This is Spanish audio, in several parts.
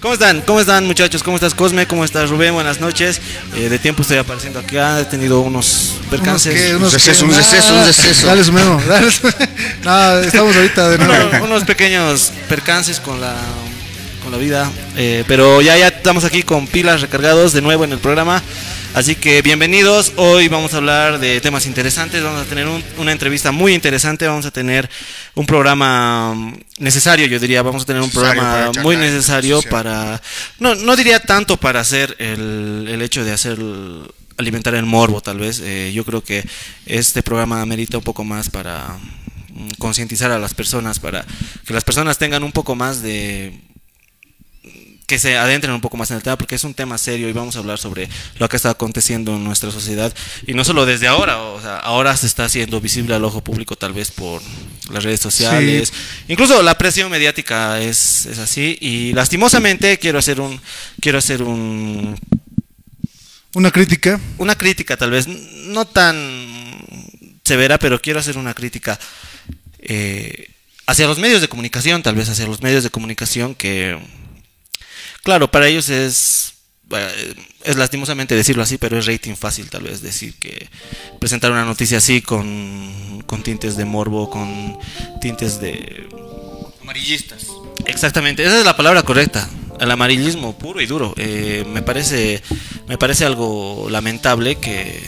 ¿Cómo están? ¿Cómo están muchachos? ¿Cómo estás Cosme? ¿Cómo estás Rubén? Buenas noches. Eh, de tiempo estoy apareciendo acá, he tenido unos percances. ¿Unos qué? unos, ¿Unos receso, qué? un receso, un receso. Dale su memo. dale su- no, estamos ahorita de nuevo. unos pequeños percances con la con la vida, eh, pero ya ya estamos aquí con pilas recargados de nuevo en el programa. Así que bienvenidos. Hoy vamos a hablar de temas interesantes. Vamos a tener un- una entrevista muy interesante. Vamos a tener un programa mm, necesario, yo diría. Vamos a tener un programa muy necesario para. No, no diría tanto para hacer el, el hecho de hacer. alimentar el morbo, tal vez. Eh, yo creo que este programa amerita un poco más para mm, concientizar a las personas, para que las personas tengan un poco más de que se adentren un poco más en el tema porque es un tema serio y vamos a hablar sobre lo que está aconteciendo en nuestra sociedad. Y no solo desde ahora, o sea, ahora se está haciendo visible al ojo público tal vez por las redes sociales, incluso la presión mediática es, es así. Y lastimosamente quiero hacer un quiero hacer un Una crítica. una crítica tal vez. No tan severa, pero quiero hacer una crítica eh, hacia los medios de comunicación, tal vez hacia los medios de comunicación que, claro, para ellos es, eh, es lastimosamente decirlo así, pero es rating fácil tal vez decir que presentar una noticia así con, con tintes de morbo, con tintes de Amarillistas. Exactamente, esa es la palabra correcta. El amarillismo puro y duro. Eh, me parece, me parece algo lamentable que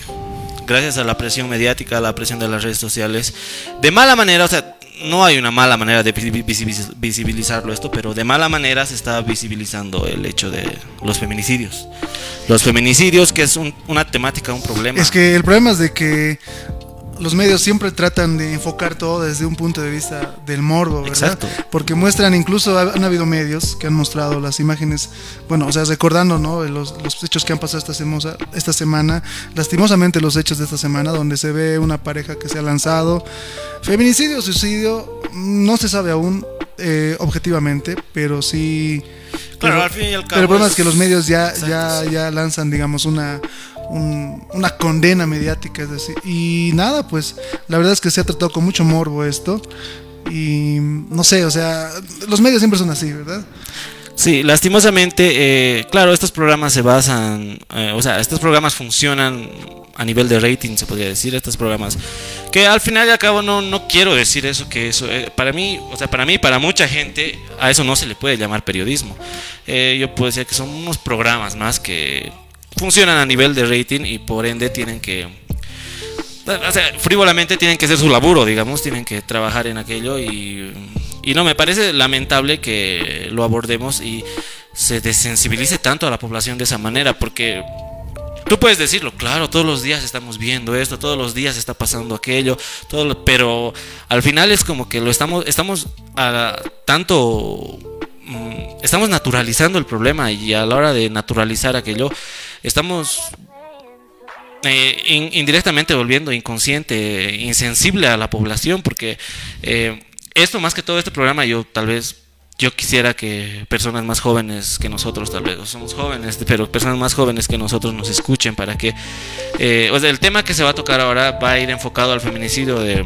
gracias a la presión mediática, a la presión de las redes sociales, de mala manera, o sea, no hay una mala manera de visi- visi- visibilizarlo esto, pero de mala manera se está visibilizando el hecho de los feminicidios. Los feminicidios, que es un- una temática, un problema. Es que el problema es de que los medios siempre tratan de enfocar todo desde un punto de vista del morbo, ¿verdad? Exacto. Porque muestran, incluso ha- han habido medios que han mostrado las imágenes, bueno, o sea, recordando, ¿no? Los, los hechos que han pasado esta, semosa- esta semana, lastimosamente los hechos de esta semana, donde se ve una pareja que se ha lanzado. Feminicidio, suicidio, no se sabe aún eh, objetivamente, pero sí... Claro, pero- al fin y al pero cabo el problema es- es que los medios ya, Exacto, ya, sí. ya lanzan, digamos, una, un- una condena mediática, es decir, y nada, pues la verdad es que se ha tratado con mucho morbo esto, y no sé, o sea, los medios siempre son así, ¿verdad? Sí, lastimosamente, eh, claro, estos programas se basan, eh, o sea, estos programas funcionan a nivel de rating, se podría decir, estos programas, que al final y al cabo no, no quiero decir eso, que eso, eh, para mí, o sea, para mí, para mucha gente, a eso no se le puede llamar periodismo. Yo puedo decir que son unos programas más que funcionan a nivel de rating y por ende tienen que o sea, frívolamente tienen que hacer su laburo, digamos, tienen que trabajar en aquello y, y no, me parece lamentable que lo abordemos y se desensibilice tanto a la población de esa manera, porque tú puedes decirlo, claro, todos los días estamos viendo esto, todos los días está pasando aquello, todo pero al final es como que lo estamos, estamos tanto mm, estamos naturalizando el problema y a la hora de naturalizar aquello estamos eh, in- indirectamente volviendo inconsciente, insensible a la población, porque eh, esto más que todo este programa yo tal vez yo quisiera que personas más jóvenes que nosotros, tal vez o somos jóvenes, pero personas más jóvenes que nosotros nos escuchen para que, eh, o sea, el tema que se va a tocar ahora va a ir enfocado al feminicidio de,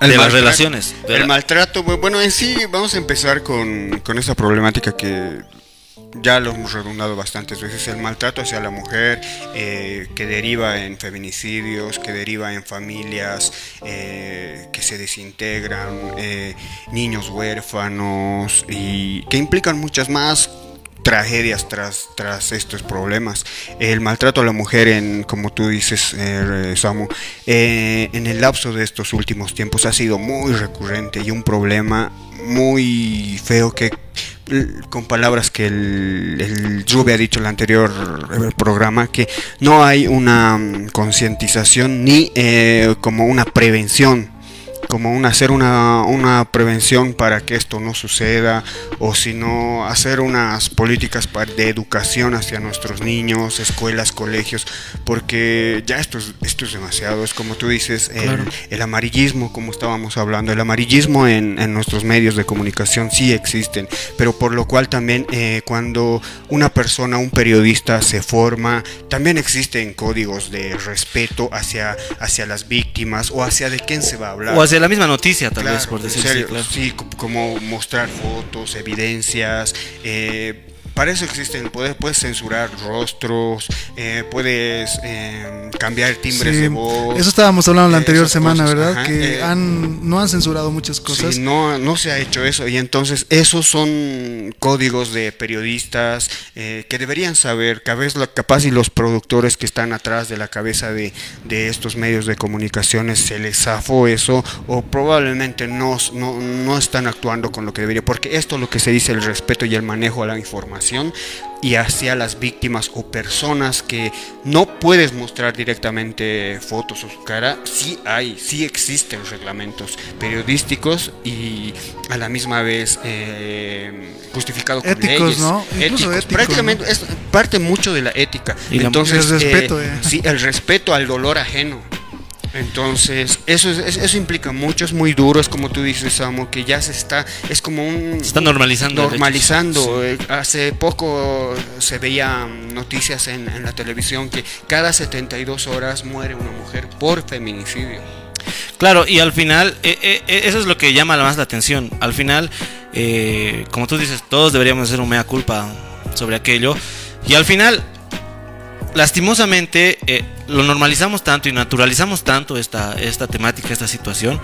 las relaciones. de El la- maltrato, bu- bueno, en sí vamos a empezar con, con esta problemática que ya lo hemos redundado bastantes veces, el maltrato hacia la mujer eh, que deriva en feminicidios, que deriva en familias eh, que se desintegran, eh, niños huérfanos y que implican muchas más tragedias tras, tras estos problemas. El maltrato a la mujer, en, como tú dices, eh, Samu, eh, en el lapso de estos últimos tiempos ha sido muy recurrente y un problema muy feo que con palabras que el, el ha dicho en el anterior programa, que no hay una mm, concientización ni eh, como una prevención como un hacer una, una prevención para que esto no suceda o sino hacer unas políticas de educación hacia nuestros niños, escuelas, colegios, porque ya esto es, esto es demasiado, es como tú dices, el, Claro. el amarillismo, como estábamos hablando, el amarillismo en, en nuestros medios de comunicación sí existen, pero por lo cual también eh, cuando una persona, un periodista se forma, también existen códigos de respeto hacia, hacia las víctimas o hacia de quién se va a hablar. o hacia la misma noticia, tal Claro, vez, por en decir serio, sí, claro. sí, co- como mostrar fotos, evidencias, eh, para eso existen, puedes, puedes censurar rostros, eh, puedes eh, cambiar timbres Sí, de voz. Eso estábamos hablando la anterior semana, cosas, ¿verdad? ajá, que eh, han, no han censurado muchas cosas. Sí, no, no se ha hecho eso. Y entonces esos son códigos de periodistas eh, que deberían saber, capaz, capaz y los productores que están atrás de la cabeza de, de estos medios de comunicaciones se les zafó eso o probablemente no, no, no están actuando con lo que debería. Porque esto es lo que se dice el respeto y el manejo a la información y hacia las víctimas o personas que no puedes mostrar directamente fotos o su cara, sí hay, sí existen reglamentos periodísticos y a la misma vez eh, justificado con Éticos, leyes. ¿no? Éticos. Prácticamente es parte mucho de la ética. Y Entonces, el respeto, eh, eh. sí, el respeto al dolor ajeno. Entonces, eso, es- es- eso implica mucho, es muy duro, es como tú dices, Samu, que ya se está, es como un... Se está normalizando. Normalizando. Eh, Hace poco se veían noticias en, en la televisión que cada 72 horas muere una mujer por feminicidio. Claro, y al final, eh, eh, eh, eso es lo que llama más la atención. Al final, eh, como tú dices, todos deberíamos hacer un mea culpa sobre aquello. Y al final, lastimosamente, eh, lo normalizamos tanto y naturalizamos tanto esta, esta temática, esta situación,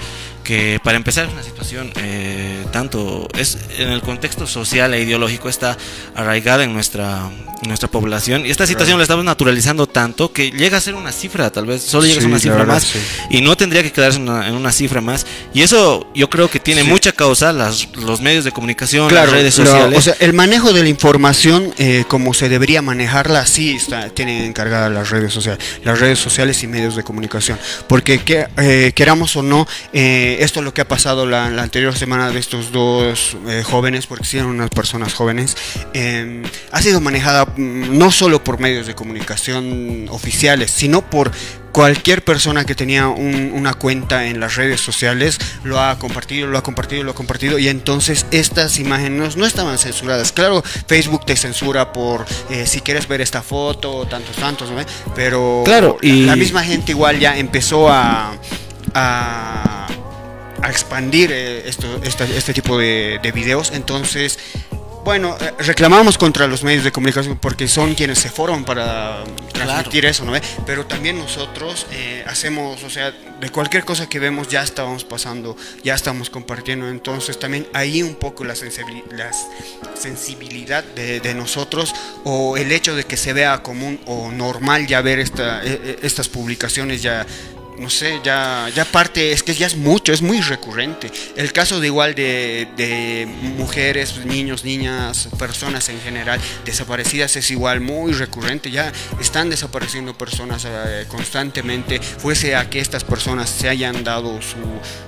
que para empezar es una situación eh, tanto, es en el contexto social e ideológico está arraigada en nuestra, en nuestra población. Y esta situación la estamos naturalizando tanto que llega a ser una cifra, tal vez, solo llega a ser una cifra verdad, más sí. y no tendría que quedarse en una, en una cifra más. Y eso yo creo que tiene Sí. mucha causa las, los medios de comunicación, Claro, las redes lo- sociales. o sea, el manejo de la información eh, como se debería manejarla, sí está, tienen encargadas las redes sociales, las redes sociales y medios de comunicación. Porque que, eh, queramos o no, eh, esto es lo que ha pasado la, la anterior semana de estos dos eh, jóvenes, porque sí eran unas personas jóvenes, eh, ha sido manejada mm, no solo por medios de comunicación oficiales, sino por cualquier persona que tenía un- una cuenta en las redes sociales lo ha compartido, lo ha compartido, lo ha compartido y entonces estas imágenes no estaban censuradas. Claro, Facebook te censura por eh, si quieres ver esta foto, tantos, tantos, ¿no? pero Claro, y- la misma gente igual ya empezó a... a a expandir eh, esto, esta- este tipo de, de videos. Entonces, bueno, eh, reclamamos contra los medios de comunicación porque son quienes se forman para transmitir eso, ¿no? Pero también nosotros eh, hacemos, o sea, de cualquier cosa que vemos ya estábamos pasando, ya estamos compartiendo. Entonces, también ahí un poco la, sensibili- la sensibilidad de, de nosotros o el hecho de que se vea común o normal ya ver esta, eh, eh, estas publicaciones ya no sé, ya, ya parte, es que ya es mucho, es muy recurrente. El caso de igual de, de mujeres, niños, niñas, personas en general desaparecidas es igual muy recurrente. Ya están desapareciendo personas eh, constantemente. Fuese a que estas personas se hayan dado su,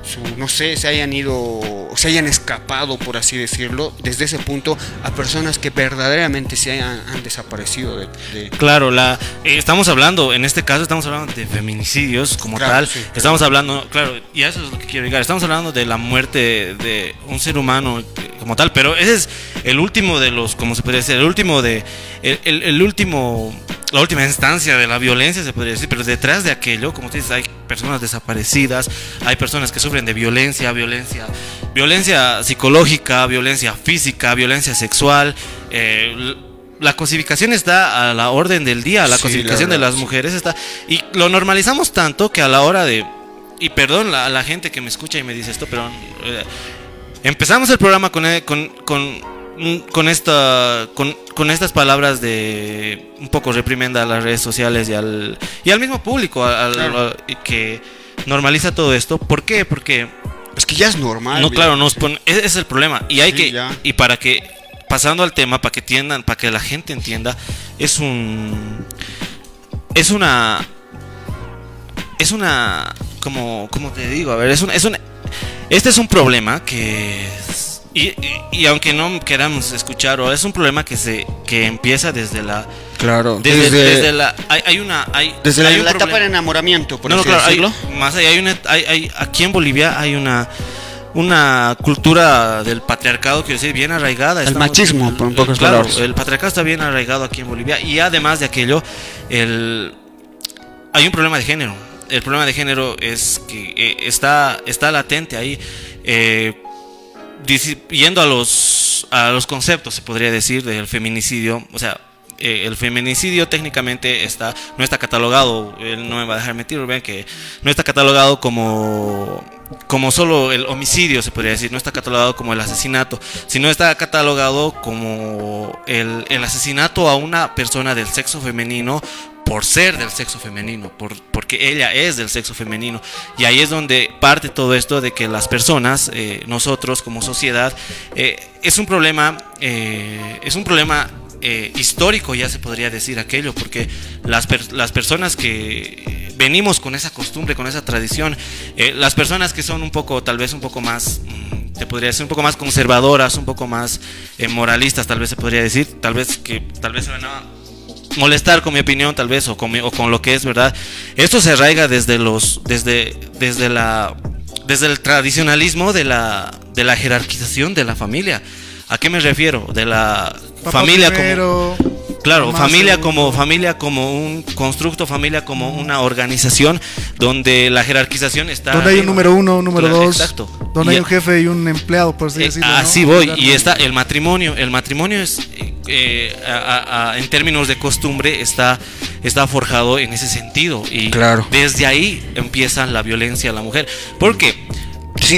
su, no sé, se hayan ido, se hayan escapado, por así decirlo, desde ese punto a personas que verdaderamente se hayan desaparecido de, de- Claro, la eh, estamos hablando, en este caso estamos hablando de feminicidios como Claro, tal. sí, claro. Estamos hablando, claro, y eso es lo que quiero llegar. Estamos hablando de la muerte de un ser humano eh, como tal, pero ese es el último de los, como se podría decir, el último de el, el- el último la última instancia de la violencia se podría decir, pero detrás de aquello, como tú dices, hay personas desaparecidas, hay personas que sufren de violencia, violencia, violencia psicológica, violencia física, violencia sexual, eh, la cosificación está a la orden del día, la Sí, cosificación la de las mujeres está y lo normalizamos tanto que a la hora de y perdón la- a la gente que me escucha y me dice esto, pero eh, empezamos el programa con eh, con, con mm, con esta con, con estas palabras de un poco reprimenda a las redes sociales y al y al mismo público al- Claro. al- y que normaliza todo esto. ¿Por qué? Porque Es que ya es normal. no, claro, nos pone, ese es el problema. Y hay Sí, que, ya. y para que, pasando al tema, para que entiendan, para que la gente entienda, es un, es una, es una, como, como te digo, a ver, es un, es un, este es un problema que, y, y- y aunque no queramos escuchar, o es un problema que se, que empieza desde la, Claro. desde, desde, desde la, hay, hay una, hay, desde la, hay un la etapa de enamoramiento, por No, no, claro, hay- decirlo. más allá hay una, hay, hay- aquí en Bolivia hay una una cultura del patriarcado, quiero decir, bien arraigada. El machismo, por en pocas claro, palabras. el patriarcado está bien arraigado aquí en Bolivia y además de aquello, el, hay un problema de género. El problema de género es que eh, está, está latente ahí. eh, yendo a los a los conceptos, se podría decir, del feminicidio. O sea, eh, el feminicidio técnicamente está, no está catalogado, él no me va a dejar mentir, vean que no está catalogado como, como solo el homicidio, se podría decir, no está catalogado como el asesinato, sino está catalogado como el, el asesinato a una persona del sexo femenino por ser del sexo femenino, por, porque ella es del sexo femenino. Y ahí es donde parte todo esto de que las personas, eh, nosotros como sociedad, eh, es un problema, es un problema histórico, ya se podría decir aquello, porque las, las personas que venimos con esa costumbre, con esa tradición, las personas que son un poco, tal vez un poco más mm, te podría decir un poco más conservadoras, un poco más moralistas, tal vez se podría decir, tal vez que tal vez se van a molestar con mi opinión tal vez o con, o con lo que es verdad. Esto se arraiga desde los desde desde la desde el tradicionalismo de la de la jerarquización de la familia. ¿A qué me refiero? De la familia como Claro, familia como familia como un constructo, familia como una organización donde la jerarquización está. Donde hay un número uno, un número dos. Exacto. Donde hay un jefe y un empleado, por así eh, decirlo. Así voy. Y está el matrimonio. El matrimonio es, eh, en términos de costumbre, está, está forjado en ese sentido. Y claro. desde ahí empieza la violencia a la mujer. ¿Por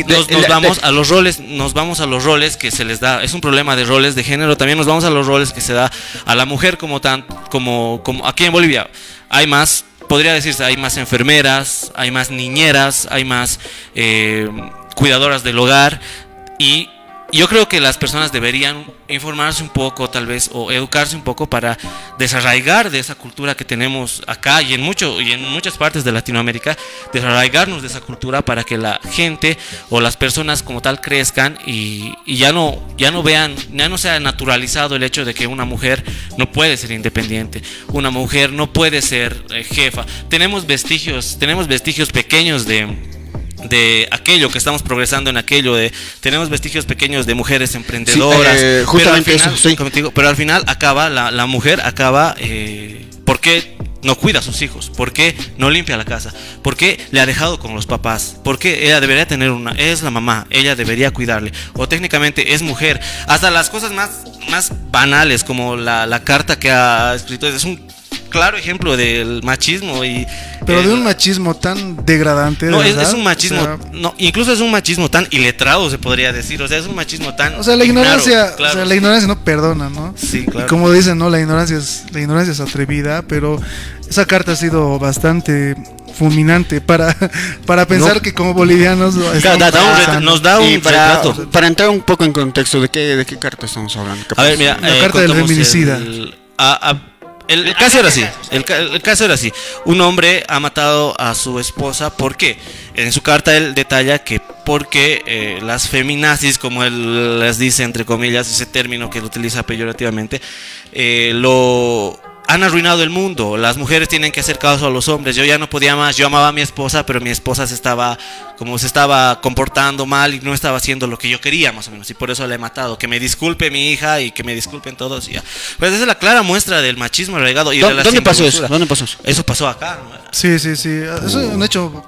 nos, vamos a los roles, nos vamos a los roles que se les da, es un problema de roles de género, también nos vamos a los roles que se da a la mujer como tan, como, como aquí en Bolivia. Hay más, podría decirse, hay más enfermeras, hay más niñeras, hay más eh, cuidadoras del hogar y yo creo que las personas deberían informarse un poco, tal vez, o educarse un poco para desarraigar de esa cultura que tenemos acá y en, mucho, y en muchas partes de Latinoamérica, desarraigarnos de esa cultura para que la gente o las personas como tal crezcan y, ya, no, ya no vean, ya no sea naturalizado el hecho de que una mujer no puede ser independiente, una mujer no puede ser eh, jefa. Tenemos vestigios, tenemos vestigios pequeños de de aquello que estamos progresando en aquello de tenemos vestigios pequeños de mujeres emprendedoras eh, justamente pero, al final, eso, pero al final acaba la, la mujer acaba eh, ¿por qué no cuida a sus hijos? ¿Por qué no limpia la casa? ¿Por qué le ha dejado con los papás? ¿Por qué ella debería tener una? Es la mamá, ella debería cuidarle. O técnicamente es mujer. Hasta las cosas más, más banales como la, la carta que ha escrito es un claro ejemplo del machismo y pero de un machismo tan degradante no es, un machismo no incluso es un machismo tan iletrado se podría decir o sea es un machismo tan o sea la ignorancia o sea la ignorancia no perdona no sí claro. como dicen no la ignorancia es la ignorancia es atrevida pero esa carta ha sido bastante fulminante para, para pensar que como bolivianos nos da un para, para, entrar un poco en contexto de qué de qué carta estamos hablando a ver mira la carta del feminicida. el, caso era así. El, caso era así. Un hombre ha matado a su esposa. ¿Por qué? En su carta él detalla que porque eh, las feminazis, como él les dice entre comillas, ese término que él utiliza peyorativamente, eh, lo han arruinado el mundo. Las mujeres tienen que hacer caso a los hombres. Yo ya no podía más. Yo amaba a mi esposa, pero mi esposa se estaba como se estaba comportando mal y no estaba haciendo lo que yo quería, más o menos. Y por eso la he matado. Que me disculpe mi hija y que me disculpen todos. Y ya. Pues esa es la clara muestra del machismo arraigado. Y ¿Dónde, pasó eso? ¿Dónde pasó eso? Eso pasó acá. Sí, sí, sí. Eso es un hecho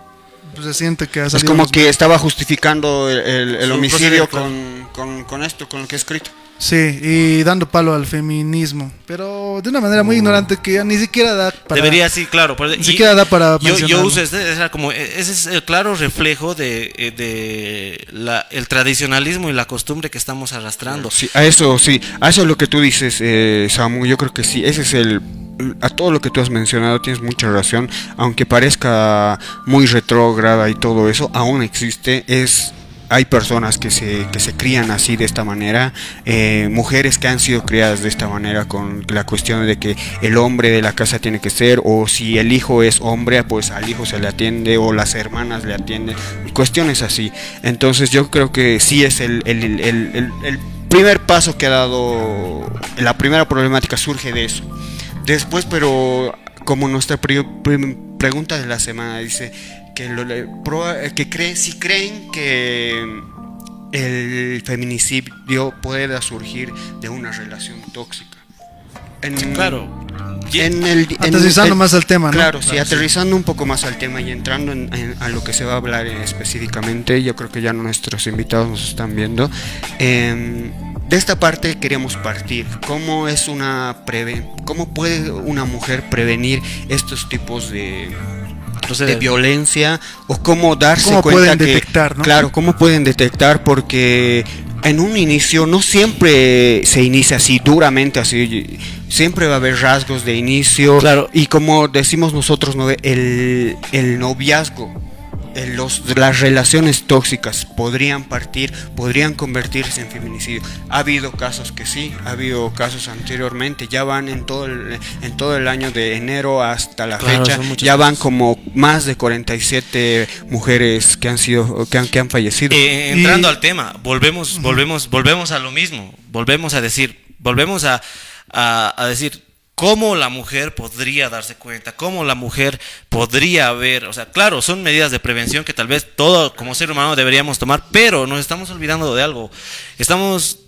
reciente que ha Es como que estaba justificando el, homicidio con, con, con esto, con lo que he escrito. Sí, y dando palo al feminismo, pero de una manera muy ignorante que ya ni siquiera da para... Debería, sí, claro. Ni siquiera da para... Yo, yo uso este, como, ese es el claro reflejo de, eh, de la, el tradicionalismo y la costumbre que estamos arrastrando. Sí, a eso, sí, a eso es lo que tú dices, eh, Samu, yo creo que sí, ese es el... A todo lo que tú has mencionado tienes mucha razón, aunque parezca muy retrógrada y todo eso, aún existe, es hay personas que se, que se crían así de esta manera, eh, mujeres que han sido criadas de esta manera con la cuestión de que el hombre de la casa tiene que ser, o si el hijo es hombre, pues al hijo se le atiende, o las hermanas le atienden, cuestiones así. Entonces yo creo que sí es el, el, primer paso que ha dado, la primera problemática surge de eso. Después, pero como nuestra pregunta de la semana dice, que, lo, que creen, si creen que el feminicidio pueda surgir de una relación tóxica. claro. En el, aterrizando más al tema, ¿no? Claro, sí, aterrizando un poco más al tema y entrando a lo que se va a hablar específicamente, yo creo que ya nuestros invitados nos están viendo. Em, de esta parte queremos partir. ¿Cómo es una preve cómo puede una mujer prevenir estos tipos de de violencia o cómo darse ¿Cómo cuenta pueden que detectar, ¿no? claro cómo pueden detectar porque en un inicio no siempre se inicia así duramente así siempre va a haber rasgos de inicio Claro. y como decimos nosotros ¿no? el, el noviazgo los, las relaciones tóxicas podrían partir, podrían convertirse en feminicidio. Ha habido casos que sí, ha habido casos anteriormente, ya van en todo el, en todo el año de enero hasta la Claro, fecha, ya van como más de 47 mujeres que han sido que han, que han fallecido. Eh, entrando Y- al tema, volvemos, volvemos, volvemos a lo mismo, volvemos a decir, volvemos a, a- a decir cómo la mujer podría darse cuenta, cómo la mujer podría ver, o sea, claro, son medidas de prevención que tal vez todo como ser humano deberíamos tomar, pero nos estamos olvidando de algo. Estamos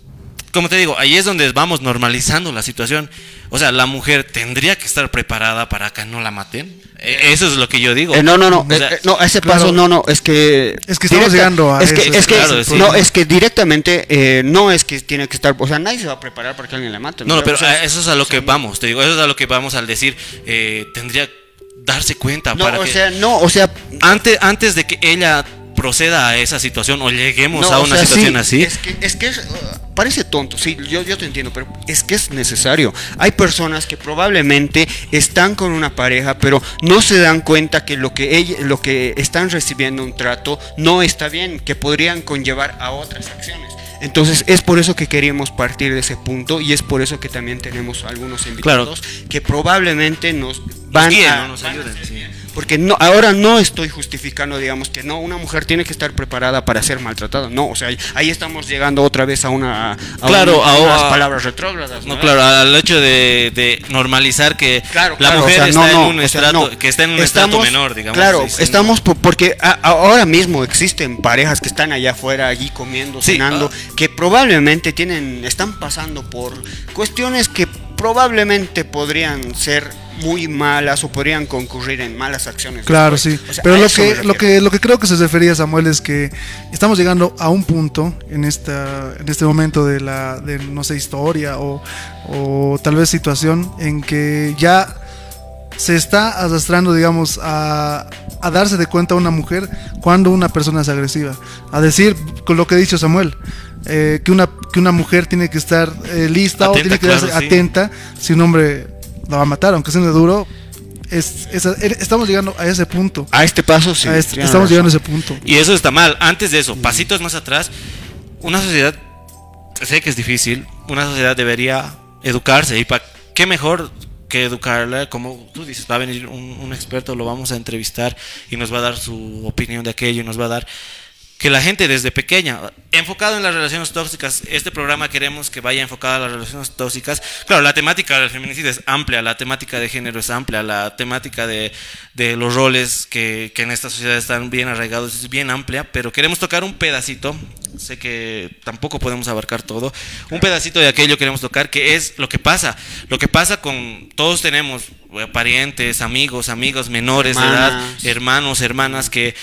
como te digo, ahí es donde vamos normalizando la situación. O sea, la mujer tendría que estar preparada para que no la maten. Eh, Eso es lo que yo digo. Eh, no, no, no, O sea, eh, no, ese claro. paso no, no, es que Es que estamos llegando a es que, eso, es que claro, sí. no, es que directamente eh, no es que tiene que estar, o sea, nadie se va a preparar para que alguien la mate. No, no, pero O sea, eso es a lo que vamos, te digo, eso es a lo que vamos al decir, eh, tendría darse cuenta no, para o que sea, no, o sea, antes, antes de que ella proceda a esa situación o lleguemos no, a o una sea, situación sí, así. Es que es que es, uh, parece tonto, sí, yo, yo te entiendo, pero es que es necesario. Hay personas que probablemente están con una pareja, pero no se dan cuenta que lo que ella, lo que están recibiendo un trato no está bien, que podrían conllevar a otras acciones. Entonces es por eso que queríamos partir de ese punto y es por eso que también tenemos algunos invitados que probablemente nos van guíen, a, ¿no? Nos van a ayuden. Porque no, ahora no estoy justificando, digamos, que no, una mujer tiene que estar preparada para ser maltratada. No, o sea, ahí- estamos llegando otra vez a una a Claro, a- unas a- palabras retrógradas. No, claro, al hecho de, de normalizar que Claro, la claro, mujer o sea, está no, en un o sea, estrato, que está en un Estamos- estrato menor, digamos. Claro, sí, estamos po- porque a- ahora mismo existen parejas que están allá afuera, allí comiendo, Sí, cenando, ah. que probablemente tienen, están pasando por cuestiones que probablemente podrían ser muy malas o podrían concurrir en malas acciones. Claro, sí. después. O sea, Pero lo que, lo que lo que creo que se refería Samuel es que estamos llegando a un punto en esta en este momento de la de no sé historia o, o tal vez situación en que ya se está arrastrando, digamos, a, a darse de cuenta una mujer cuando una persona es agresiva. A decir, con lo que ha dicho Samuel, eh, que, una, que una mujer tiene que estar eh, lista o tiene que claro, sí. atenta si un hombre la va a matar, aunque sea duro. Es, es- estamos llegando a ese punto. A este paso sí. A este- estamos llegando a ese punto. Y eso está mal. Antes de eso, pasitos más atrás, una sociedad, sé que es difícil, una sociedad debería educarse. ¿Y para qué mejor que educarla? Como tú dices, va a venir un, un experto, lo vamos a entrevistar y nos va a dar su opinión de aquello y nos va a dar que la gente desde pequeña, enfocado en las relaciones tóxicas, este programa queremos que vaya enfocado a las relaciones tóxicas. Claro, la temática del feminicidio es amplia, la temática de género es amplia, la temática de, de los roles que, que en esta sociedad están bien arraigados es bien amplia, pero queremos tocar un pedacito, sé que tampoco podemos abarcar todo, un pedacito de aquello queremos tocar, que es lo que pasa, lo que pasa con, todos tenemos eh, parientes, amigos, amigos menores de edad, hermanos, hermanas que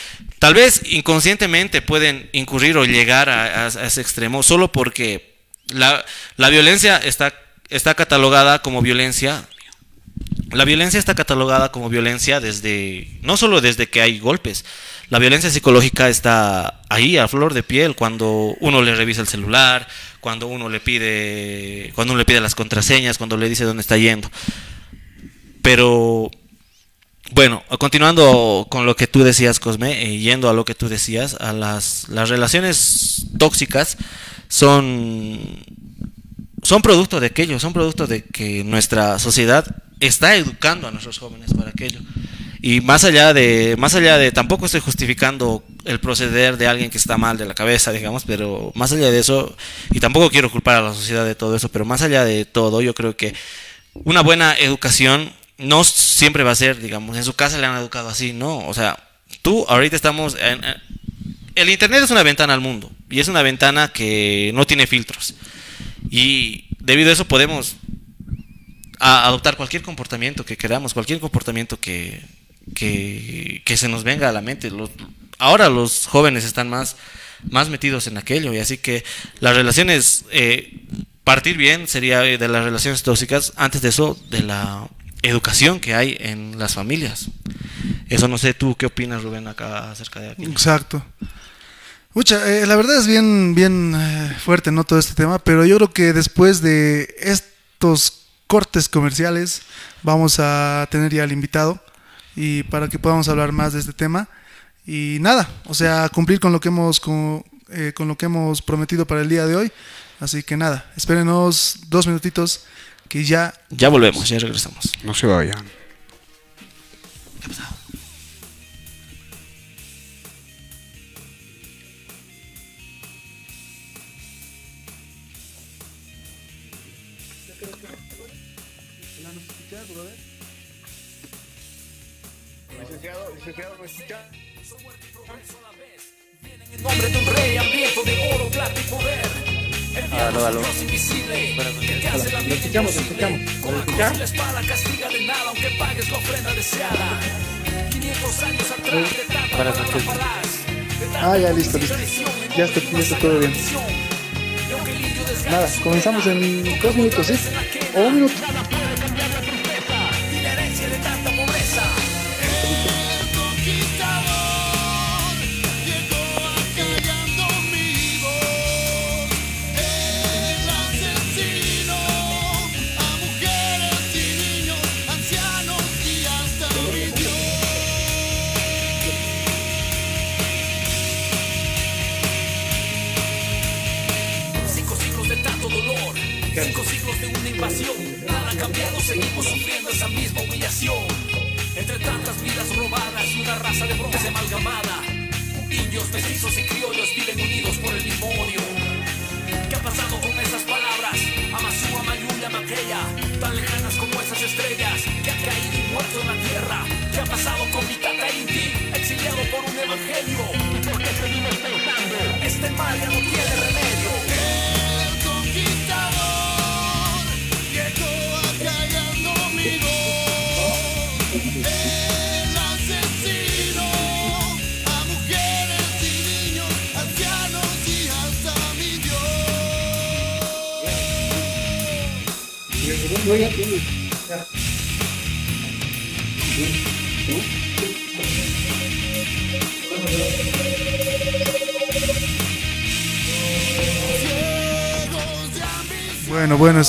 tal vez inconscientemente pueden incurrir o llegar a, a- ese extremo solo porque la, la violencia está, está catalogada como violencia. La violencia está catalogada como violencia desde, no solo desde que hay golpes, la violencia psicológica está ahí a flor de piel cuando uno le revisa el celular, cuando uno le pide, cuando uno le pide las contraseñas, cuando le dice dónde está yendo. Pero bueno, continuando con lo que tú decías, Cosme, eh, yendo a lo que tú decías, a las, las relaciones tóxicas son, son producto de aquello, son producto de que nuestra sociedad está educando a nuestros jóvenes para aquello. Y más allá de, más allá de, tampoco estoy justificando el proceder de alguien que está mal de la cabeza, digamos, pero más allá de eso, y tampoco quiero culpar a la sociedad de todo eso, pero más allá de todo, yo creo que una buena educación no siempre va a ser, digamos, en su casa le han educado así, no, o sea, tú ahorita estamos en, el internet es una ventana al mundo y es una ventana que no tiene filtros. Y debido a eso podemos adoptar cualquier comportamiento que queramos, cualquier comportamiento que, que, se nos venga a la mente. Los- ahora los jóvenes están más, más metidos en aquello. Y así que las relaciones, eh, partir bien sería de las relaciones tóxicas, antes de eso, de la educación que hay en las familias. Eso no sé, tú qué opinas, Rubén, acá acerca de aquí. Exacto. Mucha, eh, la verdad es bien, bien eh, fuerte, ¿no? Todo este tema, pero yo creo que después de estos cortes comerciales vamos a tener ya al invitado y para que podamos hablar más de este tema y nada, o sea, cumplir con lo que hemos con, eh, con lo que hemos prometido para el día de hoy. Así que nada, espérenos dos minutitos que ya Ya volvemos, ya regresamos. No se vayan. ¿Qué ha pasado? Licenciado, licenciado, ¿me escucha? En nombre de un rey hambriento de oro, plata y poder. Aló, Lo escuchamos, lo escuchamos. ¿Lo escuchamos? la espada castiga de nada, aunque pagues la ofrenda deseada. 500 años atrás de tanta Buenas Ah, ya, listo, listo. Ya está, ya está todo bien. Nada, comenzamos en dos minutos, ¿sí? O un minuto.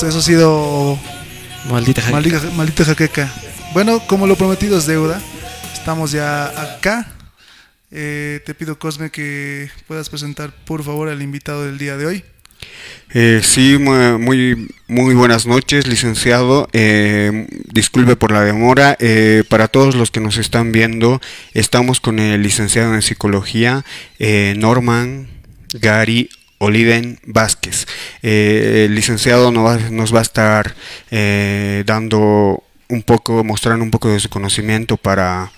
Eso ha sido Maldita jaque. maldita, maldita jaqueca. Bueno, como lo prometido es deuda, estamos ya acá. Eh, te pido, Cosme, que puedas presentar por favor al invitado del día de hoy. Eh, sí, mu- muy, muy buenas noches, licenciado. Eh, disculpe por la demora. Eh, para todos los que nos están viendo, estamos con el licenciado en psicología, eh, Norman Gary Oliven Vázquez. Eh, el licenciado nos va, nos va a estar eh, dando un poco, mostrando un poco de su conocimiento para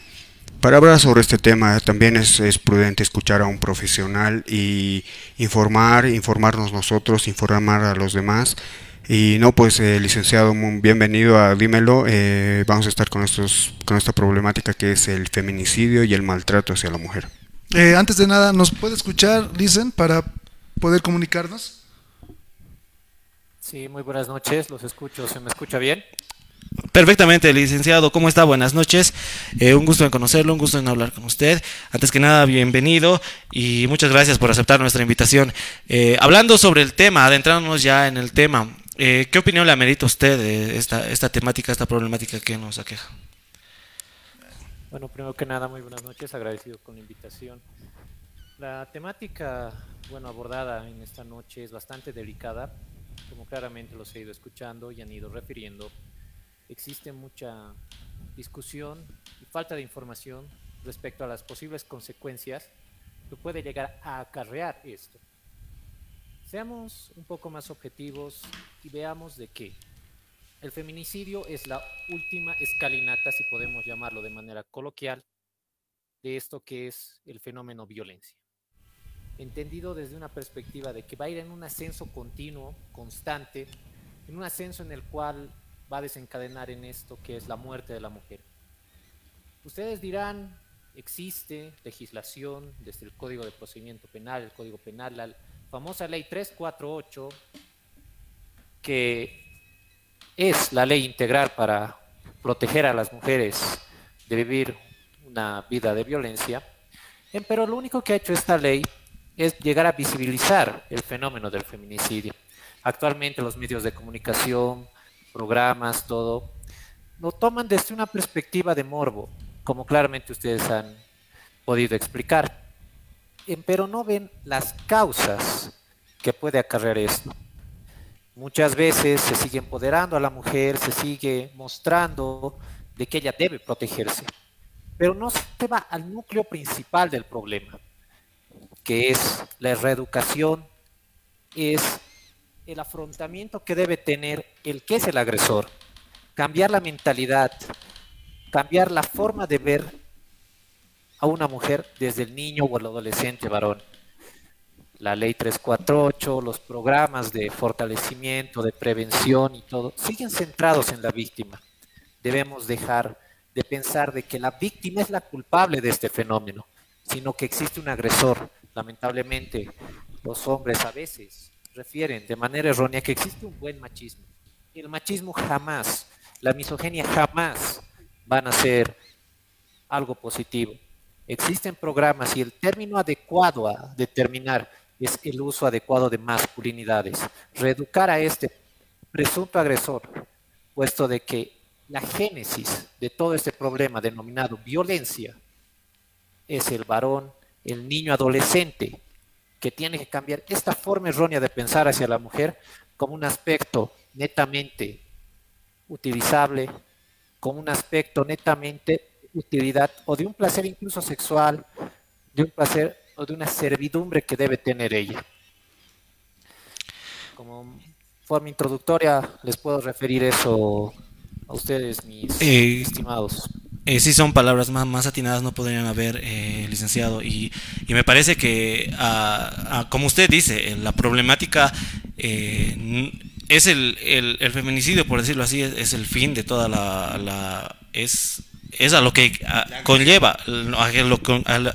para hablar sobre este tema también es, es prudente escuchar a un profesional y informar, informarnos nosotros, informar a los demás. Y no, pues eh, licenciado, bienvenido a Dímelo. Eh, vamos a estar con, estos, con esta problemática que es el feminicidio y el maltrato hacia la mujer. Antes de nada, ¿nos puede escuchar, Listen, para poder comunicarnos? Sí, muy buenas noches, los escucho, ¿se me escucha bien? Perfectamente, licenciado. ¿Cómo está? Buenas noches. Eh, un gusto en conocerlo, un gusto en hablar con usted. Antes que nada, bienvenido y muchas gracias por aceptar nuestra invitación. Eh, hablando sobre el tema, adentrándonos ya en el tema, eh, ¿qué opinión le amerita usted de esta, esta temática, esta problemática que nos aqueja? Bueno, primero que nada, muy buenas noches, agradecido con la invitación. La temática, bueno, abordada en esta noche es bastante delicada, como claramente los he ido escuchando y han ido refiriendo. Existe mucha discusión y falta de información respecto a las posibles consecuencias que puede llegar a acarrear esto. Seamos un poco más objetivos y veamos de qué. El feminicidio es la última escalinata, si podemos llamarlo de manera coloquial, de esto que es el fenómeno violencia. Entendido desde una perspectiva de que va a ir en un ascenso continuo, constante, en un ascenso en el cual va a desencadenar en esto que es la muerte de la mujer. Ustedes dirán, existe legislación desde el Código de Procedimiento Penal, el Código Penal, la famosa ley 348, que es la ley integral para proteger a las mujeres de vivir una vida de violencia, pero lo único que ha hecho esta ley es llegar a visibilizar el fenómeno del feminicidio. Actualmente los medios de comunicación, programas, todo, lo toman desde una perspectiva de morbo, como claramente ustedes han podido explicar, pero no ven las causas que puede acarrear esto. Muchas veces se sigue empoderando a la mujer, se sigue mostrando de que ella debe protegerse, pero no se va al núcleo principal del problema, que es la reeducación, es el afrontamiento que debe tener el que es el agresor, cambiar la mentalidad, cambiar la forma de ver a una mujer desde el niño o el adolescente varón. La ley 348, los programas de fortalecimiento, de prevención y todo, siguen centrados en la víctima. Debemos dejar de pensar de que la víctima es la culpable de este fenómeno, sino que existe un agresor. Lamentablemente, los hombres a veces refieren de manera errónea que existe un buen machismo. El machismo jamás, la misoginia jamás van a ser algo positivo. Existen programas y el término adecuado a determinar es el uso adecuado de masculinidades. Reeducar a este presunto agresor, puesto de que la génesis de todo este problema denominado violencia es el varón, el niño adolescente, que tiene que cambiar esta forma errónea de pensar hacia la mujer como un aspecto netamente utilizable, como un aspecto netamente utilidad o de un placer incluso sexual, de un placer o de una servidumbre que debe tener ella. Como forma introductoria les puedo referir eso a ustedes, mis eh, estimados. Eh, sí son palabras más, más atinadas, no podrían haber, eh, licenciado. Y, y, me parece que, como usted dice, la problemática eh, es el, el, feminicidio, por decirlo así, es, el fin de toda la... la es, es a lo que conlleva, a lo,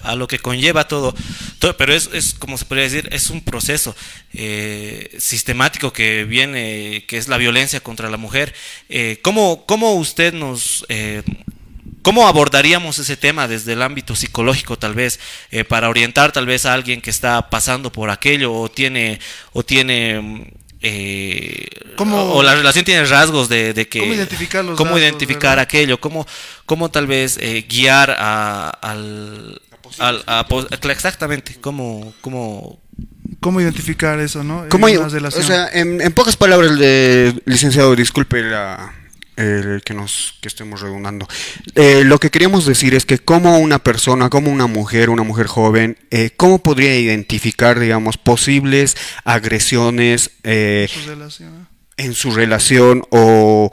a lo, que conlleva todo, todo pero es, es, como se podría decir, es un proceso eh, sistemático que viene, que es la violencia contra la mujer. Eh, ¿cómo, ¿Cómo usted nos eh, ¿Cómo abordaríamos ese tema desde el ámbito psicológico tal vez eh, para orientar tal vez a alguien que está pasando por aquello o tiene o tiene eh, o, la relación tiene rasgos de, que cómo identificar, cómo identificar aquello cómo cómo tal vez eh, guiar a, al, a, exactamente cómo cómo cómo identificar eso no ¿Cómo, o sea en, en pocas palabras de licenciado disculpe la el que nos que estemos redundando. Eh, lo que queríamos decir es que como una persona, como una mujer, una mujer joven, eh, ¿cómo podría identificar, digamos, posibles agresiones eh, en su relación o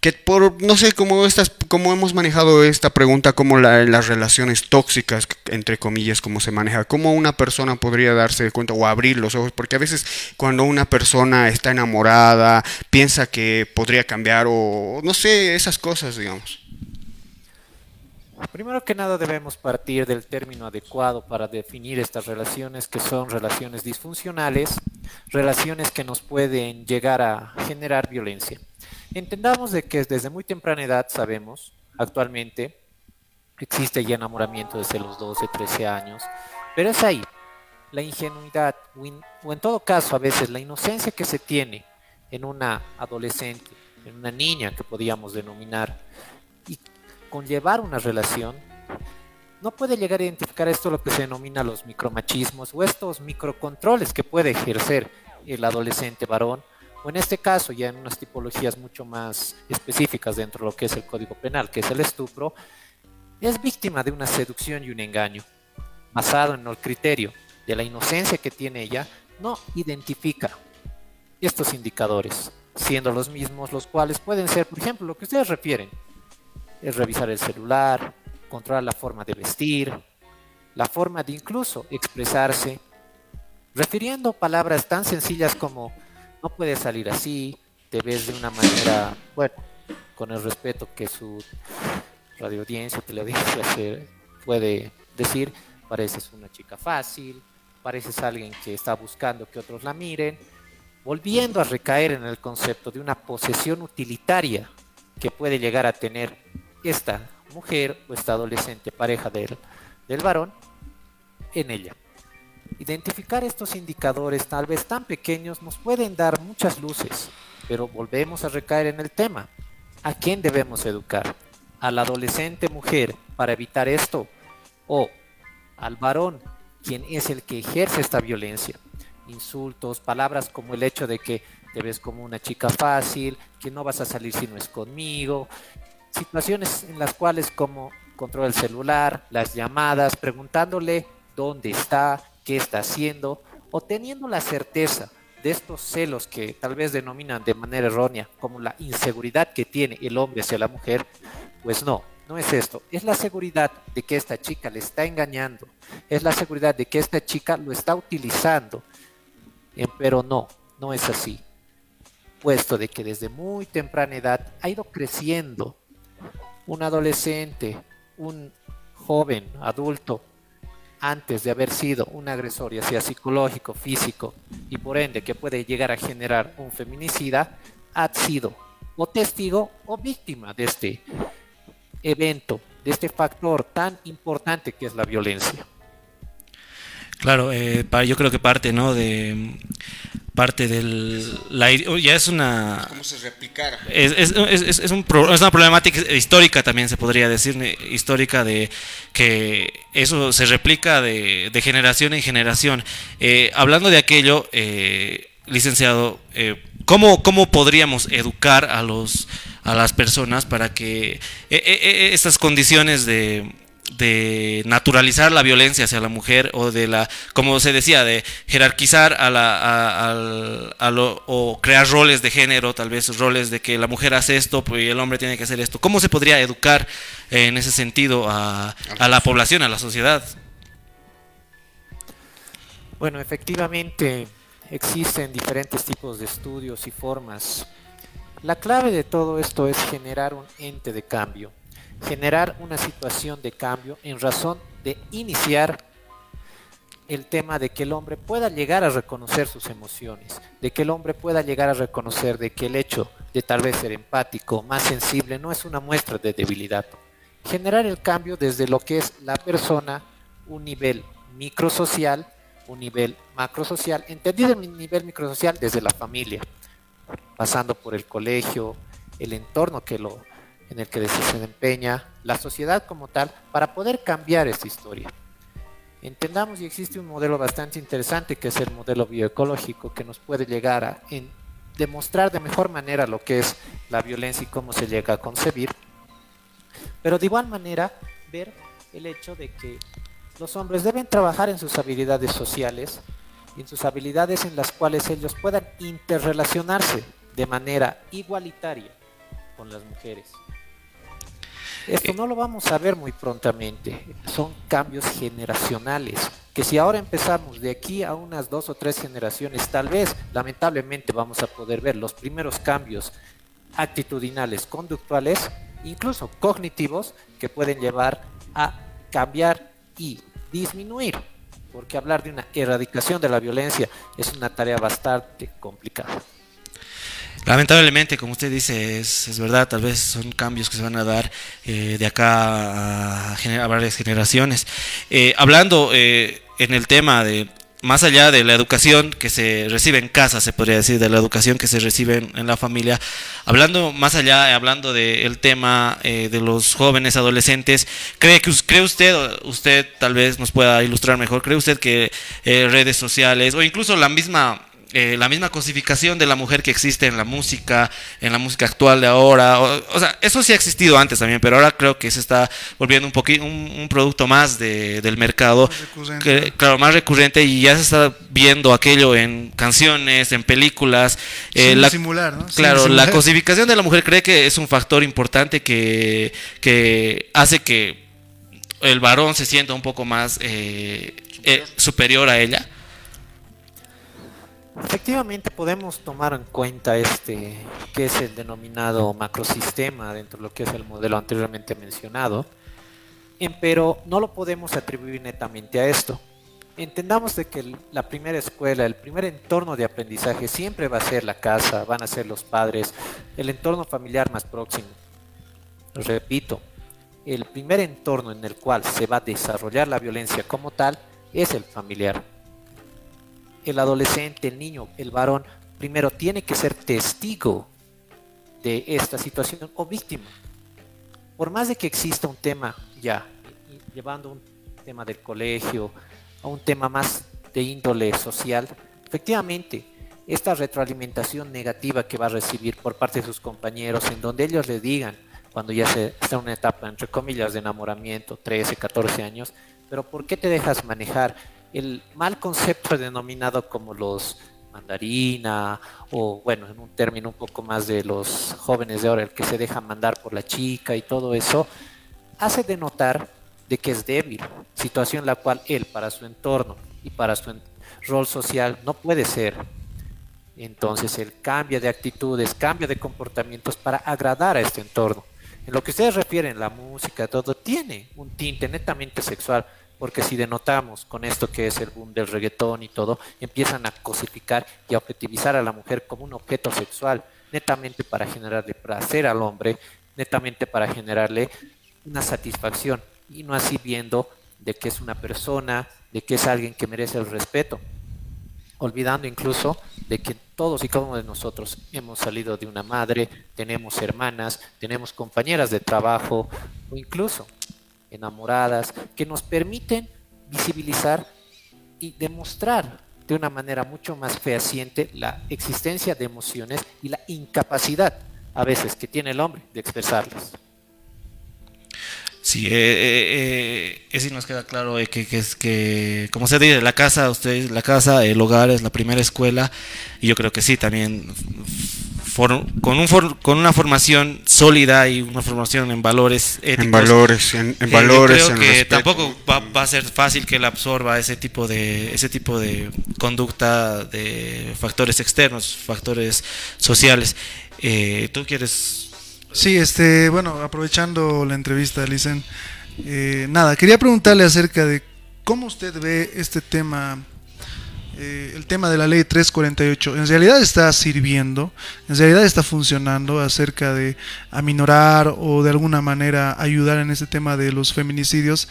que por, no sé, cómo, estas, cómo hemos manejado esta pregunta, como las relaciones tóxicas, entre comillas, cómo se maneja, cómo una persona podría darse cuenta o abrir los ojos, porque a veces cuando una persona está enamorada, piensa que podría cambiar o no sé, esas cosas, digamos. Primero que nada debemos partir del término adecuado para definir estas relaciones que son relaciones disfuncionales, relaciones que nos pueden llegar a generar violencia. Entendamos de que desde muy temprana edad sabemos, actualmente, existe ya enamoramiento desde los 12, 13 años, pero es ahí, la ingenuidad, o en todo caso a veces la inocencia que se tiene en una adolescente, en una niña que podíamos denominar, y conllevar una relación, no puede llegar a identificar esto lo que se denomina los micromachismos o estos microcontroles que puede ejercer el adolescente varón o en este caso ya en unas tipologías mucho más específicas dentro de lo que es el Código Penal, que es el estupro, es víctima de una seducción y un engaño, basado en el criterio de la inocencia que tiene ella, no identifica estos indicadores, siendo los mismos los cuales pueden ser, por ejemplo, lo que ustedes refieren, es revisar el celular, controlar la forma de vestir, la forma de incluso expresarse, refiriendo palabras tan sencillas como no puedes salir así, te ves de una manera, bueno, con el respeto que su radio audiencia, teleaudiencia puede decir, pareces una chica fácil, pareces alguien que está buscando que otros la miren, volviendo a recaer en el concepto de una posesión utilitaria que puede llegar a tener esta mujer o esta adolescente pareja del, del varón en ella. Identificar estos indicadores tal vez tan pequeños nos pueden dar muchas luces, pero volvemos a recaer en el tema. ¿A quién debemos educar? ¿A la adolescente mujer para evitar esto? ¿O al varón, quien es el que ejerce esta violencia? Insultos, palabras como el hecho de que te ves como una chica fácil, que no vas a salir si no es conmigo, situaciones en las cuales como controla el celular, las llamadas, preguntándole dónde está, qué está haciendo, o teniendo la certeza de estos celos que tal vez denominan de manera errónea como la inseguridad que tiene el hombre hacia la mujer, pues no, no es esto, es la seguridad de que esta chica le está engañando, es la seguridad de que esta chica lo está utilizando, pero no, no es así, puesto de que desde muy temprana edad ha ido creciendo un adolescente, un joven, adulto, antes de haber sido un agresor, ya sea psicológico, físico, y por ende que puede llegar a generar un feminicida, ha sido o testigo o víctima de este evento, de este factor tan importante que es la violencia. Claro, eh, yo creo que parte, ¿no? De parte del la, ya es una ¿Cómo se replicara? Es, es, es, es, un es una problemática histórica también se podría decir histórica de que eso se replica de, de generación en generación eh, hablando de aquello eh, licenciado eh, ¿cómo, cómo podríamos educar a los a las personas para que eh, eh, estas condiciones de de naturalizar la violencia hacia la mujer o de la, como se decía, de jerarquizar a la, a, lo, o crear roles de género, tal vez roles de que la mujer hace esto pues, y el hombre tiene que hacer esto. ¿Cómo se podría educar en ese sentido a, a la población, a la sociedad? Bueno, efectivamente existen diferentes tipos de estudios y formas. La clave de todo esto es generar un ente de cambio generar una situación de cambio en razón de iniciar el tema de que el hombre pueda llegar a reconocer sus emociones, de que el hombre pueda llegar a reconocer de que el hecho de tal vez ser empático, más sensible, no es una muestra de debilidad. Generar el cambio desde lo que es la persona, un nivel microsocial, un nivel macrosocial, entendido el nivel microsocial desde la familia, pasando por el colegio, el entorno que lo, en el que se desempeña la sociedad como tal para poder cambiar esta historia. Entendamos y existe un modelo bastante interesante que es el modelo bioecológico que nos puede llegar a demostrar de mejor manera lo que es la violencia y cómo se llega a concebir, pero de igual manera ver el hecho de que los hombres deben trabajar en sus habilidades sociales y en sus habilidades en las cuales ellos puedan interrelacionarse de manera igualitaria con las mujeres. Esto no lo vamos a ver muy prontamente. Son cambios generacionales. Que si ahora empezamos de aquí a unas dos o tres generaciones, tal vez, lamentablemente, vamos a poder ver los primeros cambios actitudinales, conductuales, incluso cognitivos, que pueden llevar a cambiar y disminuir. Porque hablar de una erradicación de la violencia es una tarea bastante complicada. Lamentablemente, como usted dice, es, es, verdad, tal vez son cambios que se van a dar eh, de acá a, varias generaciones. Eh, hablando eh, en el tema de, más allá de la educación que se recibe en casa, se podría decir, de la educación que se recibe en, la familia, hablando más allá, hablando del tema de los jóvenes adolescentes, ¿cree, que, ¿cree usted, usted tal vez nos pueda ilustrar mejor, cree usted que redes sociales o incluso la misma eh, la misma cosificación de la mujer que existe en la música, en la música actual de ahora. O, sea, eso sí ha existido antes también, pero ahora creo que se está volviendo un poquito un, producto más de, del mercado, que, claro, más recurrente y ya se está viendo aquello en canciones, en películas. Eh, la, simular, ¿no? Claro, la cosificación de la mujer cree que es un factor importante que, que hace que el varón se sienta un poco más eh, superior a ella. Efectivamente podemos tomar en cuenta este que es el denominado macrosistema dentro de lo que es el modelo anteriormente mencionado, pero no lo podemos atribuir netamente a esto. Entendamos de que la primera escuela, el primer entorno de aprendizaje siempre va a ser la casa, van a ser los padres, el entorno familiar más próximo. Repito, el primer entorno en el cual se va a desarrollar la violencia como tal es el familiar. El adolescente, el niño, el varón, primero tiene que ser testigo de esta situación o víctima. Por más de que exista un tema ya, llevando un tema del colegio a un tema más de índole social, efectivamente, esta retroalimentación negativa que va a recibir por parte de sus compañeros, en donde ellos le digan, cuando ya se está en una etapa, entre comillas, de enamoramiento, 13, 14 años, pero ¿por qué te dejas manejar? El mal concepto denominado como los mandarina o bueno, en un término un poco más de los jóvenes de ahora, el que se deja mandar por la chica y todo eso, hace denotar de que es débil, situación la cual él para su entorno y para su rol social no puede ser. Entonces él cambia de actitudes, cambia de comportamientos para agradar a este entorno. En lo que ustedes refieren, la música, todo tiene un tinte netamente sexual, porque si denotamos con esto que es el boom del reggaetón y todo, empiezan a cosificar y a objetivizar a la mujer como un objeto sexual, netamente para generarle placer al hombre, netamente para generarle una satisfacción. Y no así viendo de que es una persona, de que es alguien que merece el respeto, olvidando incluso de que todos y cada uno de nosotros hemos salido de una madre, tenemos hermanas, tenemos compañeras de trabajo o incluso enamoradas que nos permiten visibilizar y demostrar de una manera mucho más fehaciente la existencia de emociones y la incapacidad a veces que tiene el hombre de expresarlas. Sí, eh, eh, eh nos queda claro que, es que, como se dice, la casa, ustedes, la casa, el hogar es la primera escuela, y yo creo que sí, también con, un con una formación sólida y una formación en valores éticos. En valores, en, valores. Yo creo que tampoco va, a ser fácil que él absorba ese tipo de ese tipo de conducta de factores externos, factores sociales. Eh, ¿Tú quieres Sí, este, bueno, aprovechando la entrevista, Licen, eh, nada, quería preguntarle acerca de cómo usted ve este tema, eh, el tema de la ley 348. ¿En realidad está sirviendo? ¿En realidad está funcionando acerca de aminorar o de alguna manera ayudar en este tema de los feminicidios?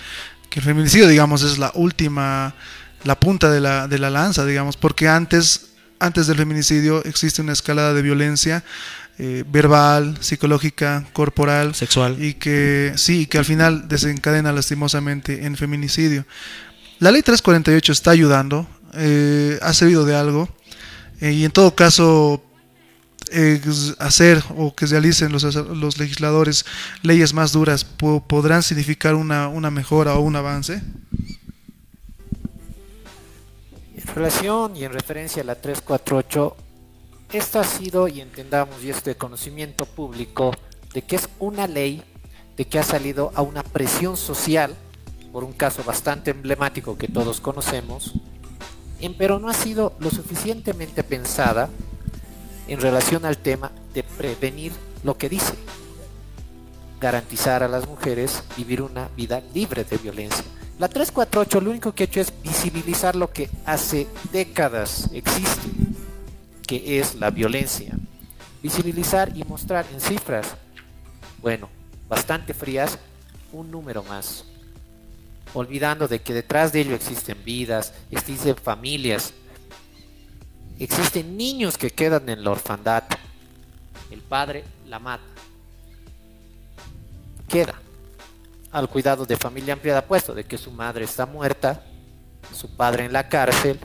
Que el feminicidio, digamos, es la última, la punta de la, de la lanza, digamos, porque antes, antes del feminicidio existe una escalada de violencia eh, verbal, psicológica, corporal, sexual y que sí, que al final desencadena lastimosamente en feminicidio. La ley 348 está ayudando, eh, ha servido de algo eh, y en todo caso hacer o que realicen los, los, legisladores leyes más duras podrán significar una, una mejora o un avance. En relación y en referencia a la 348, esto ha sido, y entendamos, y este conocimiento público, de que es una ley, de que ha salido a una presión social, por un caso bastante emblemático que todos conocemos, pero no ha sido lo suficientemente pensada en relación al tema de prevenir lo que dice, garantizar a las mujeres vivir una vida libre de violencia. La 348 lo único que ha hecho es visibilizar lo que hace décadas existe que es la violencia. Visibilizar y mostrar en cifras, bueno, bastante frías, un número más. Olvidando de que detrás de ello existen vidas, existen familias, existen niños que quedan en la orfandad. El padre la mata. Queda al cuidado de familia ampliada, puesto de que su madre está muerta, su padre en la cárcel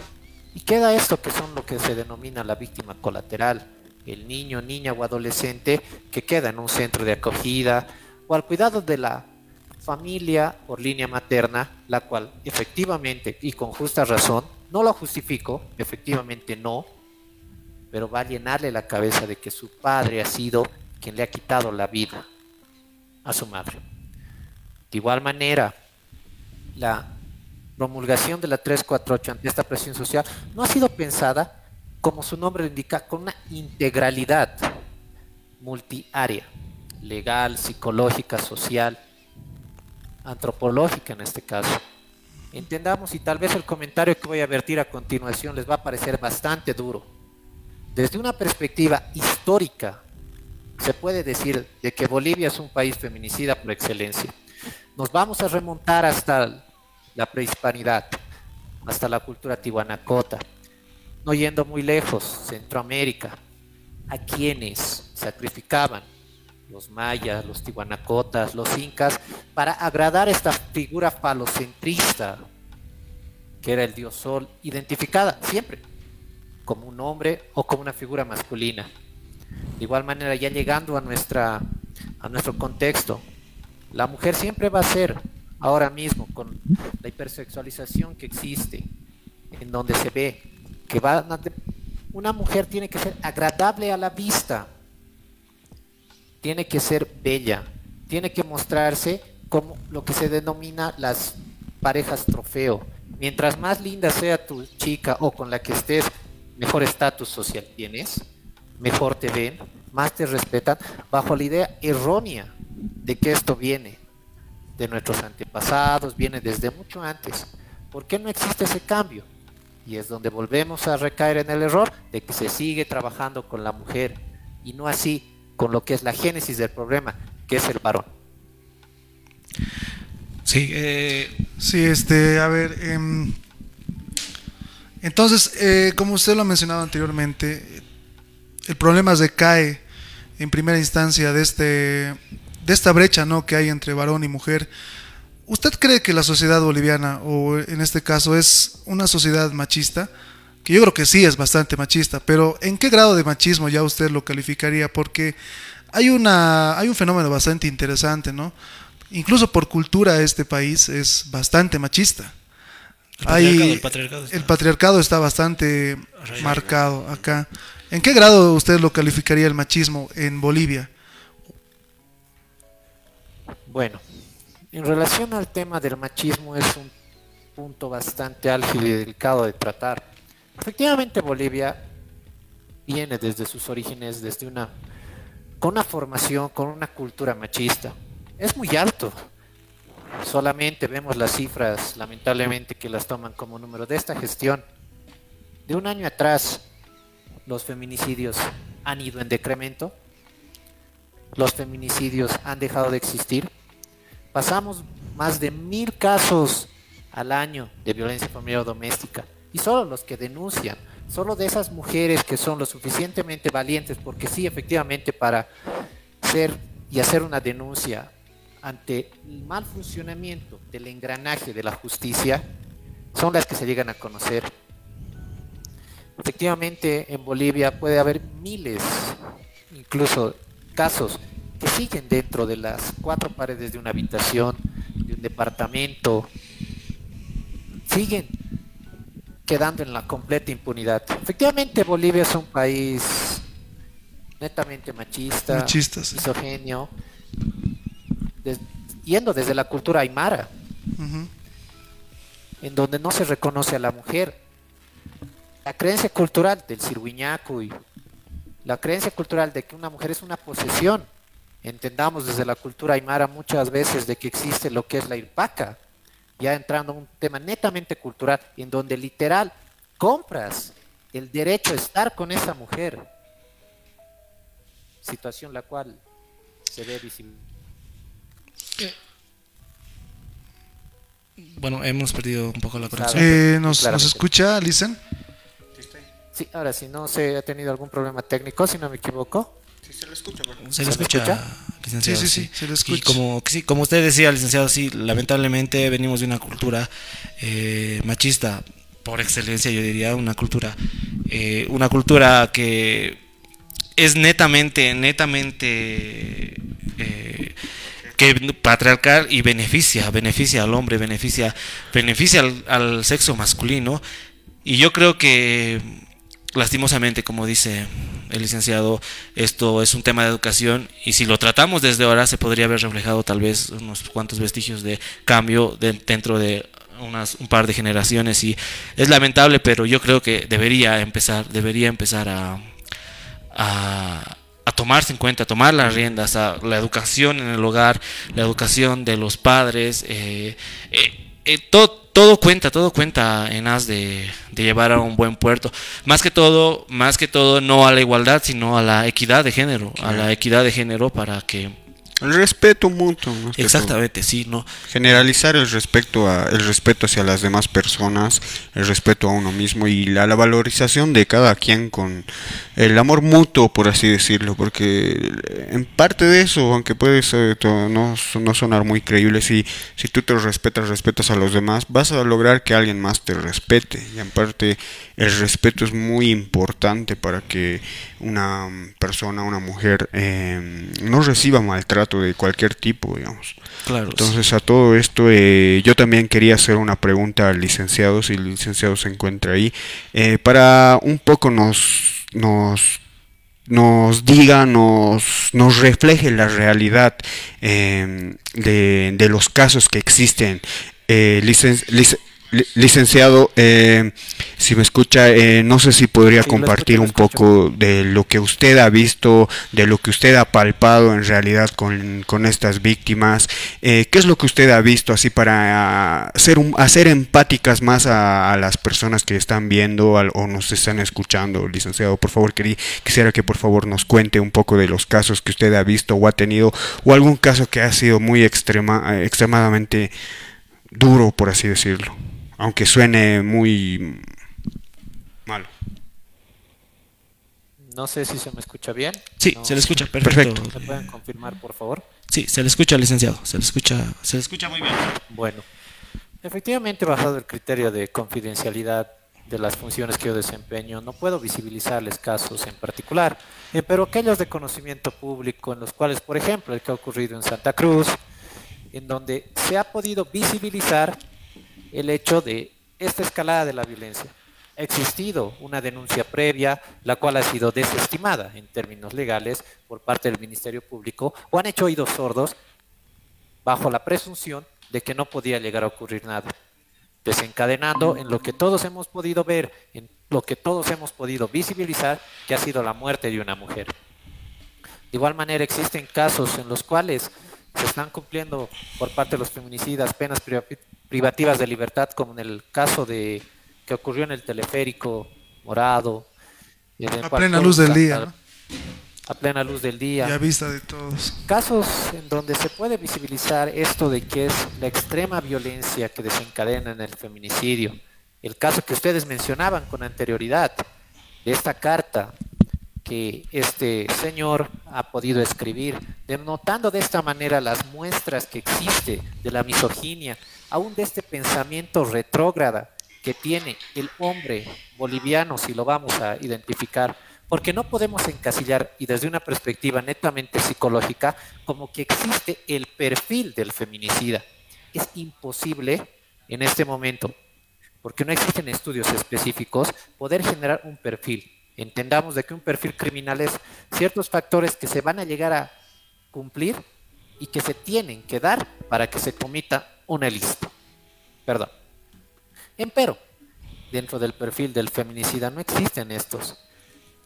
y queda esto que son lo que se denomina la víctima colateral, el niño, niña o adolescente que queda en un centro de acogida o al cuidado de la familia por línea materna, la cual efectivamente y con justa razón, no lo justifico, efectivamente no, pero va a llenarle la cabeza de que su padre ha sido quien le ha quitado la vida a su madre. De igual manera, la promulgación de la 348 ante esta presión social no ha sido pensada, como su nombre indica, con una integralidad multiárea, legal, psicológica, social, antropológica en este caso. Entendamos y tal vez el comentario que voy a vertir a continuación les va a parecer bastante duro. Desde una perspectiva histórica, se puede decir de que Bolivia es un país feminicida por excelencia. Nos vamos a remontar hasta la prehispanidad, hasta la cultura tihuanacota, no yendo muy lejos, Centroamérica, a quienes sacrificaban los mayas, los tihuanacotas, los incas, para agradar esta figura falocentrista, que era el dios sol, identificada siempre como un hombre o como una figura masculina. De igual manera, ya llegando a, nuestra, a nuestro contexto, la mujer siempre va a ser, ahora mismo, con la hipersexualización que existe, en donde se ve que va, una mujer tiene que ser agradable a la vista, tiene que ser bella, tiene que mostrarse como lo que se denomina las parejas trofeo. Mientras más linda sea tu chica o con la que estés, mejor estatus social tienes, mejor te ven, más te respetan, bajo la idea errónea de que esto viene de nuestros antepasados, viene desde mucho antes. ¿Por qué no existe ese cambio? Y es donde volvemos a recaer en el error de que se sigue trabajando con la mujer y no así con lo que es la génesis del problema, que es el varón. Sí, eh, sí, este, a ver, em, entonces, eh, como usted lo ha mencionado anteriormente, el problema se cae en primera instancia de este, de esta brecha, ¿no? Que hay entre varón y mujer. ¿Usted cree que la sociedad boliviana, o en este caso, es una sociedad machista? Que yo creo que sí es bastante machista, pero ¿en qué grado de machismo ya usted lo calificaría? Porque hay, una, hay un fenómeno bastante interesante, ¿no? Incluso por cultura este país es bastante machista. El patriarcado, el patriarcado, está, el patriarcado está bastante marcado acá. ¿En qué grado usted lo calificaría el machismo en Bolivia? Bueno, en relación al tema del machismo es un punto bastante álgido y delicado de tratar Efectivamente Bolivia viene desde sus orígenes, desde una, con una formación, con una cultura machista. Es muy alto. Solamente vemos las cifras, lamentablemente, que las toman como número de esta gestión. De un año atrás, los feminicidios han ido en decremento. Los feminicidios han dejado de existir. Pasamos más de mil casos al año de violencia familiar doméstica y solo los que denuncian, solo de esas mujeres que son lo suficientemente valientes, porque sí, efectivamente, para ser y hacer una denuncia ante el mal funcionamiento del engranaje de la justicia, son las que se llegan a conocer. Efectivamente, en Bolivia puede haber miles, incluso casos, que siguen dentro de las cuatro paredes de una habitación, de un departamento, siguen quedando en la completa impunidad. Efectivamente, Bolivia es un país netamente machista, Machista, misogenio, yendo desde la cultura aymara, en donde no se reconoce a la mujer. La creencia cultural del cirguiñaco y la creencia cultural de que una mujer es una posesión. Entendamos desde la cultura aymara muchas veces de que existe lo que es la irpaca, ya entrando a un tema netamente cultural, en donde literal compras el derecho a estar con esa mujer. Situación la cual se ve visible. Bueno, hemos perdido un poco la conexión. Eh, ¿nos, ¿Nos escucha, Listen? Sí, ahora si no se ha tenido algún problema técnico, si no me equivoco. Sí, se le escucha, Se le escucha, licenciado. Sí, sí, sí, se le escucha. Y como, sí, como usted decía, licenciado, sí, lamentablemente venimos de una cultura eh, machista por excelencia, yo diría, una cultura, eh, una cultura que es netamente, netamente eh, que patriarcal y beneficia, beneficia al hombre, beneficia, beneficia al, al sexo masculino. Y yo creo que lastimosamente, como dice el licenciado, esto es un tema de educación y si lo tratamos desde ahora se podría haber reflejado tal vez unos cuantos vestigios de cambio dentro de unas, un par de generaciones y es lamentable, pero yo creo que debería empezar, debería empezar a, a, a tomarse en cuenta, a tomar las riendas, a la educación en el hogar, la educación de los padres, eh, eh, eh, todo, todo cuenta, todo cuenta en as de, de, llevar a un buen puerto. Más que todo, más que todo, no a la igualdad, sino a la equidad de género, a la equidad de género para que el respeto mutuo. Exactamente, sí, no. Generalizar el respeto a, el respeto hacia las demás personas, el respeto a uno mismo y la, la valorización de cada quien con el amor mutuo, por así decirlo, porque en parte de eso, aunque puede ser, no, no sonar muy creíble, si, si tú te respetas, respetas a los demás, vas a lograr que alguien más te respete. Y en parte el respeto es muy importante para que una persona, una mujer, eh, no reciba maltrato de cualquier tipo, digamos. Claro. Entonces, a todo esto, eh, yo también quería hacer una pregunta al licenciado, si el licenciado se encuentra ahí, eh, para un poco nos, nos, nos diga, nos, nos refleje la realidad eh, de, de, los casos que existen. Licen, Licenciado, eh, si me escucha, eh, no sé si podría sí, compartir escucho, un poco de lo que usted ha visto, de lo que usted ha palpado en realidad con, con estas víctimas. Eh, ¿Qué es lo que usted ha visto así para hacer, un, hacer empáticas más a, a, las personas que están viendo al, o nos están escuchando? Licenciado, por favor, quería, quisiera que por favor nos cuente un poco de los casos que usted ha visto o ha tenido, o algún caso que ha sido muy extrema, extremadamente duro, por así decirlo aunque suene muy malo. No sé si se me escucha bien. Sí, no, se le escucha perfecto. ¿Me pueden confirmar, por favor? Sí, se le escucha, licenciado. Se le escucha, se le escucha muy bien. Bueno, efectivamente, basado el criterio de confidencialidad de las funciones que yo desempeño, no puedo visibilizarles casos en particular, eh, pero aquellos de conocimiento público en los cuales, por ejemplo, el que ha ocurrido en Santa Cruz, en donde se ha podido visibilizar el hecho de esta escalada de la violencia. Ha existido una denuncia previa, la cual ha sido desestimada en términos legales por parte del Ministerio Público, o han hecho oídos sordos bajo la presunción de que no podía llegar a ocurrir nada, desencadenando en lo que todos hemos podido ver, en lo que todos hemos podido visibilizar, que ha sido la muerte de una mujer. De igual manera existen casos en los cuales se están cumpliendo por parte de los feminicidas penas privativas de libertad, como en el caso de que ocurrió en el teleférico morado. a plena luz del día. ¿no? A plena luz del día. Y a vista de todos. Casos en donde se puede visibilizar esto de que es la extrema violencia que desencadena en el feminicidio. El caso que ustedes mencionaban con anterioridad, de esta carta que este señor ha podido escribir, denotando de esta manera las muestras que existe de la misoginia, aún de este pensamiento retrógrada que tiene el hombre boliviano, si lo vamos a identificar, porque no podemos encasillar, y desde una perspectiva netamente psicológica, como que existe el perfil del feminicida. Es imposible en este momento, porque no existen estudios específicos, poder generar un perfil. Entendamos de que un perfil criminal es ciertos factores que se van a llegar a cumplir y que se tienen que dar para que se comita una lista. Perdón. Empero, dentro del perfil del feminicida no existen estos.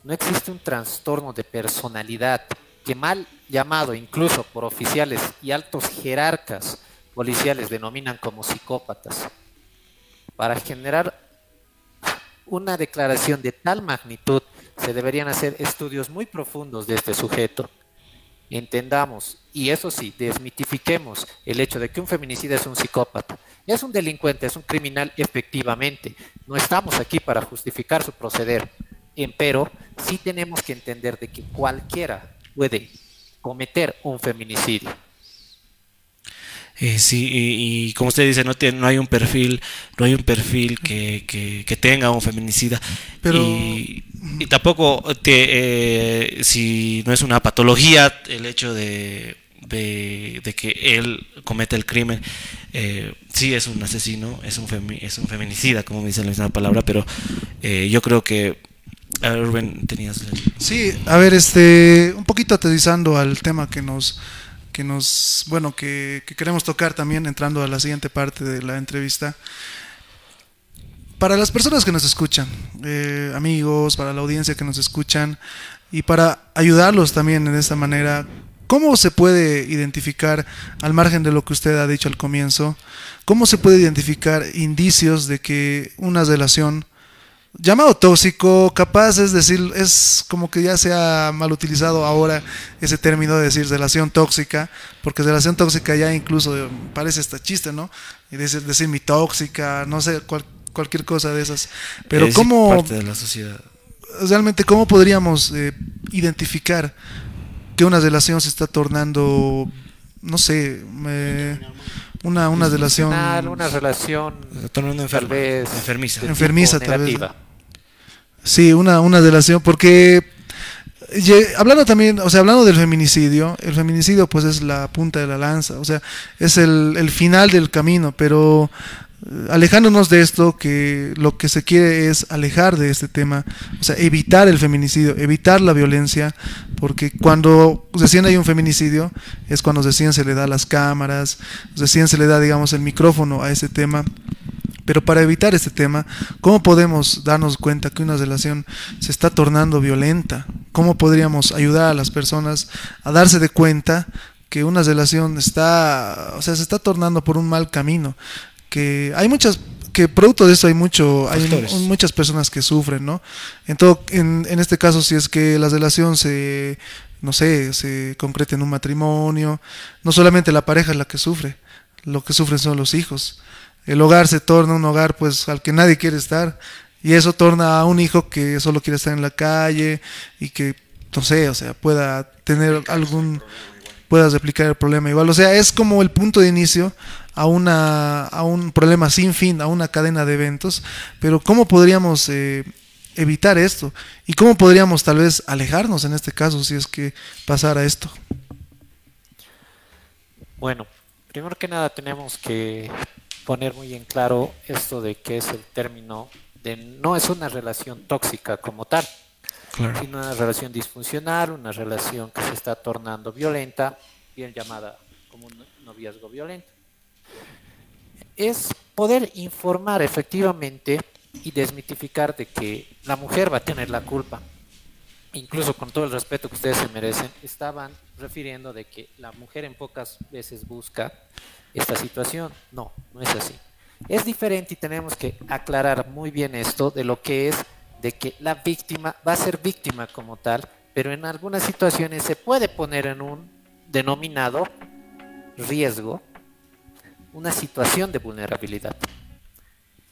No existe un trastorno de personalidad que mal llamado incluso por oficiales y altos jerarcas policiales denominan como psicópatas. Para generar una declaración de tal magnitud se deberían hacer estudios muy profundos de este sujeto entendamos, y eso sí, desmitifiquemos el hecho de que un feminicida es un psicópata. Es un delincuente, es un criminal efectivamente. No estamos aquí para justificar su proceder, pero sí tenemos que entender de que cualquiera puede cometer un feminicidio. Eh, sí, y, y, como usted dice, no, tiene, no hay un perfil, no hay un perfil que, que, que tenga un feminicida. Pero... Y, y tampoco, te, eh, si no es una patología, el hecho de, de, que él comete el crimen, eh, sí es un asesino, es un, es un feminicida, como dice la misma palabra, pero eh, yo creo que a ver, Rubén, tenías. Sí, a ver, este, un poquito aterrizando al tema que nos, que nos, bueno, que, que, queremos tocar también, entrando a la siguiente parte de la entrevista. para las personas que nos escuchan, eh, amigos, para la audiencia que nos escuchan, y para ayudarlos también en esta manera, ¿cómo se puede identificar, al margen de lo que usted ha dicho al comienzo, cómo se puede identificar indicios de que una relación llamado tóxico, capaz es decir, es como que ya se ha mal utilizado ahora ese término de decir relación tóxica, porque relación tóxica ya incluso parece hasta chiste, ¿no? Y decir, decir mi tóxica, no sé, cualquier cosa de esas. Pero Es cómo parte de la sociedad. realmente cómo podríamos eh, identificar que una relación se está tornando, no sé, eh, una, una relación una relación una tal enferma, vez enfermiza. Enfermiza, tal vez. Sí, una, una relación, porque hablando también, o sea, hablando del feminicidio, el feminicidio pues es la punta de la lanza, o sea, es el, el final del camino, pero alejándonos de esto, que lo que se quiere es alejar de este tema, o sea, evitar el feminicidio, evitar la violencia, porque cuando recién hay un feminicidio es cuando recién se le da las cámaras, recién se le da, digamos, el micrófono a ese tema. Pero para evitar este tema, ¿cómo podemos darnos cuenta que una relación se está tornando violenta? ¿Cómo podríamos ayudar a las personas a darse de cuenta que una relación está, o sea, se está tornando por un mal camino? Que hay muchas que producto de eso hay mucho hay Factores. muchas personas que sufren, ¿no? En todo en, en este caso si es que la relación se no sé, se concreta en un matrimonio, no solamente la pareja es la que sufre, lo que sufren son los hijos el hogar se torna un hogar pues al que nadie quiere estar y eso torna a un hijo que solo quiere estar en la calle y que no sé, o sea, pueda tener algún pueda replicar el problema igual, o sea, es como el punto de inicio a una a un problema sin fin, a una cadena de eventos, pero cómo podríamos eh, evitar esto y cómo podríamos tal vez alejarnos en este caso si es que pasara esto. Bueno, primero que nada tenemos que poner muy en claro esto de que es el término de no es una relación tóxica como tal, Claro. sino una relación disfuncional, una relación que se está tornando violenta, bien llamada como un noviazgo violento. Es poder informar efectivamente y desmitificar de que la mujer va a tener la culpa. Incluso con todo el respeto que ustedes se merecen, estaban refiriendo de que la mujer en pocas veces busca esta situación. No, no es así. Es diferente y tenemos que aclarar muy bien esto de lo que es de que la víctima va a ser víctima como tal, pero en algunas situaciones se puede poner en un denominado riesgo una situación de vulnerabilidad,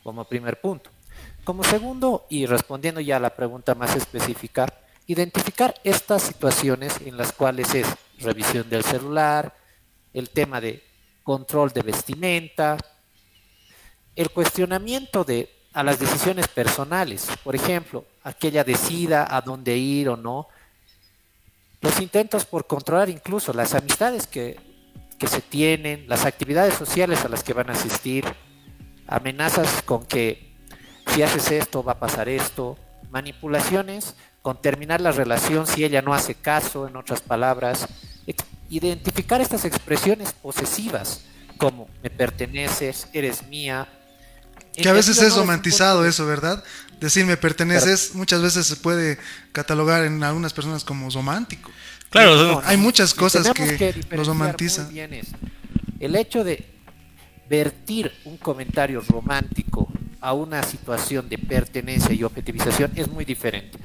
como primer punto. Como segundo, y respondiendo ya a la pregunta más específica, identificar estas situaciones en las cuales es revisión del celular, el tema de control de vestimenta, el cuestionamiento de a las decisiones personales, por ejemplo, aquella decida a dónde ir o no, los intentos por controlar incluso las amistades que, que se tienen, las actividades sociales a las que van a asistir, amenazas con que si haces esto va a pasar esto, manipulaciones con terminar la relación si ella no hace caso, en otras palabras, identificar estas expresiones posesivas como me perteneces, eres mía. Que a veces es romantizado eso, ¿verdad? Decir me perteneces, muchas veces se puede catalogar en algunas personas como romántico. Claro, No, Hay muchas cosas que diferenciar los romantizan. muy bien esto. El hecho de vertir un comentario romántico a una situación de pertenencia y objetivización es muy diferente.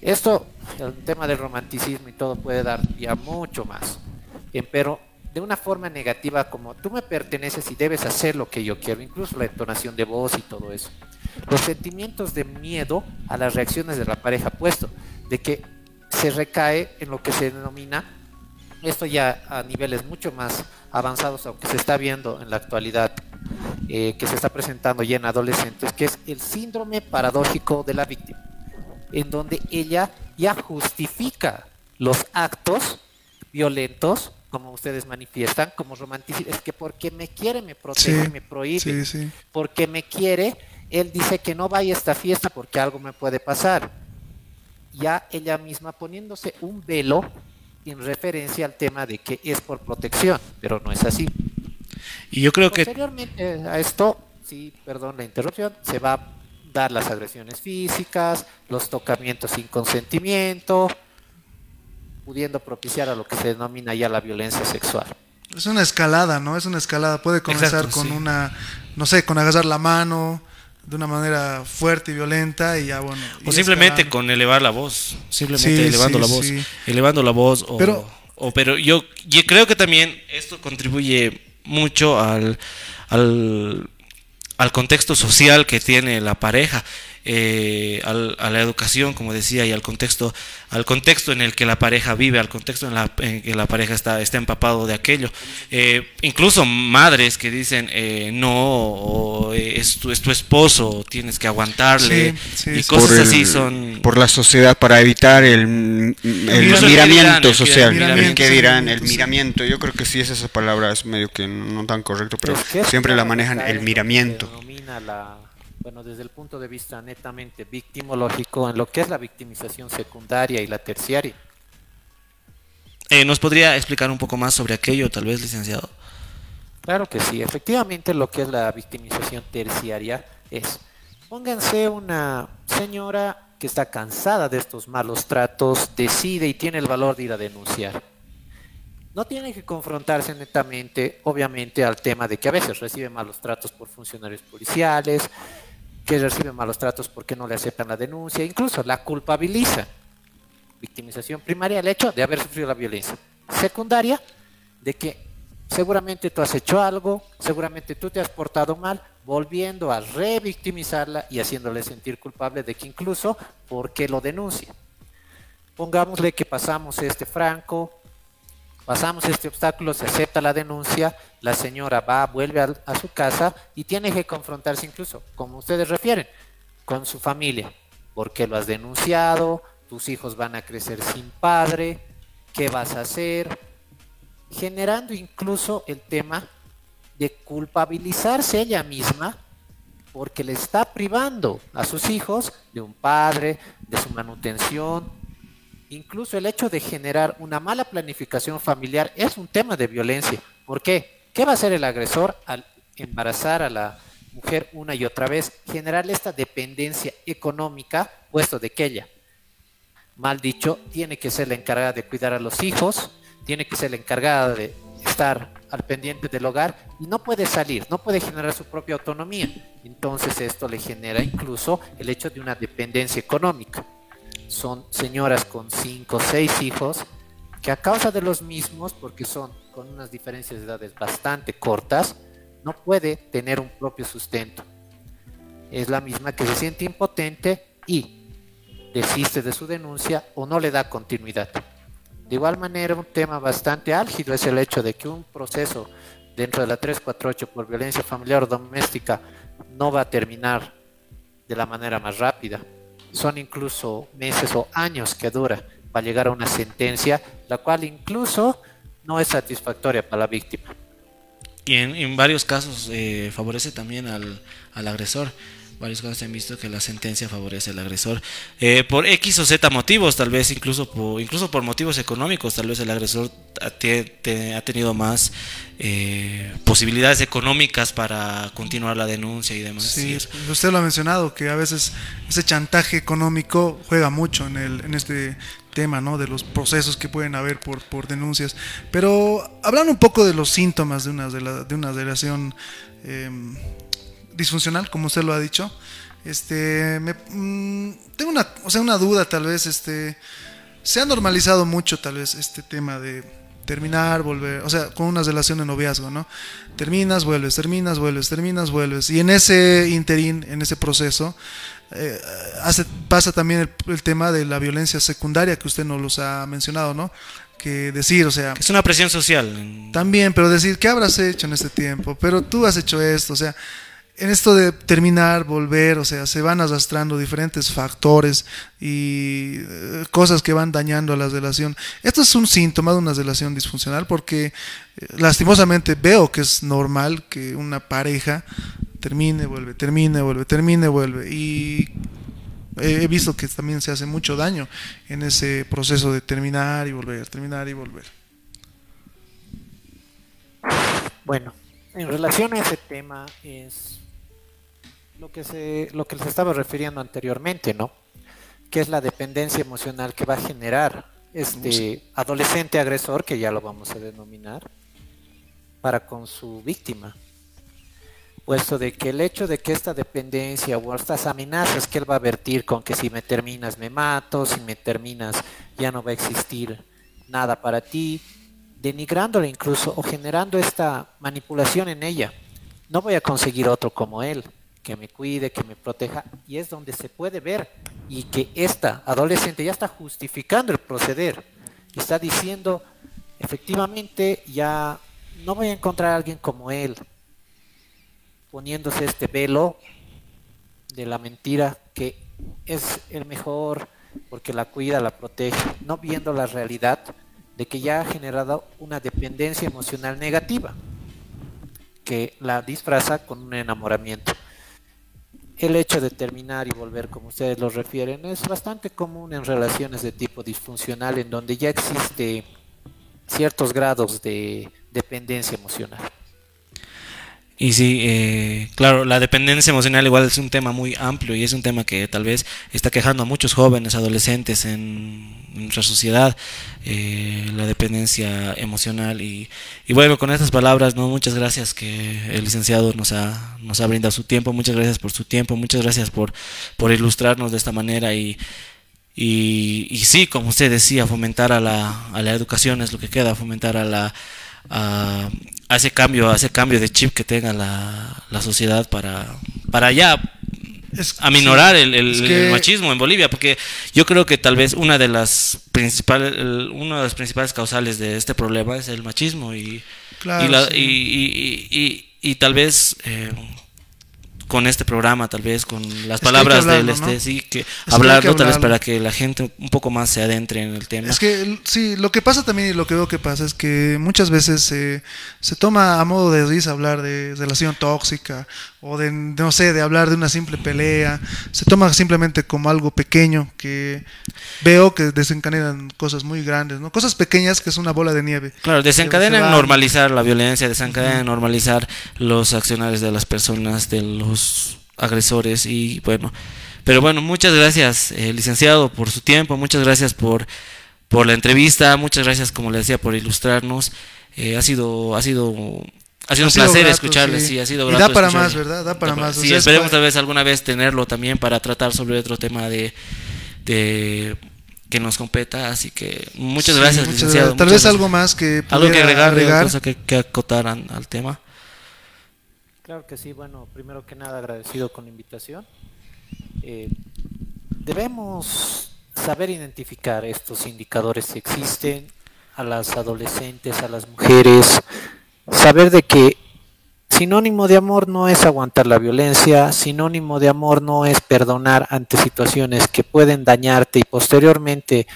Esto, el tema del romanticismo y todo puede dar ya mucho más. Pero de una forma negativa como tú me perteneces y debes hacer lo que yo quiero, incluso la entonación de voz y todo eso. Los sentimientos de miedo a las reacciones de la pareja puesto, de que se recae en lo que se denomina, esto ya a niveles mucho más avanzados, aunque se está viendo en la actualidad, eh, que se está presentando ya en adolescentes, que es el síndrome paradójico de la víctima, en donde ella ya justifica los actos violentos, como ustedes manifiestan, como romanticismo, es que porque me quiere me protege, Sí, me prohíbe, Sí, sí. porque me quiere, él dice que no vaya a esta fiesta porque algo me puede pasar. Ya ella misma poniéndose un velo en referencia al tema de que es por protección, pero no es así. Y yo creo que Posteriormente a esto, sí, perdón la interrupción, se va dar las agresiones físicas, los tocamientos sin consentimiento, pudiendo propiciar a lo que se denomina ya la violencia sexual. Es una escalada, ¿no? Es una escalada. Puede comenzar Exacto, con sí. una, no sé, con agarrar la mano de una manera fuerte y violenta y ya, bueno. O simplemente escalando. con elevar la voz, simplemente Sí, elevando sí, la voz, sí. elevando la voz. O, Pero- o- pero yo, yo creo que también esto contribuye mucho al, al, al contexto social que tiene la pareja, eh, al- a la educación, como decía, y al contexto, al contexto en el que la pareja vive, al contexto en, la, en que la pareja está, está empapado de aquello. Eh, incluso madres que dicen eh, no, o eh, es, tu, es tu esposo, tienes que aguantarle, Sí, sí, y sí. cosas por el- así son... por la sociedad para evitar el, el el miramiento social el que dirán el miramiento yo creo que sí es esa palabra es medio que no tan correcto pero siempre la manejan el miramiento la, bueno, desde el punto de vista netamente victimológico, en lo que es la victimización secundaria y la terciaria. Eh, ¿Nos podría explicar un poco más sobre aquello, tal vez, licenciado? Claro que sí, efectivamente lo que es la victimización terciaria es, pónganse una señora que está cansada de estos malos tratos, decide y tiene el valor de ir a denunciar. No tiene que confrontarse netamente, obviamente, al tema de que a veces recibe malos tratos por funcionarios policiales, que recibe malos tratos porque no le aceptan la denuncia, incluso la culpabiliza. Victimización primaria, el hecho de haber sufrido la violencia. Secundaria, de que seguramente tú has hecho algo, seguramente tú te has portado mal, volviendo a revictimizarla y haciéndole sentir culpable de que incluso porque lo denuncia. Pongámosle que pasamos este franco, pasamos este obstáculo, se acepta la denuncia, la señora va, vuelve al- a, su casa y tiene que confrontarse incluso, como ustedes refieren, con su familia. ¿Por qué lo has denunciado? Tus hijos van a crecer sin padre. ¿Qué vas a hacer? Generando incluso el tema de culpabilizarse ella misma porque le está privando a sus hijos de un padre, de su manutención, Incluso el hecho de generar una mala planificación familiar es un tema de violencia. ¿Por qué? ¿Qué va a hacer el agresor al embarazar a la mujer una y otra vez? Generarle esta dependencia económica, puesto de que ella, mal dicho, tiene que ser la encargada de cuidar a los hijos, tiene que ser la encargada de estar al pendiente del hogar y no puede salir, no puede generar su propia autonomía. Entonces esto le genera incluso el hecho de una dependencia económica son señoras con cinco o seis hijos que a causa de los mismos, porque son con unas diferencias de edades bastante cortas, no puede tener un propio sustento. Es la misma que se siente impotente y desiste de su denuncia o no le da continuidad. De igual manera, un tema bastante álgido es el hecho de que un proceso dentro de la 348 por violencia familiar o doméstica no va a terminar de la manera más rápida son incluso meses o años que dura para llegar a una sentencia, la cual incluso no es satisfactoria para la víctima. Y en, varios casos eh, favorece también al, al agresor. Varios casos se han visto que la sentencia favorece al agresor. Eh, por X o Z motivos, tal vez incluso por, incluso por motivos económicos, tal vez el agresor ha, te- te- ha tenido más eh, posibilidades económicas para continuar la denuncia y demás. Sí, usted lo ha mencionado, que a veces ese chantaje económico juega mucho en, el, en este tema, ¿no? De los procesos que pueden haber por, por denuncias. Pero hablando un poco de los síntomas de una, de la- de una relación eh, disfuncional, como usted lo ha dicho, este, me- mm, tengo una, o sea, una duda tal vez, este, se ha normalizado mucho tal vez este tema de terminar, volver, o sea, con una relación de noviazgo, ¿no? Terminas, vuelves, terminas, vuelves, terminas, vuelves. Y en ese interín, en ese proceso, eh, hace, pasa también el, el tema de la violencia secundaria que usted nos los ha mencionado, ¿no? Que decir, o sea, Es una presión social. también, pero decir, ¿qué habrás hecho en este tiempo? Pero tú has hecho esto, o sea, en esto de terminar, volver, o sea, se van arrastrando diferentes factores y eh, cosas que van dañando a la relación. Esto es un síntoma de una relación disfuncional porque eh, lastimosamente veo que es normal que una pareja termine, vuelve, termine, vuelve, termine, vuelve. Y he he visto que también se hace mucho daño en ese proceso de terminar y volver, terminar y volver. Bueno, en relación a ese tema es lo que se lo que les estaba refiriendo anteriormente, ¿no? Que es la dependencia emocional que va a generar este adolescente agresor, que ya lo vamos a denominar, para con su víctima. Puesto de que el hecho de que esta dependencia o estas amenazas que él va a vertir con que si me terminas me mato, si me terminas ya no va a existir nada para ti, denigrándole incluso o generando esta manipulación en ella. No voy a conseguir otro como él, que me cuide, que me proteja, y es donde se puede ver y que esta adolescente ya está justificando el proceder, está diciendo, efectivamente, ya no voy a encontrar a alguien como él, poniéndose este velo de la mentira que es el mejor porque la cuida, la protege, no viendo la realidad de que ya ha generado una dependencia emocional negativa que la disfraza con un enamoramiento. El hecho de terminar y volver, como ustedes lo refieren, es bastante común en relaciones de tipo disfuncional en donde ya existe ciertos grados de dependencia emocional. Y sí, eh, claro, la dependencia emocional igual es un tema muy amplio y es un tema que tal vez está quejando a muchos jóvenes, adolescentes en, nuestra sociedad, eh, la dependencia emocional. Y, y, bueno, con estas palabras, no muchas gracias que el licenciado nos ha, nos ha brindado su tiempo, muchas gracias por su tiempo, muchas gracias por, por ilustrarnos de esta manera. Y, y, y sí, como usted decía, fomentar a la, a la educación es lo que queda, fomentar a la ese cambio, ese cambio de chip que tenga la, la sociedad para, para ya aminorar el, el, machismo en Bolivia, porque yo creo que tal vez una de las principales, una de las principales causales de este problema es el machismo y, y, y, tal vez eh, con este programa, tal vez con las palabras del este, sí, que hablarlo, tal vez para que la gente un poco más se adentre en el tema. Es que sí, lo que pasa también y lo que veo que pasa es que muchas veces se toma a modo de risa hablar de relación tóxica o de, no sé, de hablar de una simple pelea, se toma simplemente como algo pequeño que veo que desencadenan cosas muy grandes, ¿no? Cosas pequeñas que es una bola de nieve. Claro, desencadenan normalizar la violencia, desencadenan normalizar los accionarios de las personas, de los agresores y bueno, pero bueno, muchas gracias, eh, licenciado, por su tiempo, muchas gracias por, por la entrevista, muchas gracias, como le decía, por ilustrarnos. Eh, ha sido ha sido ha sido un placer escucharle, sí. ha sido grato. Y da para más, ¿verdad? Da para más. Sí, esperemos tal vez alguna vez tenerlo también para tratar sobre otro tema de, de que nos competa, así que muchas gracias, licenciado. Tal vez algo más que algo que agregar, agregar. Cosa que, que acotar al tema. Claro que sí, bueno, primero que nada agradecido con la invitación. Eh, debemos saber identificar estos indicadores que existen a las adolescentes, a las mujeres, saber de que sinónimo de amor no es aguantar la violencia, sinónimo de amor no es perdonar ante situaciones que pueden dañarte y posteriormente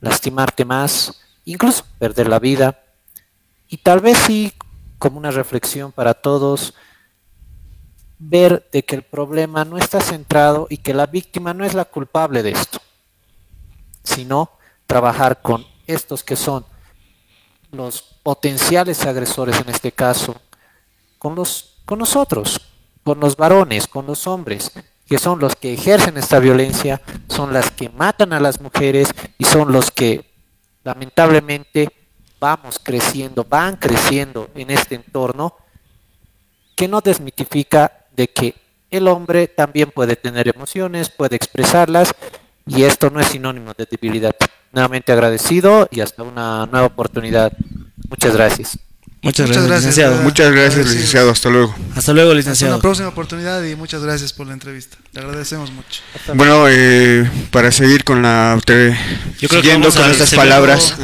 lastimarte más, incluso perder la vida. Y tal vez sí, como una reflexión para todos, ver de que el problema no está centrado y que la víctima no es la culpable de esto, sino trabajar con estos que son los potenciales agresores en este caso, con, los, con nosotros, con los varones, con los hombres, que son los que ejercen esta violencia, son las que matan a las mujeres y son los que lamentablemente vamos creciendo, van creciendo en este entorno, que no desmitifica de que el hombre también puede tener emociones, puede expresarlas y esto no es sinónimo de debilidad. Nuevamente agradecido y hasta una nueva oportunidad. Muchas gracias. Muchas, gracias, licenciado. Muchas gracias, licenciado. Hasta luego. Hasta luego, licenciado. Hasta una próxima oportunidad y muchas gracias por la entrevista. Le agradecemos mucho. Bueno, eh, para seguir con la. Yo creo siguiendo con estas palabras,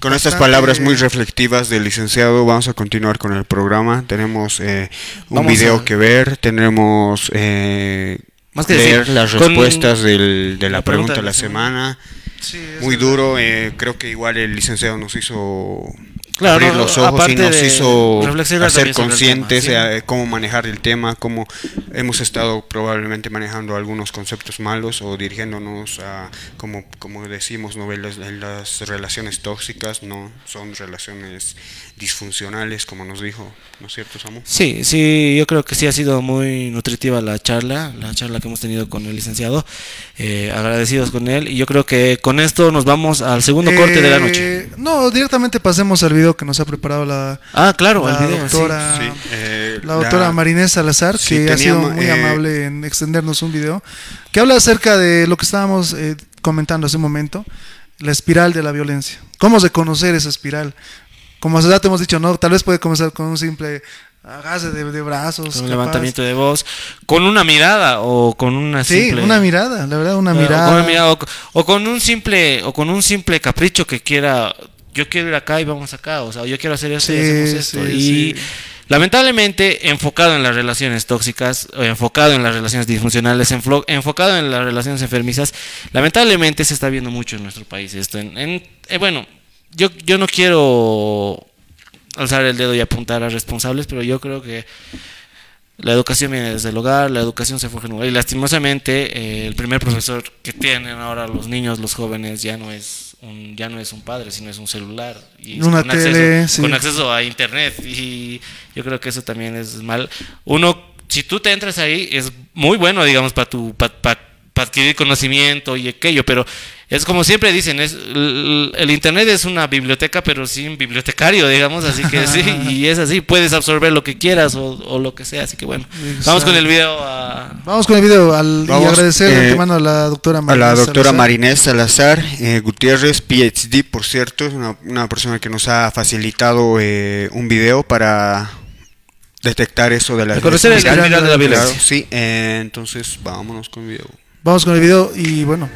con estas palabras muy reflectivas del licenciado, vamos a continuar con el programa. Tenemos eh, un video que ver, tenemos. Eh, Más que leer las respuestas del, de la, pregunta, de la semana. muy duro, eh, creo que igual el licenciado nos hizo abrir los ojos y nos hizo hacer conscientes de cómo manejar el tema, cómo hemos estado probablemente manejando algunos conceptos malos o dirigiéndonos a, como, como decimos, novelas, las relaciones tóxicas, no son relaciones disfuncionales, como nos dijo, ¿no es cierto, Samu? Sí, sí, yo creo que sí ha sido muy nutritiva la charla, la charla que hemos tenido con el licenciado, eh, agradecidos con él, y yo creo que con esto nos vamos al segundo corte de la noche. Eh, no, directamente pasemos al video que nos ha preparado la, ah, claro, la doctora, eh, la doctora Marinés Salazar, que ha sido muy amable en extendernos un video, que habla acerca de lo que estábamos comentando hace un momento, la espiral de la violencia. ¿Cómo reconocer esa espiral? como ya te hemos dicho, ¿no? Tal vez puede comenzar con un simple agase de, brazos. Con un levantamiento de voz, con una mirada o con una simple... Sí, una mirada, la verdad, una mirada. O con, un simple, o con un simple capricho que quiera, yo quiero ir acá y vamos acá, o sea, yo quiero hacer eso y hacemos esto. y lamentablemente, enfocado en las relaciones tóxicas, enfocado en las relaciones disfuncionales, enfocado en las relaciones enfermizas, lamentablemente se está viendo mucho en nuestro país esto. En, eh, bueno, yo, yo no quiero alzar el dedo y apuntar a responsables, pero yo creo que la educación viene desde el hogar, la educación se forja en el hogar. Y lastimosamente, eh, el primer profesor que tienen ahora los niños, los jóvenes, ya no es un, ya no es un padre, sino es un celular. Y Una con, tele, acceso, con acceso a internet. Y yo creo que eso también es mal. Uno, si tú te entras ahí, es muy bueno, digamos, para tu, para adquirir conocimiento y aquello, pero es como siempre dicen, es, el, Internet es una biblioteca, pero sin bibliotecario, digamos, así que sí, y es así, puedes absorber lo que quieras o, lo que sea, así que bueno, vamos con el video. Vamos con el video al, y agradecer eh, a la doctora Marinés A la doctora Marinés Salazar eh, Gutiérrez, PhD, por cierto, es una, persona que nos ha facilitado eh, un video para detectar eso de la, conocer el de la violencia. sí, entonces vámonos con el video. Vamos con el video y bueno,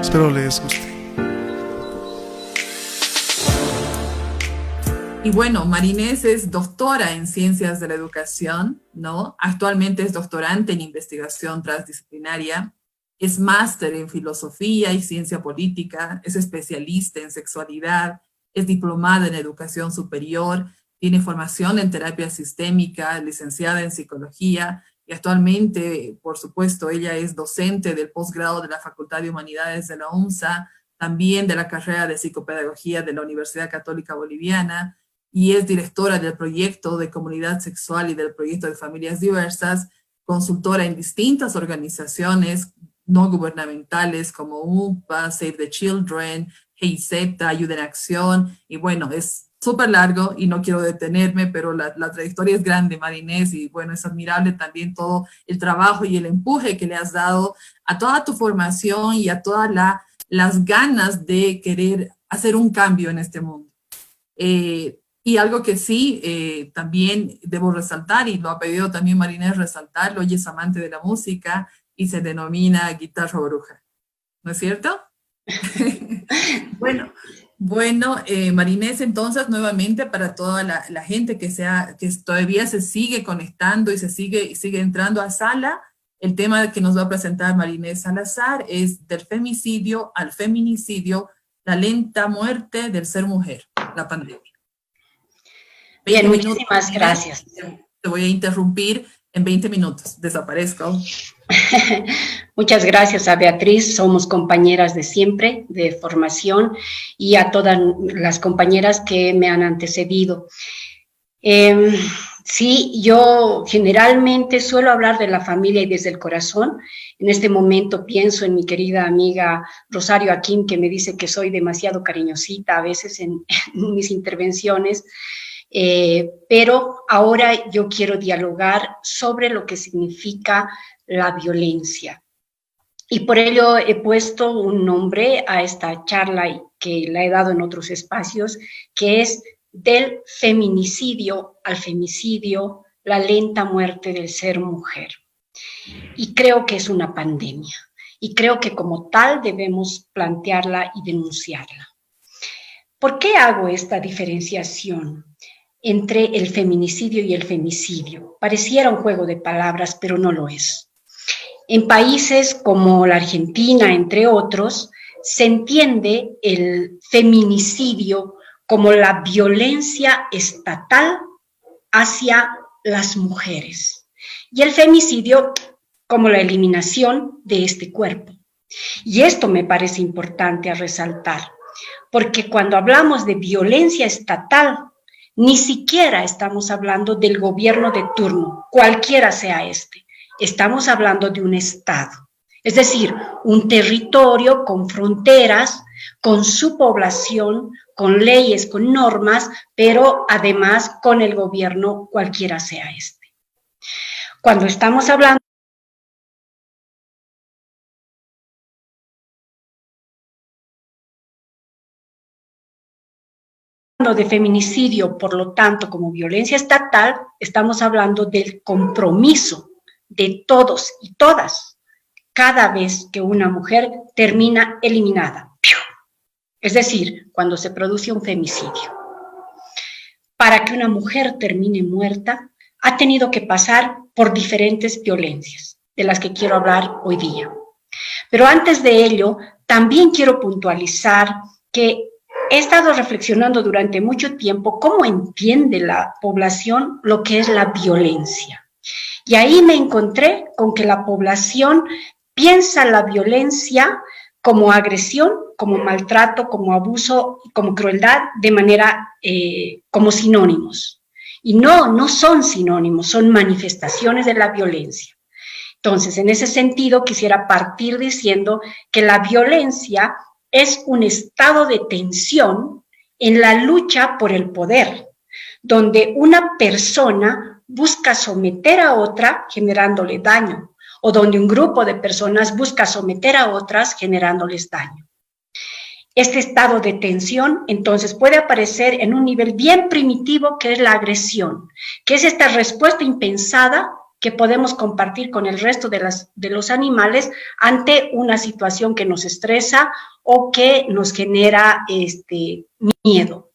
espero les guste. Y bueno, Marinés es doctora en ciencias de la educación, ¿no? Actualmente es doctorante en investigación transdisciplinaria, es máster en filosofía y ciencia política, es especialista en sexualidad, es diplomada en educación superior, tiene formación en terapia sistémica, licenciada en psicología, y actualmente, por supuesto, ella es docente del posgrado de la Facultad de Humanidades de la UNSA, también de la carrera de psicopedagogía de la Universidad Católica Boliviana, y es directora del proyecto de comunidad sexual y del proyecto de familias diversas, consultora en distintas organizaciones no gubernamentales como UPA, Save the Children, GIZ, Ayuda en Acción, y bueno, es súper largo y no quiero detenerme, pero la, trayectoria es grande, Marinés, y bueno, es admirable también todo el trabajo y el empuje que le has dado a toda tu formación y a todas las ganas de querer hacer un cambio en este mundo. Eh, y algo que sí, eh, también debo resaltar, y lo ha pedido también Marinés resaltarlo, ella es amante de la música y se denomina guitarra bruja. ¿No es cierto? bueno, bueno, eh, Marinés, entonces nuevamente para toda la, gente que, sea, que todavía se sigue conectando y se sigue, sigue entrando a sala, el tema que nos va a presentar Marinés Salazar es del femicidio al feminicidio, la lenta muerte del ser mujer, la pandemia. Bien, muchísimas gracias. Te voy a interrumpir en 20 minutos, desaparezco. Muchas gracias a Beatriz, somos compañeras de siempre, de formación, y a todas las compañeras que me han antecedido. Em, sí, yo generalmente suelo hablar de la familia y desde el corazón. En este momento pienso en mi querida amiga Rosario Aquín, que me dice que soy demasiado cariñosita a veces en, mis intervenciones. Eh, pero ahora yo quiero dialogar sobre lo que significa la violencia. Y por ello he puesto un nombre a esta charla que la he dado en otros espacios, que es del feminicidio al femicidio, la lenta muerte del ser mujer. Y creo que es una pandemia. Y creo que como tal debemos plantearla y denunciarla. ¿Por qué hago esta diferenciación entre el feminicidio y el femicidio? Pareciera un juego de palabras, pero no lo es. En países como la Argentina, entre otros, se entiende el feminicidio como la violencia estatal hacia las mujeres y el femicidio como la eliminación de este cuerpo. Y esto me parece importante a resaltar, porque cuando hablamos de violencia estatal, ni siquiera estamos hablando del gobierno de turno, cualquiera sea este. Estamos hablando de un Estado, es decir, un territorio con fronteras, con su población, con leyes, con normas, pero además con el gobierno, cualquiera sea este. Cuando estamos hablando de feminicidio, por lo tanto, como violencia estatal, estamos hablando del compromiso de todos y todas cada vez que una mujer termina eliminada. Es decir, cuando se produce un femicidio. Para que una mujer termine muerta, ha tenido que pasar por diferentes violencias, de las que quiero hablar hoy día. Pero antes de ello, también quiero puntualizar que he estado reflexionando durante mucho tiempo cómo entiende la población lo que es la violencia. Y ahí me encontré con que la población piensa la violencia como agresión, como maltrato, como abuso, como crueldad, de manera eh, como sinónimos. Y no, no son sinónimos, son manifestaciones de la violencia. Entonces, en ese sentido, quisiera partir diciendo que la violencia es un estado de tensión en la lucha por el poder, donde una persona busca someter a otra generándole daño, o donde un grupo de personas busca someter a otras generándoles daño. Este estado de tensión entonces puede aparecer en un nivel bien primitivo que es la agresión, que es esta respuesta impensada que podemos compartir con el resto de, los animales ante una situación que nos estresa o que nos genera este, miedo.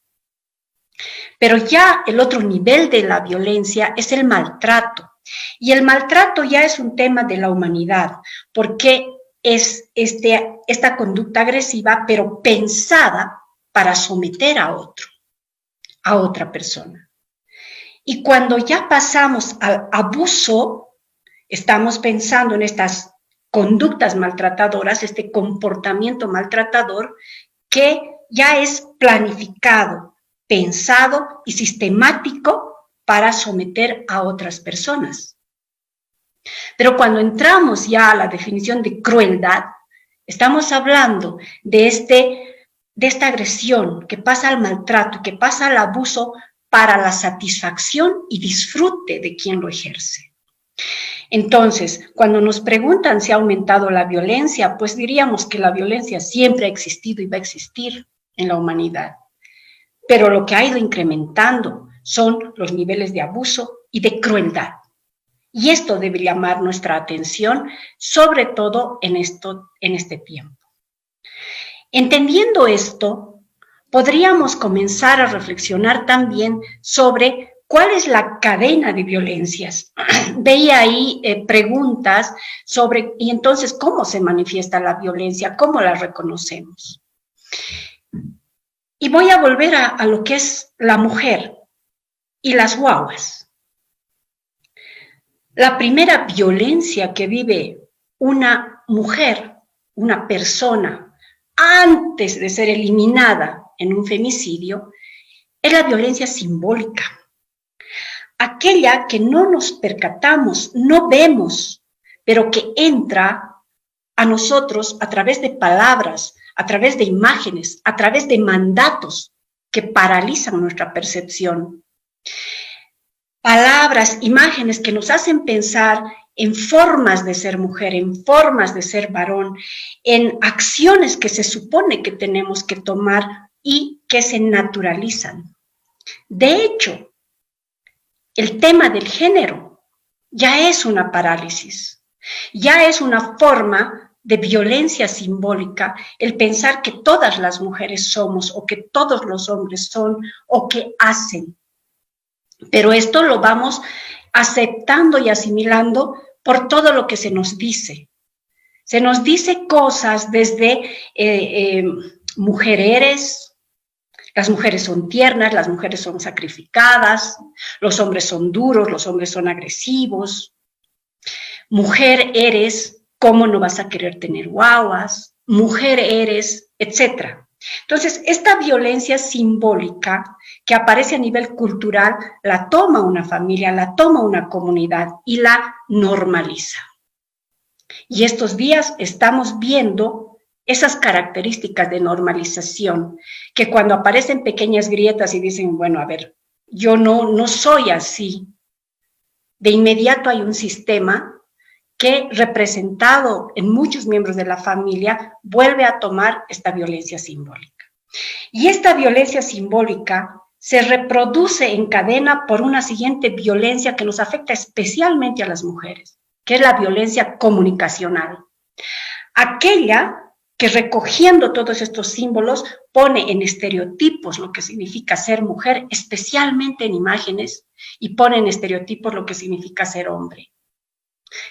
Pero ya el otro nivel de la violencia es el maltrato. Y el maltrato ya es un tema de la humanidad, porque es este, esta conducta agresiva, pero pensada para someter a otro, a otra persona. Y cuando ya pasamos al abuso, estamos pensando en estas conductas maltratadoras, este comportamiento maltratador que ya es planificado, pensado y sistemático para someter a otras personas. Pero cuando entramos ya a la definición de crueldad, estamos hablando de, este, de esta agresión que pasa al maltrato, que pasa al abuso para la satisfacción y disfrute de quien lo ejerce. Entonces, cuando nos preguntan si ha aumentado la violencia, pues diríamos que la violencia siempre ha existido y va a existir en la humanidad. Pero lo que ha ido incrementando son los niveles de abuso y de crueldad. Y esto debe llamar nuestra atención, sobre todo en, esto, en este tiempo. Entendiendo esto, podríamos comenzar a reflexionar también sobre ¿Cuál es la cadena de violencias? Veía ahí eh, preguntas sobre, y entonces, ¿cómo se manifiesta la violencia? ¿Cómo la reconocemos? Y voy a volver a, a lo que es la mujer y las guaguas. La primera violencia que vive una mujer, una persona, antes de ser eliminada en un femicidio, es la violencia simbólica aquella que no nos percatamos, no vemos, pero que entra a nosotros a través de palabras, a través de imágenes, a través de mandatos que paralizan nuestra percepción. Palabras, imágenes que nos hacen pensar en formas de ser mujer, en formas de ser varón, en acciones que se supone que tenemos que tomar y que se naturalizan. De hecho, el tema del género ya es una parálisis, ya es una forma de violencia simbólica el pensar que todas las mujeres somos o que todos los hombres son o que hacen. Pero esto lo vamos aceptando y asimilando por todo lo que se nos dice. Se nos dice cosas desde eh, eh, Las mujeres son tiernas, las mujeres son sacrificadas, los hombres son duros, los hombres son agresivos. Mujer eres, ¿cómo no vas a querer tener guaguas? Mujer eres, etcétera. Entonces, esta violencia simbólica que aparece a nivel cultural la toma una familia, la toma una comunidad y la normaliza. Y estos días estamos viendo esas características de normalización, que cuando aparecen pequeñas grietas y dicen, bueno, a ver, yo no, no soy así, de inmediato hay un sistema que representado en muchos miembros de la familia vuelve a tomar esta violencia simbólica. Y esta violencia simbólica se reproduce en cadena por una siguiente violencia que nos afecta especialmente a las mujeres, que es la violencia comunicacional. Aquella que recogiendo todos estos símbolos pone en estereotipos lo que significa ser mujer, especialmente en imágenes, y pone en estereotipos lo que significa ser hombre.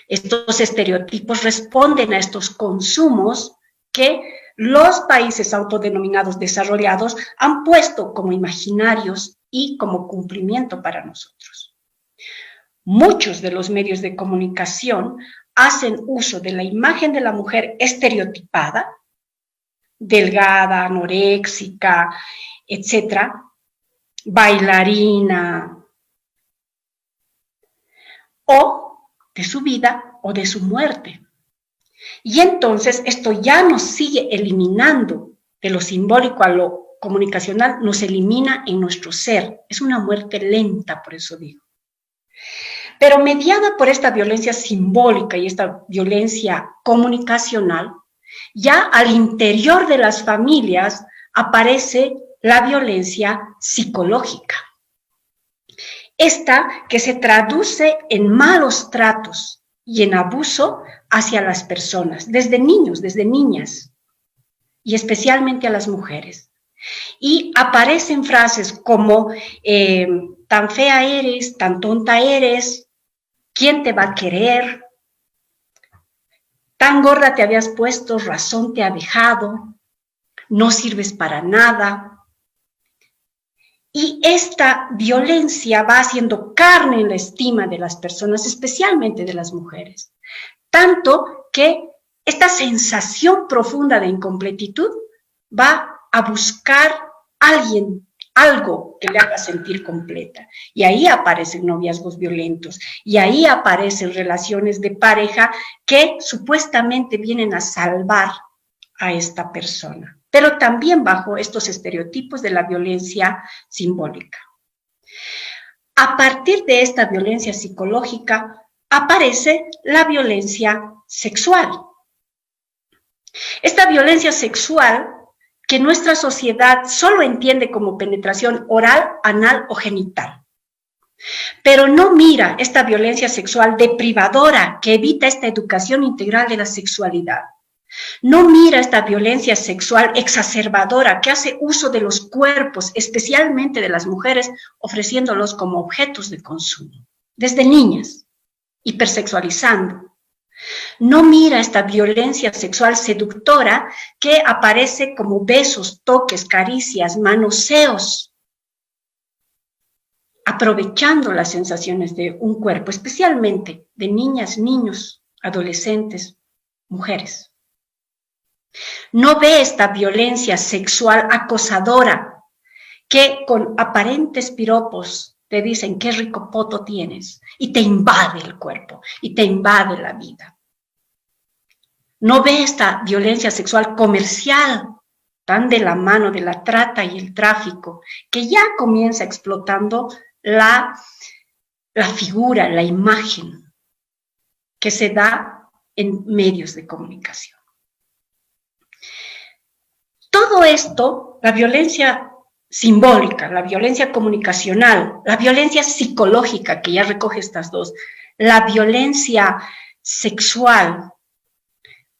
Estos estereotipos responden a estos consumos que los países autodenominados desarrollados han puesto como imaginarios y como cumplimiento para nosotros. Muchos de los medios de comunicación hacen uso de la imagen de la mujer estereotipada, delgada, anoréxica, etcétera, bailarina, o de su vida o de su muerte. Y entonces esto ya nos sigue eliminando de lo simbólico a lo comunicacional, nos elimina en nuestro ser. Es una muerte lenta, por eso digo. Pero mediada por esta violencia simbólica y esta violencia comunicacional, ya al interior de las familias aparece la violencia psicológica. Esta que se traduce en malos tratos y en abuso hacia las personas, desde niños, desde niñas, y especialmente a las mujeres. Y aparecen frases como, eh, tan fea eres, tan tonta eres, ¿quién te va a querer? Tan gorda te habías puesto, razón te ha dejado, no sirves para nada, y esta violencia va haciendo carne en la estima de las personas, especialmente de las mujeres. Tanto que esta sensación profunda de incompletitud va a buscar alguien, algo que le haga sentir completa. Y ahí aparecen noviazgos violentos, y ahí aparecen relaciones de pareja que supuestamente vienen a salvar a esta persona pero también bajo estos estereotipos de la violencia simbólica. A partir de esta violencia psicológica aparece la violencia sexual. Esta violencia sexual que nuestra sociedad solo entiende como penetración oral, anal o genital. Pero no mira esta violencia sexual deprivadora que evita esta educación integral de la sexualidad. No mira esta violencia sexual exacerbadora que hace uso de los cuerpos, especialmente de las mujeres, ofreciéndolos como objetos de consumo, desde niñas, hipersexualizando. No mira esta violencia sexual seductora que aparece como besos, toques, caricias, manoseos, aprovechando las sensaciones de un cuerpo, especialmente de niñas, niños, adolescentes, mujeres. No ve esta violencia sexual acosadora que con aparentes piropos te dicen qué rico poto tienes y te invade el cuerpo y te invade la vida. No ve esta violencia sexual comercial tan de la mano de la trata y el tráfico que ya comienza explotando la, la figura, la imagen que se da en medios de comunicación. Todo esto, la violencia simbólica, la violencia comunicacional, la violencia psicológica, que ya recoge estas dos, la violencia sexual,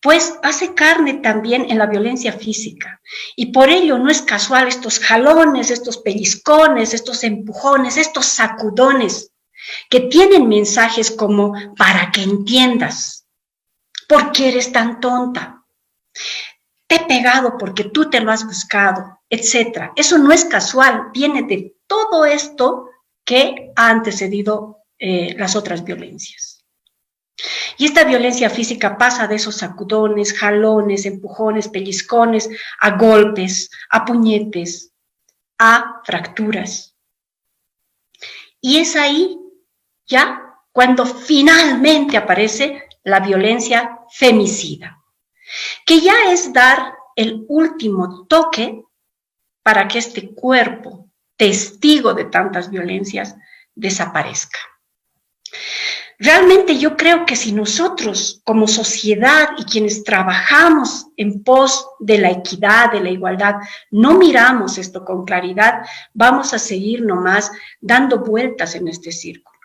pues hace carne también en la violencia física. Y por ello no es casual estos jalones, estos pellizcones, estos empujones, estos sacudones, que tienen mensajes como para que entiendas, ¿por qué eres tan tonta? Te he pegado porque tú te lo has buscado. etcétera. Eso no es casual, viene de todo esto que ha antecedido eh, las otras violencias. Y esta violencia física pasa de esos sacudones, jalones, empujones, pellizcones, a golpes, a puñetes, a fracturas. Y es ahí ya cuando finalmente aparece la violencia femicida, que ya es dar el último toque para que este cuerpo, testigo de tantas violencias, desaparezca. Realmente yo creo que si nosotros como sociedad y quienes trabajamos en pos de la equidad, de la igualdad, no miramos esto con claridad, vamos a seguir nomás dando vueltas en este círculo.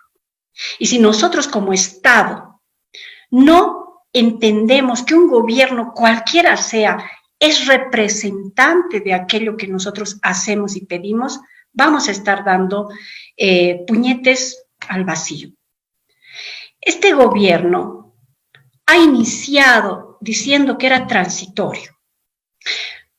Y si nosotros como Estado no entendemos que un gobierno, cualquiera sea, es representante de aquello que nosotros hacemos y pedimos, vamos a estar dando eh, puñetes al vacío. Este gobierno ha iniciado diciendo que era transitorio,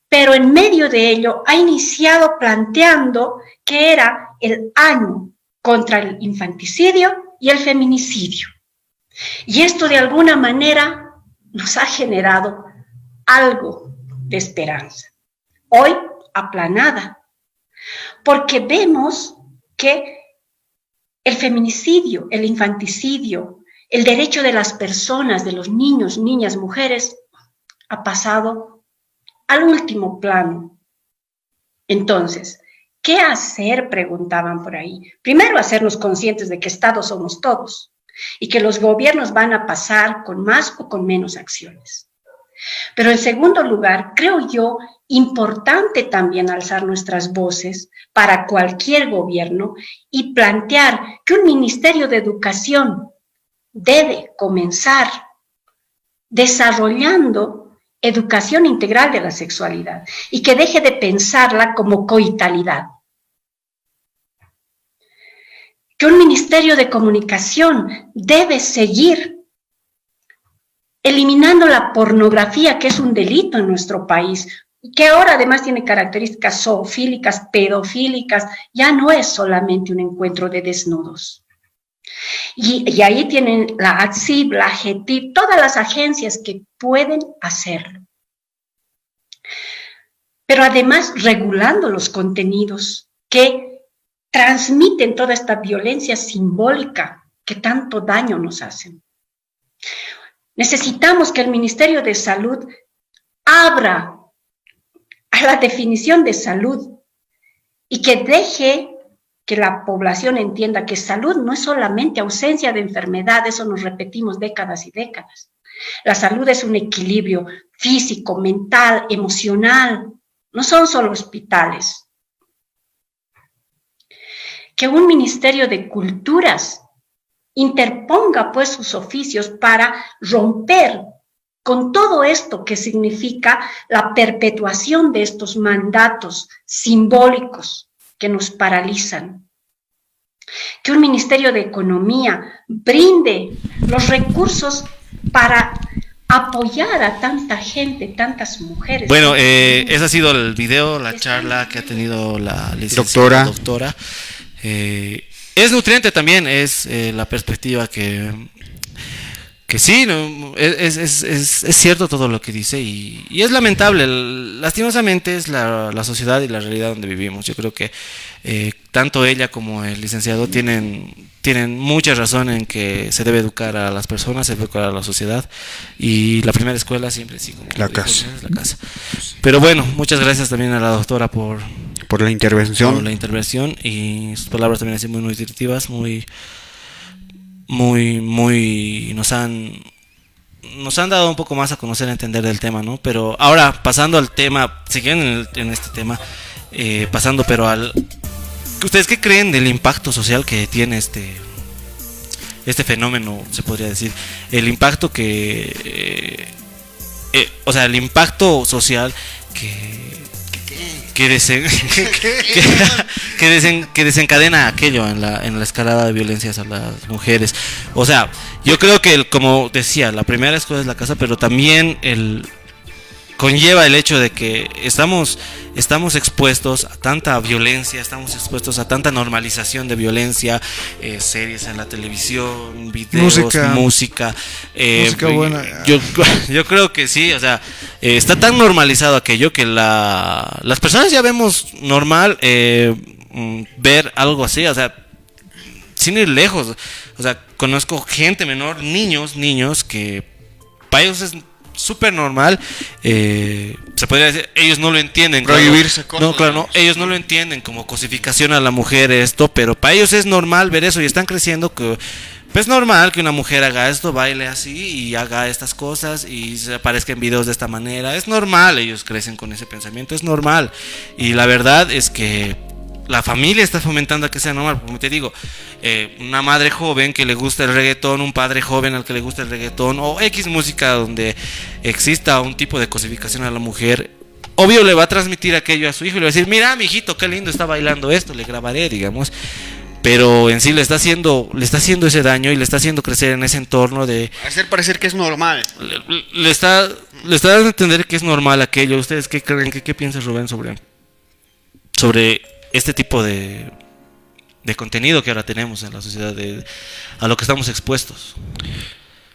pero en medio de ello ha iniciado planteando que era el año contra el infanticidio y el feminicidio. Y esto de alguna manera nos ha generado algo de esperanza. Hoy aplanada, porque vemos que el feminicidio, el infanticidio, el derecho de las personas, de los niños, niñas, mujeres, ha pasado al último plano. Entonces, ¿qué hacer? Preguntaban por ahí. Primero, hacernos conscientes de que Estados somos todos y que los gobiernos van a pasar con más o con menos acciones. Pero en segundo lugar, creo yo importante también alzar nuestras voces para cualquier gobierno y plantear que un Ministerio de Educación debe comenzar desarrollando educación integral de la sexualidad y que deje de pensarla como coitalidad. Que un Ministerio de Comunicación debe seguir eliminando la pornografía, que es un delito en nuestro país, que ahora además tiene características zoofílicas, pedofílicas, ya no es solamente un encuentro de desnudos. Y, ahí tienen la ATSIB, la GETIP, todas las agencias que pueden hacerlo. Pero además regulando los contenidos que transmiten toda esta violencia simbólica que tanto daño nos hacen. Necesitamos que el Ministerio de Salud abra la definición de salud y que deje que la población entienda que salud no es solamente ausencia de enfermedad, eso nos repetimos décadas y décadas. La salud es un equilibrio físico, mental, emocional, no son solo hospitales. Que un ministerio de culturas interponga pues sus oficios para romper con todo esto que significa la perpetuación de estos mandatos simbólicos que nos paralizan. Que un Ministerio de Economía brinde los recursos para apoyar a tanta gente, tantas mujeres. Bueno, eh, ese ha sido el video, la charla que ha tenido la licenciada doctora. doctora. Eh, es nutriente también, es eh, la perspectiva que, que sí, es, es, es, es, cierto todo lo que dice y, y es lamentable. Lastimosamente es la, la, sociedad y la realidad donde vivimos. Yo creo que eh, tanto ella como el licenciado tienen, tienen mucha razón en que se debe educar a las personas, se debe educar a la sociedad y la primera escuela siempre sí, como la, casa. la casa. Pero bueno, muchas gracias también a la doctora por por la intervención. Por la intervención y sus palabras también han sido muy nutritivas, muy, muy, muy, nos han, nos han dado un poco más a conocer, a entender del tema, ¿no? Pero ahora, pasando al tema, siguen en, este tema, eh, pasando, pero al, ¿ustedes qué creen del impacto social que tiene este, este fenómeno, se podría decir? El impacto que, eh, eh, o sea, el impacto social que que, desencadena aquello en la, en la escalada de violencias a las mujeres. O sea, yo creo que, como decía, la primera escuela es la casa, pero también el conlleva el hecho de que estamos, estamos expuestos a tanta violencia, estamos expuestos a tanta normalización de violencia, eh, series en la televisión, videos, Música. música. eh, Música buena. Yo, yo creo que sí, o sea, eh, está tan normalizado aquello que la, las personas ya vemos normal eh, mm, ver algo así, o sea, sin ir lejos. O sea, conozco gente menor, niños, niños, que para ellos es súper normal. eh, se podría decir, ellos no lo entienden. claro. Prohibirse cosas, No, claro, no, ellos no lo entienden como cosificación a la mujer esto, pero para ellos es normal ver eso y están creciendo que pues normal que una mujer haga esto, baile así y haga estas cosas y se aparezca en videos de esta manera. Es normal, ellos crecen con ese pensamiento, es normal. Y la verdad es que la familia está fomentando a que sea normal. Como te digo, eh, una madre joven que le gusta el reggaetón, un padre joven al que le gusta el reggaetón, o X música donde exista un tipo de cosificación a la mujer, obvio le va a transmitir aquello a su hijo y le va a decir, mira, mi hijito, qué lindo está bailando esto, le grabaré, digamos. Pero en sí le está haciendo, le está haciendo ese daño y le está haciendo crecer en ese entorno de, Hacer parecer que es normal. le, le está le está dando a entender que es normal aquello. ¿Ustedes qué creen? ¿Qué, qué piensa Rubén sobre sobre este tipo de de contenido que ahora tenemos en la sociedad de, a lo que estamos expuestos?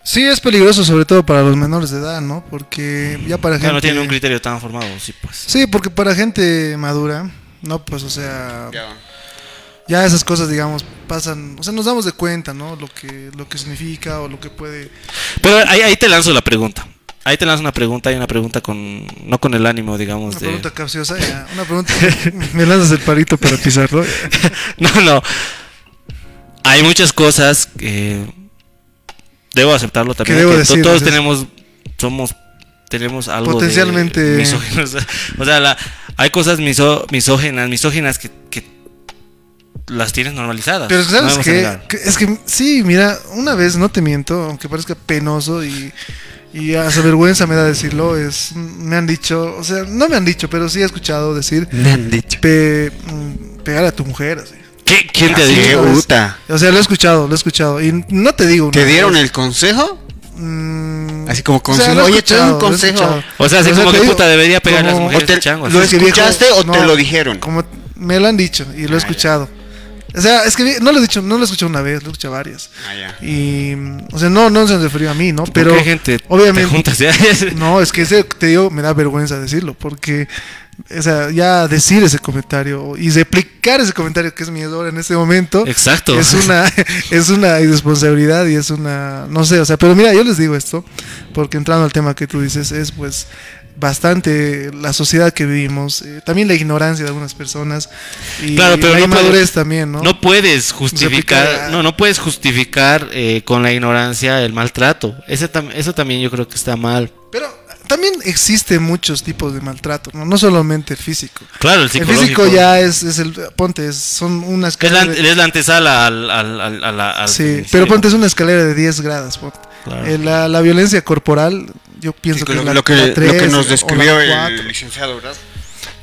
Sí, es peligroso, sobre todo para los menores de edad, ¿no? Porque ya para Claro, no gente. tienen un criterio tan formado, sí, pues. Sí, porque para gente madura, no, pues, o sea, ya esas cosas, digamos, pasan, o sea, nos damos de cuenta, ¿no? Lo que, lo que significa o lo que puede. Pero ahí, ahí te lanzo la pregunta. Ahí te lanzo una pregunta y una pregunta con no con el ánimo, digamos, Una de pregunta capciosa, ya, una pregunta. Me lanzas el palito para pisarlo. no, no. Hay muchas cosas que debo aceptarlo también. Que debo que decir, todos tenemos, somos, tenemos algo de Potencialmente- misóginos. O sea, la- hay cosas miso- misóginas, misóginas que, que las tienes normalizadas. Pero no sabes qué? negar. Que- es que sí, mira, una vez no te miento, aunque parezca penoso y y hasta vergüenza me da decirlo, es me han dicho, o sea, no me han dicho, pero sí he escuchado decir Me han dicho. pe- mm, pegar a tu mujer así. ¿Qué- ¿Quién te? ¿sabes? puta. O sea, lo he escuchado, lo he escuchado y no te digo ¿Te dieron vez. el consejo? Mm, Así como o sea, consejo. Oye, te un consejo. O sea, así como te que digo, puta debería pegar a las como- mujeres o te- changos. lo escuchaste o te no, lo dijeron? Como me lo han dicho y lo he escuchado. O sea, es que no lo he dicho, no lo he escuchado una vez, lo he escuchado varias. Ah, ya. Y, o sea, no, no se refirió a mí, ¿no? ¿Por Pero, qué gente obviamente, te juntas ya? no, es que ese, te digo, me da vergüenza decirlo, porque, o sea, ya decir ese comentario y replicar ese comentario que es mi error en este momento, Exacto. es una, es una irresponsabilidad y es una, no sé, o sea, pero mira, yo les digo esto, porque entrando al tema que tú dices, es pues bastante la sociedad que vivimos, eh, también la ignorancia de algunas personas y Claro, pero la no inmadurez puedes- también, ¿no? No puedes justificar, Replicar- no, no puedes justificar eh, con la ignorancia el maltrato. Ese tam- eso también yo creo que está mal. Pero también existen muchos tipos de maltrato, no, no solamente el físico. Claro, el El psicológico. físico ya es, es el, ponte, es- son una es la, escalera. de- es la antesala al, al, al- a la- al sí, pero ponte, es una escalera de 10 grados. ponte. Claro. Eh, la, la violencia corporal, yo pienso Sí, que, lo, la, lo que, la lo que nos describió el licenciado, ¿verdad?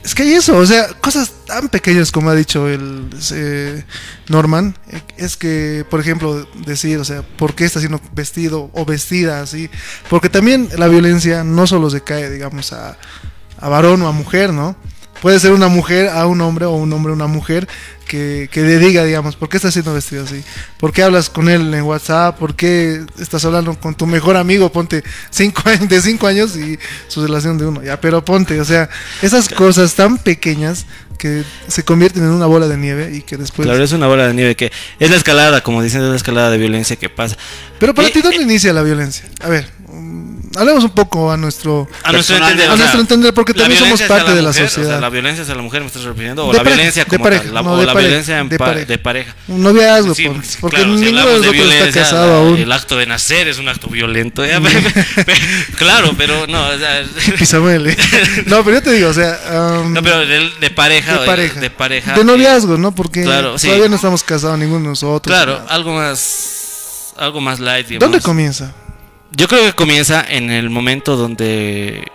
Es que hay eso, o sea, cosas tan pequeñas como ha dicho el eh, Norman, es que, por ejemplo, decir, o sea, ¿por qué está siendo vestido o vestida así? Porque también la violencia no solo se cae, digamos, a, a varón o a mujer, ¿no? Puede ser una mujer a un hombre o un hombre a una mujer que, que le diga, digamos, ¿por qué estás siendo vestido así? ¿Por qué hablas con él en WhatsApp? ¿Por qué estás hablando con tu mejor amigo? Ponte cinco años, de cinco años y su relación de uno. Ya, pero ponte, o sea, esas cosas tan pequeñas que se convierten en una bola de nieve y que después... Claro, es una bola de nieve que es la escalada, como dicen, es la escalada de violencia que pasa. Pero para Eh, ti, ¿dónde inicia la violencia? A ver, hablemos un poco a nuestro... A nuestro entender, a o nuestro entender, porque la también somos parte de la mujer, o sociedad. sea, la violencia hacia la mujer me estás refiriendo, o De la pareja, violencia de como pareja, tal, la- no, o de la pareja, violencia en de pa- pareja. de pareja. Un noviazgo, Sí, sí, porque claro, si ninguno de nosotros está casado la- aún. El acto de nacer es un acto violento. ya, claro, pero no, o sea, Pisamuele. no, pero yo te digo, o sea... um, no, pero de, de pareja, de pareja. de pareja, De eh, noviazgo, ¿no? Porque claro, sí. todavía no estamos casados ninguno de nosotros. Claro, algo más, algo más light. ¿Dónde digamos. comienza? Yo creo que comienza en el momento donde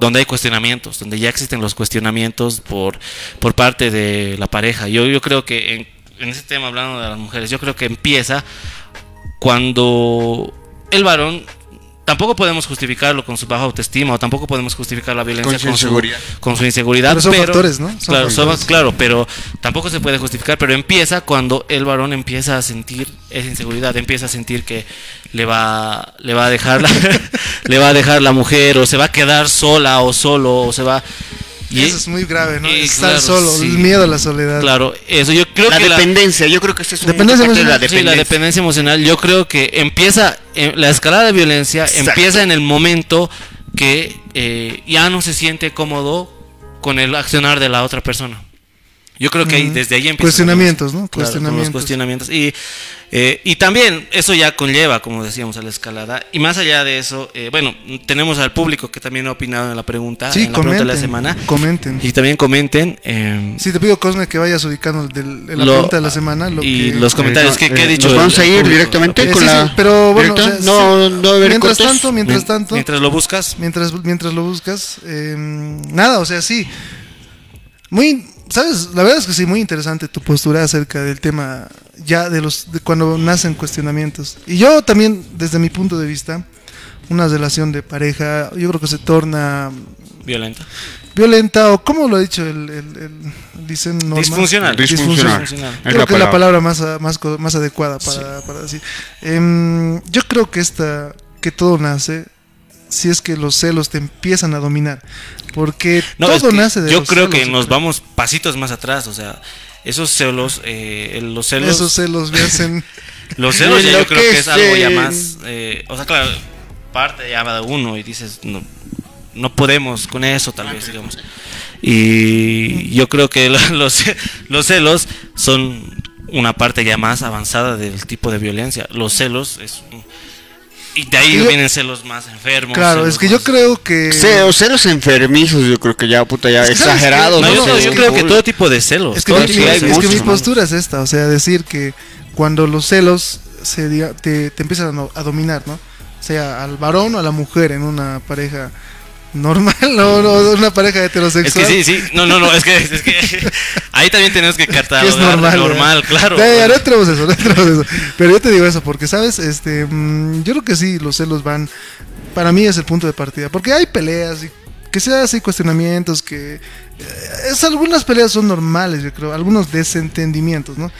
donde hay cuestionamientos, donde ya existen los cuestionamientos por, por parte de la pareja. Yo, yo creo que en, en ese tema, hablando de las mujeres, yo creo que empieza cuando el varón tampoco podemos justificarlo con su baja autoestima o tampoco podemos justificar la violencia Con su con su, inseguridad. con su inseguridad. Pero son factores, ¿no? Son claro, son- claro, pero tampoco se puede justificar. Pero empieza cuando el varón empieza a sentir esa inseguridad, empieza a sentir que le va, le va a dejar la, le va a dejar la mujer o se va a quedar sola o solo o se va. Y eso es muy grave, ¿no? y Estar claro, solo, sí. el miedo a la soledad. Claro, eso yo creo la que la- dependencia, yo creo que este es Dependencia parte de la emocional. Sí, la dependencia. dependencia emocional, yo creo que empieza, eh, la escalada de violencia Exacto. empieza en el momento que eh, ya no se siente cómodo con el accionar de la otra persona. Yo creo que ahí, desde ahí empieza. Cuestionamientos, ¿no? Claro, con los Cuestionamientos. cuestionamientos. Y, eh, y también eso ya conlleva, como decíamos, a la escalada. Y más allá de eso, eh, bueno, tenemos al público que también ha opinado en la pregunta, Sí, en la pregunta de la comenten, semana. comenten. Y también comenten. eh, Sí, te pido, Cosme, que vayas ubicando del, de la Lo- pregunta de la semana. Lo y que- los comentarios que, he Eh, dicho. ¿Nos vamos a ir directamente Eh, con sí, la... sí, pero bueno, o sea, no, no mientras cortes. tanto, mientras Mien- tanto, Mientras lo buscas. mientras, mientras lo buscas, eh, nada, o sea, sí. Muy, ¿sabes? La verdad es que sí, muy interesante tu postura acerca del tema ya de los de cuando nacen cuestionamientos. Y yo también, desde mi punto de vista, una relación de pareja, yo creo que se torna Violenta. violenta o como lo ha dicho el, el- el- dicen Norma? Disfuncional. Disfuncional. Disfuncional. Es Creo la que es la palabra. más, a- más, co- más adecuada para, para decir. Em, yo creo que esta, que todo nace si es que los celos te empiezan a dominar. Porque No, todo es que nace de yo los creo celos, que nos creo. vamos pasitos más atrás, o sea, esos celos, eh, los celos, Esos celos me hacen. los celos ya yo creo que es algo ya más, eh, o sea, claro, parte ya va de uno y dices, no, no podemos con eso tal vez, digamos. Y yo creo que lo- los, los celos son una parte ya más avanzada del tipo de violencia. Los celos es... Y de ahí Yo- vienen celos más enfermos. Claro, celos es que yo creo que. Ce- o celos enfermizos, yo creo que ya, puta, ya Es que, ¿sabes exagerados. No, ¿no? yo, no, yo es creo que- que todo tipo de celos. Es que, todo mi, es que celos, mi postura es esta, o sea, decir que cuando los celos se te, te empiezan a dominar, ¿no? Sea al varón o a la mujer en una pareja normal, no, no, una pareja Es heterosexual. que sí, sí. No, no, no. Es que, es que ahí también tenemos que que es normal. normal, ¿verdad? claro. Ya, ya, no entremos eso, no entremos eso. Pero yo te digo eso, porque, ¿sabes? Este, mm, yo creo que sí, los celos van. Para mí es el punto de partida. Porque hay peleas, y que sea así cuestionamientos, que. Eh, Es, algunas peleas son normales, yo creo. Algunos desentendimientos, ¿no?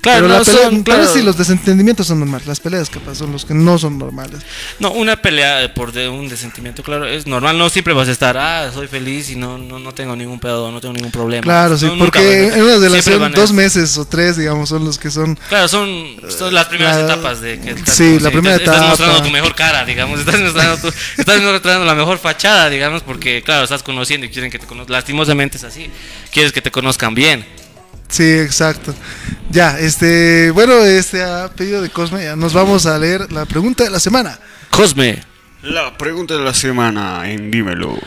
Claro, Pero no la pelea- son, claro. sí, los desentendimientos son normales. Las peleas capaz son los que no son normales. No, una pelea por de un desentimiento, claro, es normal. No siempre vas a estar, ah, soy feliz y no, no, no tengo ningún pedo, no tengo ningún problema. Claro, sí, No, porque en una relación, dos meses o tres, digamos, son los que son. Claro, son, son las primeras La- etapas de que estás sí, la primera Estás etapa. mostrando tu mejor cara, digamos. Estás mostrando, tu, estás mostrando la mejor fachada, digamos, porque, claro, estás conociendo y quieren que te conozcan. Lastimosamente es así. Quieres que te conozcan bien. Sí, exacto. Ya, este, bueno, este a pedido de Cosme, ya nos vamos a leer la pregunta de la semana. Cosme, La pregunta de la semana en Dímelo.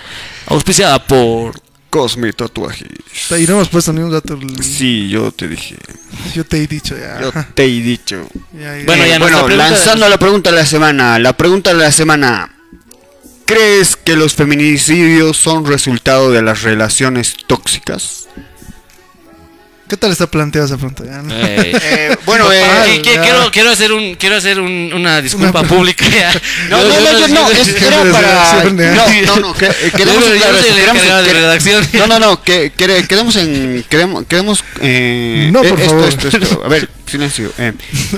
auspiciada por Cosme Tatuajes. Y no hemos puesto ni un dato. Sí, yo te dije. Yo te he dicho ya. Yo te he dicho. Ya, ya. Bueno, Eh, ya bueno, nuestra pregunta- lanzando la pregunta de la semana. La pregunta de la semana. ¿Crees que los feminicidios son resultado de las relaciones tóxicas? ¿Qué tal está planteada esa pregunta? Eh, Eh, bueno, eh, quiero, quiero hacer un quiero hacer un- una disculpa Una- pública. No, no, no, yo no, es, era para... No, no, no, que, quedemos esto, redacción. No, no, no, que, que- quedemos en... Quedemos... quedemos eh, No, eh, por esto, favor. Esto, esto, A ver, silencio. eh.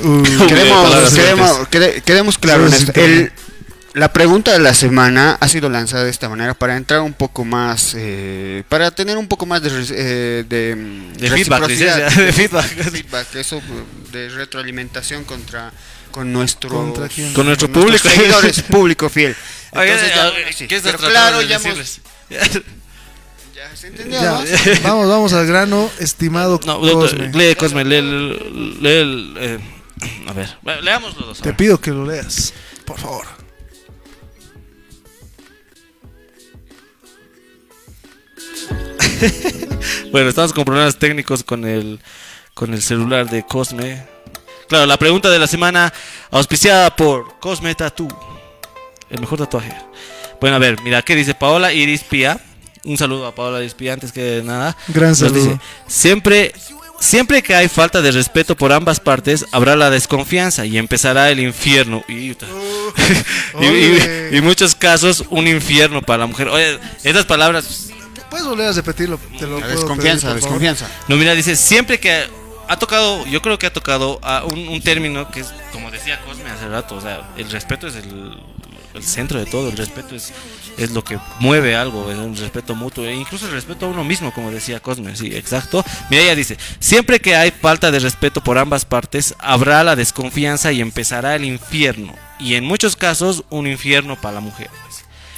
Uh, queremos, queremos, quede- quedemos claro en esto. El- la pregunta de la semana ha sido lanzada de esta manera para entrar un poco más, eh, para tener un poco más de, res- eh, de, mm, De feedback, licencia, de feedback. feedback, eso de retroalimentación contra con nuestro ¿Contra quién? Con nuestro nuestros público. seguidores, público fiel. Entonces, oye, sí. ¿qué estás Pero claro, de ya hemos- ya se entendió, ya, ¿no? vamos, vamos al grano, estimado No, Cosme. lee Cosme, lee, lee, lee el, eh, a ver, leamos los dos. Te pido que lo leas, por favor. Bueno, estamos con problemas técnicos con el con el celular de Cosme. Claro, la pregunta de la semana auspiciada por Cosme Tattoo. El mejor tatuaje. Bueno, a ver, mira, ¿qué dice Paola Iris Pía? Un saludo a Paola Iris Pía antes que nada. Gran saludo. dice, siempre siempre que hay falta de respeto por ambas partes, habrá la desconfianza y empezará el infierno. Y, y- y- y en muchos casos, un infierno para la mujer. Oye, estas palabras Puedes volver a repetirlo. Te lo La puedo desconfianza, pedir, desconfianza. No, mira, dice, siempre que ha tocado, yo creo que ha tocado a un, un término que es, como decía Cosme hace rato, o sea, el respeto es el, el centro de todo, el respeto es, es lo que mueve algo, es un respeto mutuo, e incluso el respeto a uno mismo, como decía Cosme, sí, exacto. Mira, ella dice, siempre que hay falta de respeto por ambas partes, habrá la desconfianza y empezará el infierno, y en muchos casos, un infierno para la mujer.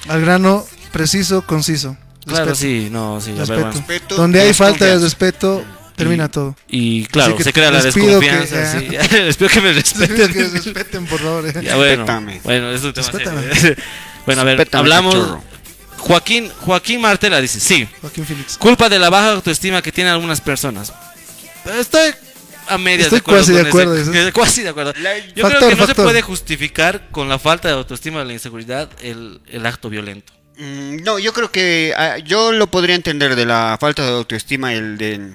Al grano, preciso, conciso. Claro, Respeto. sí, no, sí, ver, Respeto. bueno. Respeto, Donde hay falta de desconfianza. respeto, termina todo. Y claro, se crea la les pido que- desconfianza. sí. Les pido que me respeten. que respeten, por favor. eh. Ya, bueno, Respétame. bueno, es un tema. Bueno, a ver, Respétame, hablamos. Joaquín, Joaquín Martela dice, sí, Joaquín Félix. culpa de la baja autoestima que tienen algunas personas. Estoy a medias Estoy de acuerdo. cuasi de acuerdo, ese- cuasi de acuerdo. La- Yo Factor, creo que no se puede justificar con la falta de autoestima de la inseguridad el, el acto violento. Mm, No, yo creo que ah, yo lo podría entender de la falta de autoestima, el de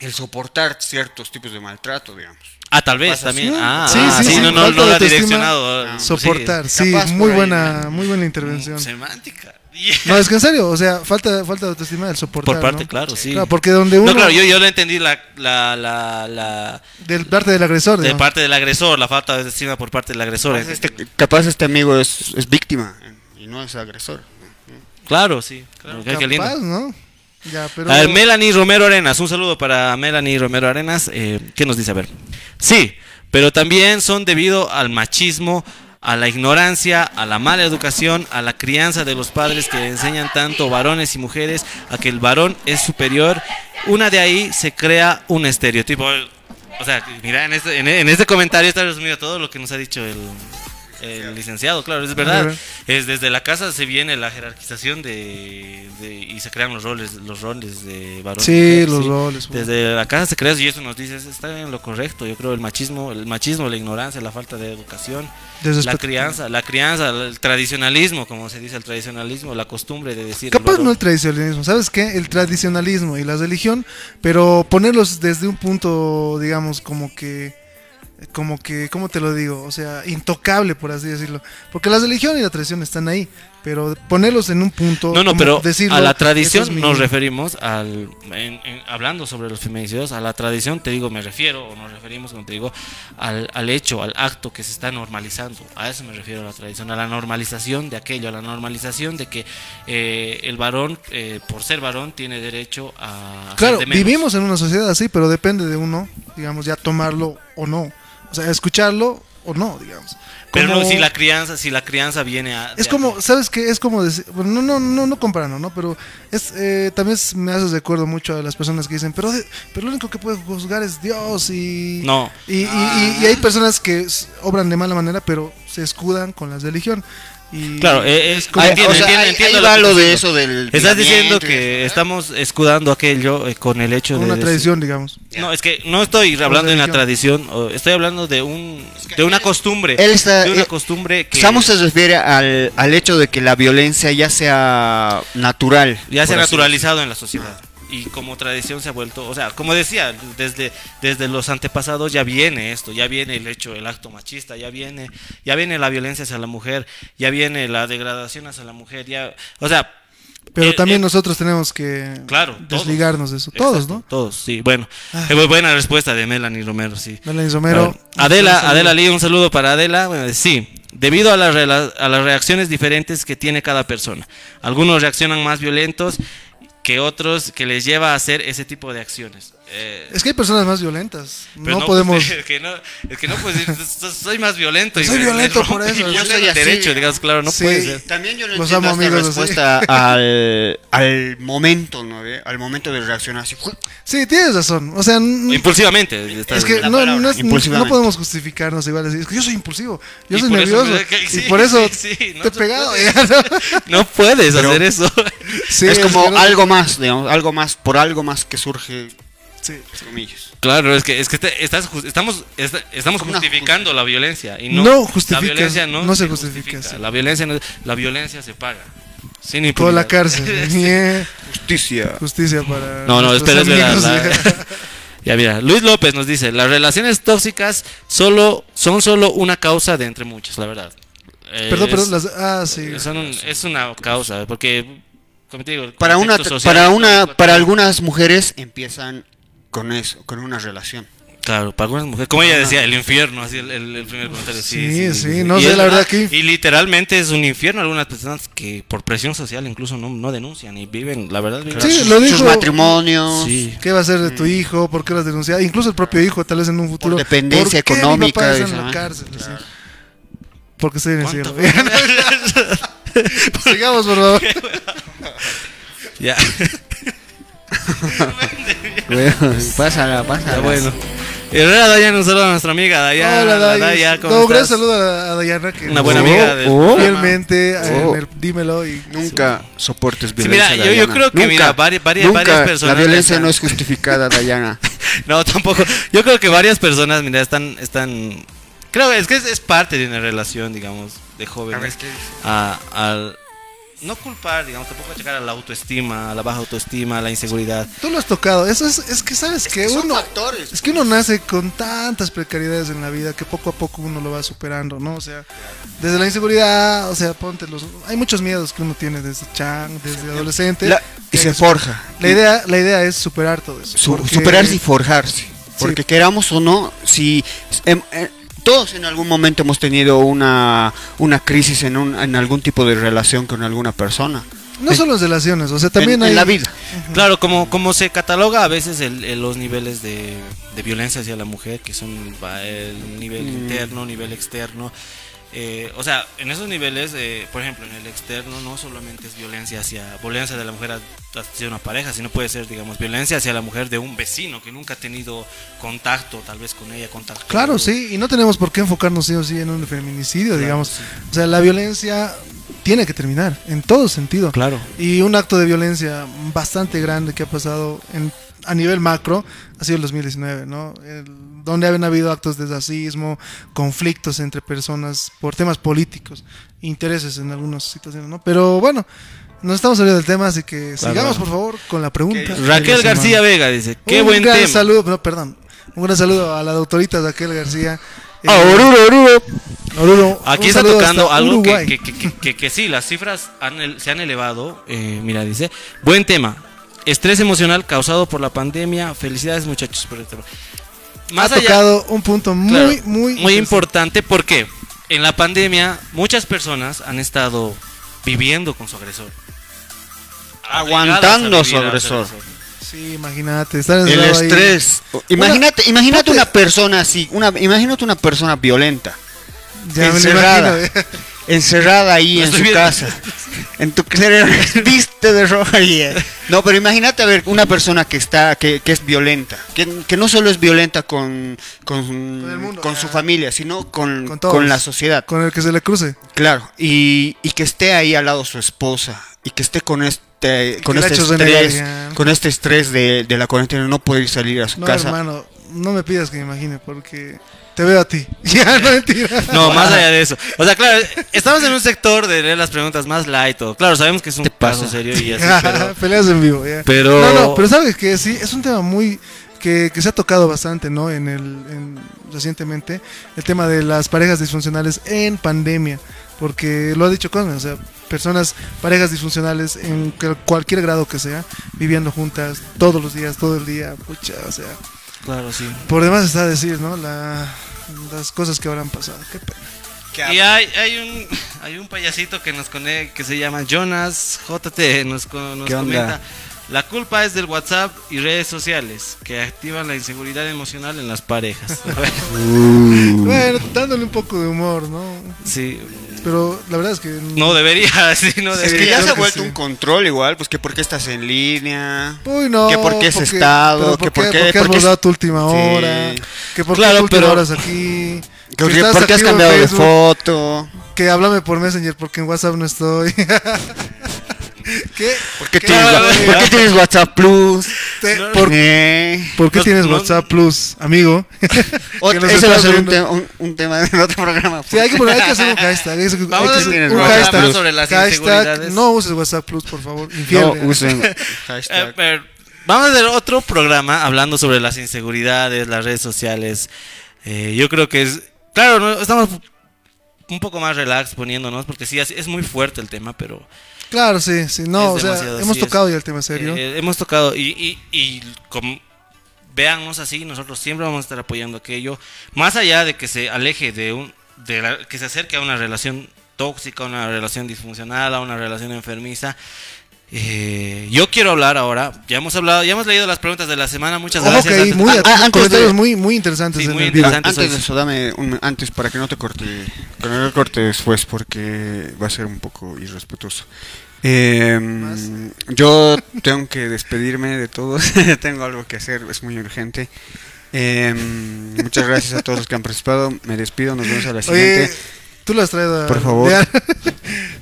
el soportar ciertos tipos de maltrato, digamos. Ah, tal vez también. así. Ah, Sí, sí, sí, sí, no, no, no la direccionado. ah, Soportar, sí, muy ahí, buena, ¿no? muy buena intervención. Semántica. No, es que en serio, o sea, falta, falta de autoestima del soportar. Por parte, ¿no? claro, sí. Claro, porque donde uno. No, claro, yo, yo lo entendí la, la, la, la, Del parte del agresor. de digamos. parte del agresor, la falta de autoestima por parte del agresor. Capaz este, capaz este amigo es, es víctima y no es agresor. Claro, sí. Claro, qué- qué lindo. ¿no? Ya, pero. A ver, Melanie Romero Arenas, un saludo para Melanie Romero Arenas. Eh, ¿Qué nos dice? A ver. Sí, pero también son debido al machismo, a la ignorancia, a la mala educación, a la crianza de los padres que enseñan tanto varones y mujeres a que el varón es superior. Una de ahí se crea un estereotipo. O sea, mira, en este, en este comentario está resumido todo lo que nos ha dicho el, el licenciado, claro, es verdad. Es desde la casa se viene la jerarquización de, de- y se crean los roles, los roles de varón. Sí, mujer, los roles, bueno. Desde la casa se crea y eso nos dice, está en lo correcto. Yo creo el machismo, el machismo, la ignorancia, la falta de educación, la crianza, la crianza, el tradicionalismo, como se dice el tradicionalismo, la costumbre de decir. Capaz no el tradicionalismo, ¿sabes qué? El tradicionalismo y la religión, pero ponerlos desde un punto, digamos, como que, como que, ¿cómo te lo digo? O sea, intocable, por así decirlo. Porque la religión y la tradición están ahí, pero ponerlos en un punto. No, no, pero decirlo, a la tradición es mi- nos referimos al. en- en- hablando sobre los feminicidios, a la tradición, te digo, me refiero, o nos referimos, como te digo, al, al hecho, al acto que se está normalizando. A eso me refiero a la tradición, a la normalización de aquello, a la normalización de que eh, el varón, eh, por ser varón, tiene derecho a. Claro, vivimos en una sociedad así, pero depende de uno, digamos, ya tomarlo o no. O sea, escucharlo o no, digamos. Pero no, si la crianza, si la crianza viene a. Es como, ¿sabes qué? Es como decir, bueno, no, no, no, no comparando, ¿no? Pero es, eh, también me haces de acuerdo mucho a las personas que dicen, pero, pero lo único que puede juzgar es Dios y... No. Y, y- y- y hay personas que obran de mala manera, pero se escudan con la religión. Y Claro, eh, es, como- Ahí- entiendo, o sea, entiendo, ahí- entiendo ahí lo va que lo estás de diciendo. eso del Estás diciendo que eso, estamos escudando aquello eh, con el hecho de una decir- tradición, digamos. No, es que no estoy hablando de una tradición, o- estoy hablando de un de una costumbre, él está- de una él- costumbre que Samo se refiere al, al hecho de que la violencia ya sea natural. ya se ha naturalizado en la sociedad y como tradición se ha vuelto, o sea, como decía, desde desde los antepasados ya viene esto, ya viene el hecho, el acto machista, ya viene ya viene la violencia hacia la mujer, ya viene la degradación hacia la mujer, ya, o sea, Pero eh, también eh, nosotros tenemos que Claro, todos. desligarnos de eso. Todos, exacto, ¿no? Todos, sí, bueno, eh, muy buena respuesta de Melanie Romero, sí. Melanie Romero. Adela. Adela Lee, un saludo para Adela. Bueno, sí, debido a las, rela- a las reacciones diferentes que tiene cada persona. Algunos reaccionan más violentos que otros que les lleva a hacer ese tipo de acciones. Eh, Es que hay personas más violentas. pero No, podemos... Es que no, es que no puedes decir, "So- soy más violento. y Soy me- me violento rompe por eso, yo soy así. derecho, digamos, claro, no Sí. puede ser. También yo no Los entiendo amo, esta amigos, respuesta al, al momento, ¿no? ve? Al momento de reaccionar así. Sí, tienes razón. O sea, Impulsivamente. es que no, no, es- no podemos justificarnos igual. Es que yo soy impulsivo, yo Y soy nervioso. me- que- y sí, por eso sí, sí, no te he pegado. puede. ya, ¿no? No puedes Pero- hacer eso. Sí, es como no- algo más, digamos, algo más, por algo más que surge, Sí. comillas. Claro, es que, es que te- estás, estamos, esta- estamos justificando la violencia. Y no, No justifica, La violencia no, no se justifica, sí. La, violencia no- la violencia se paga. Sin Toda la impunidad. cárcel. Yeah. Justicia. Justicia para. No, no, espera, espera, la-. Ya mira, Luis López nos dice, las relaciones tóxicas solo son solo una causa de entre muchas, la verdad. Eh, Perdón, es- perdón. Las, ah, sí. son un- es una causa, porque, como te digo, Para una, social para una, para algunas mujeres empiezan con eso, con una relación. Claro, para algunas mujeres, como ella decía, el infierno, así el, el- el primer comentario. Sí, sí, no Y sé, la verdad que- Y literalmente es un infierno algunas personas que por presión social incluso no, no denuncian y viven, la verdad, viven Sí, sus- lo Sus dijo. matrimonios. Sí. ¿Qué va a hacer de tu hijo? ¿Por qué lo has denunciado? Incluso el propio hijo, tal vez en un futuro. dependencia ¿por qué mi económica, papá está dice, en la ¿no? cárcel? Sí. Porque estoy en el ¿Cuánto cielo. Sigamos, por favor. Ya. Pásala, pásala. Ya, bueno. Herrera Dayan, un saludo a nuestra amiga Dayan. Hola, La Daya. ¿cómo No, un gran estás? saludo a, a Dayana, que Una buena amiga del Oh, programa. fielmente en Oh. el Dímelo. Y, Nunca soportes Sí, violencia. mira, yo- creo que, Nunca, mira, nunca varias personas La violencia están- no es justificada, Dayana. No, tampoco. Yo creo que varias personas, mira, están, están, creo es que es, es parte de una relación, digamos, de jóvenes a, al no culpar, digamos, tampoco llegar a la autoestima, a la baja autoestima, a la inseguridad. Tú lo has tocado. Eso es, es que sabes que, son uno. factores, Es que uno nace con tantas precariedades en la vida que poco a poco uno lo va superando, ¿no? O sea, desde la inseguridad, o sea, ponte los. Hay muchos miedos que uno tiene desde chan, desde adolescente. La- y que se es- forja. La idea, la idea es superar todo eso. Su- porque- Superarse y forjarse. Porque queramos o no, si em, eh, todos en algún momento hemos tenido una, una crisis en, un, en algún tipo de relación con alguna persona. No solo en relaciones, o sea, también en, hay. en la vida. Claro, como, como se cataloga a veces el- el- los niveles de, de violencia hacia la mujer, que son el nivel Mm. interno, nivel externo. Eh, o sea, en esos niveles, eh, por ejemplo, en el externo no solamente es violencia hacia violencia de la mujer hacia una pareja, sino puede ser, digamos, violencia hacia la mujer de un vecino que nunca ha tenido contacto, tal vez con ella, contacto. Claro, sí, y no tenemos por qué enfocarnos sí o sí en un feminicidio, digamos. O sea, la violencia tiene que terminar, en todo sentido. Claro. Y un acto de violencia bastante grande que ha pasado en, a nivel macro ha sido el 2019, ¿no? El- donde han habido actos de racismo, conflictos entre personas por temas políticos, intereses en algunas situaciones, ¿no? Pero bueno, nos estamos saliendo del tema, así que sigamos por favor con la pregunta. Raquel. García Vega dice, qué un buen gran tema. saludo, no, perdón. Un gran saludo a la doctorita Raquel García. Eh, Ah, Oruro, Oruro. Oruro, Aquí está tocando algo que, que, que, que- sí, las cifras han se han elevado. eh, mira, dice, buen tema. Estrés emocional causado por la pandemia. Felicidades muchachos por el tema. Ha tocado un punto muy, claro, muy, importante porque en la pandemia muchas personas han estado viviendo con su agresor. Aguantando a su agresor. Sí, imagínate, estar El ahí. estrés. Imagínate, imagínate ponte- una persona así, una, imagínate una persona violenta, Ya me lo encerrada. Encerrada ahí en su viendo. casa, en tu cerebro, viste de rojo y eh. no, pero imagínate a ver una persona que está, que, que es violenta, que, que no solo es violenta con, con, mundo, con su ah. familia, sino con, Con la sociedad, Con el que se le cruce. claro, y, y que esté ahí al lado su esposa y que esté con este con este estrés, con este estrés de, de la cuarentena, no poder salir a su No, casa. hermano, no me pidas que me imagine porque te veo a ti. Ya, no mentira. No, más allá de eso. O sea, claro, estamos en un sector de leer las preguntas más light. o- Claro, sabemos que es un caso serio y así, pero... Peleas en vivo, ya. Pero- No, no, pero sabes que sí, es un tema muy. Que, que se ha tocado bastante, ¿no? En el. en- recientemente. El tema de las parejas disfuncionales en pandemia. Porque lo ha dicho Cosme, o sea, personas, parejas disfuncionales en cualquier grado que sea, viviendo juntas todos los días, todo el día, pucha, o sea. Claro, sí. Por demás está a decir, ¿no? La, las cosas que habrán pasado. Qué pena. Y hay, hay un hay un payasito que nos conecta que se llama Jonas JT nos, nos ¿Qué onda? comenta la culpa es del WhatsApp y redes sociales que activan la inseguridad emocional en las parejas. Bueno, dándole un poco de humor, ¿no? sí, Pero la verdad es que. no debería, sí, no Es debería. que ya creo se ha vuelto sí. un control igual, pues que por qué estás en línea. Uy, no. que por qué ese porque- estado, que por qué, qué- por qué has qué es- borrado tu última Sí. hora, que por Claro, qué tu última pero- hora es aquí, Que que por qué- estás ¿Por qué has cambiado de foto? que háblame por Messenger porque en WhatsApp no estoy. ¿Qué? ¿Por qué, ¿Qué? tienes, por qué WhatsApp Plus? No, ¿Por, Eh, por qué no, tienes no, WhatsApp Plus, amigo? ese va a ser un, tema- un, un tema de otro programa. Sí, hay que, poner- hay que hacer un hashtag. hay que- hay Vamos que hacer un hashtag. programa sobre las hashtag, inseguridades. no uses WhatsApp Plus, por favor. No usen Eh, hashtag. pero vamos a hacer otro programa hablando sobre las inseguridades, las redes sociales. Eh, yo creo que es. Claro, no, estamos un poco más relax poniéndonos, porque sí, es muy fuerte el tema, pero. Claro, sí, sí, no, o sea, hemos tocado ya el tema serio. Eh, hemos tocado y, y, y como, véannos así, nosotros siempre vamos a estar apoyando aquello, más allá de que se aleje de un, de que se acerque a una relación tóxica, una relación disfuncional, a una relación enfermiza. Eh, yo quiero hablar ahora. Ya hemos hablado, ya hemos leído las preguntas de la semana. Muchas gracias. antes, muy, ah, comentarios muy, muy interesantes. muy interesantes antes de eso, dame un, antes para que no te corte, que no te corte después, porque va a ser un poco irrespetuoso. Eh, yo tengo que despedirme de todos. tengo algo que hacer, es muy urgente. Eh, muchas gracias a todos los que han participado. Me despido, nos vemos a la siguiente. Tú lo has traído. Por favor.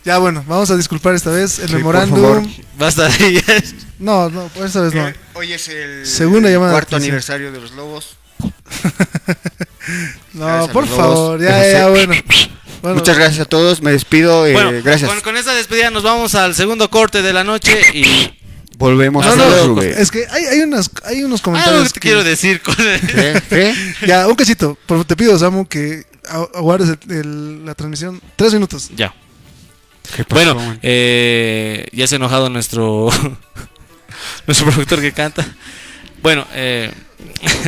Ya, bueno, vamos a disculpar esta vez. El memorándum. Basta. no, no, esta vez no. Eh, hoy es el Segunda llamada cuarto aniversario de los Lobos. no, por favor, ya, ya, bueno. Muchas gracias a todos, me despido. Eh, gracias. Con, esta despedida nos vamos al segundo corte de la noche y volvemos a no, Es que hay, hay, unas, hay unos comentarios. que te quiero decir. Con... Ya, un cachito. te pido, Samu, que aguardes la transmisión. Tres minutos. Ya. Bueno, eh, ya se ha enojado nuestro nuestro productor que canta. Bueno, eh,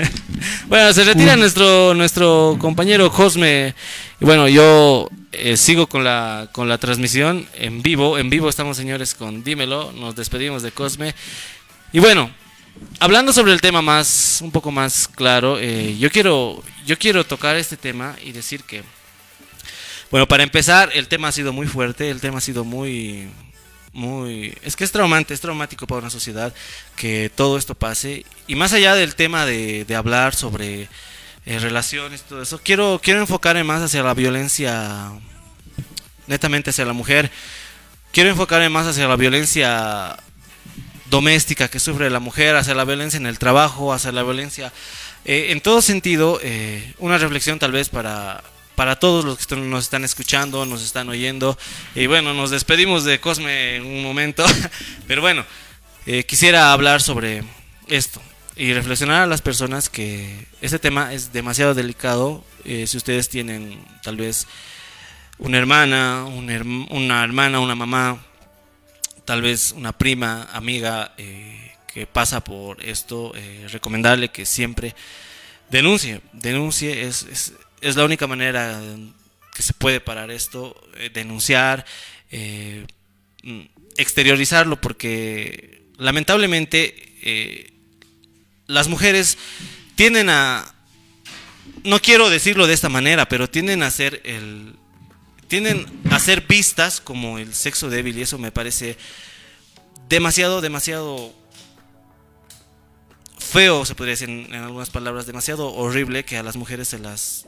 bueno, se retira nuestro nuestro compañero Cosme. Y bueno, yo eh, sigo con la con la transmisión en vivo. En vivo estamos, señores, con Dímelo. Nos despedimos de Cosme. Y bueno, hablando sobre el tema más un poco más claro, eh, yo quiero yo quiero tocar este tema y decir que bueno, para empezar, el tema ha sido muy fuerte, el tema ha sido muy muy es que es traumante, es traumático para una sociedad que todo esto pase y más allá del tema de, hablar sobre eh, relaciones y todo eso, quiero quiero enfocarme más hacia la violencia netamente hacia la mujer. Quiero enfocarme más hacia la violencia doméstica que sufre la mujer, hacia la violencia en el trabajo, hacia la violencia eh, en todo sentido, eh, una reflexión tal vez para, para todos los que nos están escuchando, nos están oyendo. Y bueno, nos despedimos de Cosme en un momento, pero bueno, eh, quisiera hablar sobre esto y reflexionar a las personas que este tema es demasiado delicado. si ustedes tienen tal vez una hermana, una hermana, una mamá, tal vez una prima, amiga eh, que pasa por esto, eh, recomendarle que siempre denuncie, denuncie, es, es, la única manera que se puede parar esto, eh, denunciar, exteriorizarlo, porque lamentablemente las mujeres tienden a, no quiero decirlo de esta manera, pero tienden a ser el, tienden a ser vistas como el sexo débil y eso me parece demasiado, demasiado feo, se podría decir en, algunas palabras, demasiado horrible que a las mujeres se las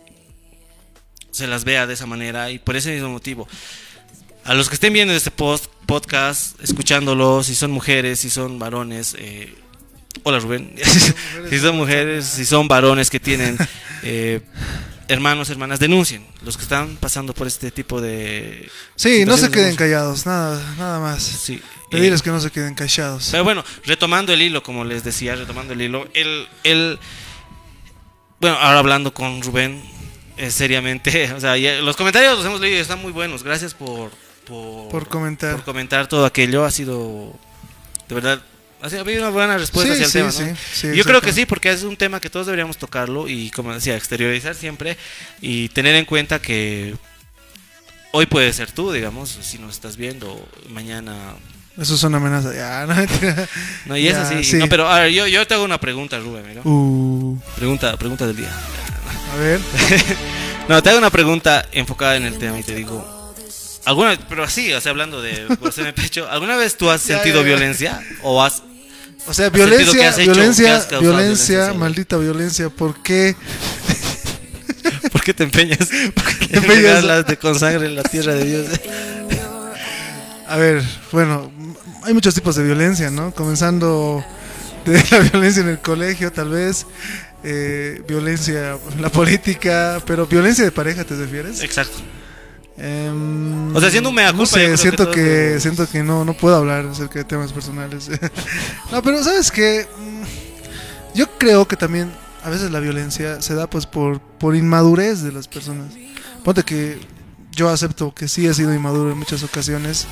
se las vea de esa manera y por ese mismo motivo. A los que estén viendo este post, podcast, escuchándolo, si son mujeres, si son varones, eh, hola Rubén, si son mujeres, si son varones que tienen eh, hermanos, hermanas, denuncien los que están pasando por este tipo de... Sí, no se queden callados, nada, nada más. Sí. Pedirles que no se queden callados. Pero bueno, retomando el hilo, como les decía, retomando el hilo, el, el bueno, ahora hablando con Rubén, eh, seriamente, o sea, los comentarios los hemos leído, están muy buenos, gracias por, por, por comentar. Por comentar todo aquello, ha sido de verdad ha habido una buena respuesta hacia el tema. ¿no? Yo creo que sí, porque es un tema que todos deberíamos tocarlo y, como decía, exteriorizar siempre y tener en cuenta que hoy puede ser tú, digamos, si nos estás viendo, mañana. Eso es una amenaza. Ya, no, no y es así. No, pero a ver, yo, yo te hago una pregunta, Rubén. Uh. Pregunta, pregunta del día. A ver. no, te hago una pregunta enfocada en el tema y te digo. ¿Alguna, pero así, o sea, hablando de en el pecho, ¿alguna vez tú has sentido violencia o has o sea, violencia, violencia, violencia, maldita violencia. ¿Por qué? ¿Por qué te empeñas? ¿Por qué te empeñas las de consagre en la tierra de Dios? A ver, bueno, hay muchos tipos de violencia, ¿no? Comenzando de la violencia en el colegio, tal vez, eh, violencia en la política, pero violencia de pareja, ¿te refieres? Exacto. O sea, siendo un mea culpa, sé, siento que siento que no, no puedo hablar acerca de temas personales. no, pero sabes que yo creo que también a veces la violencia se da pues por, por inmadurez de las personas. Ponte que yo acepto que sí he sido inmaduro en muchas ocasiones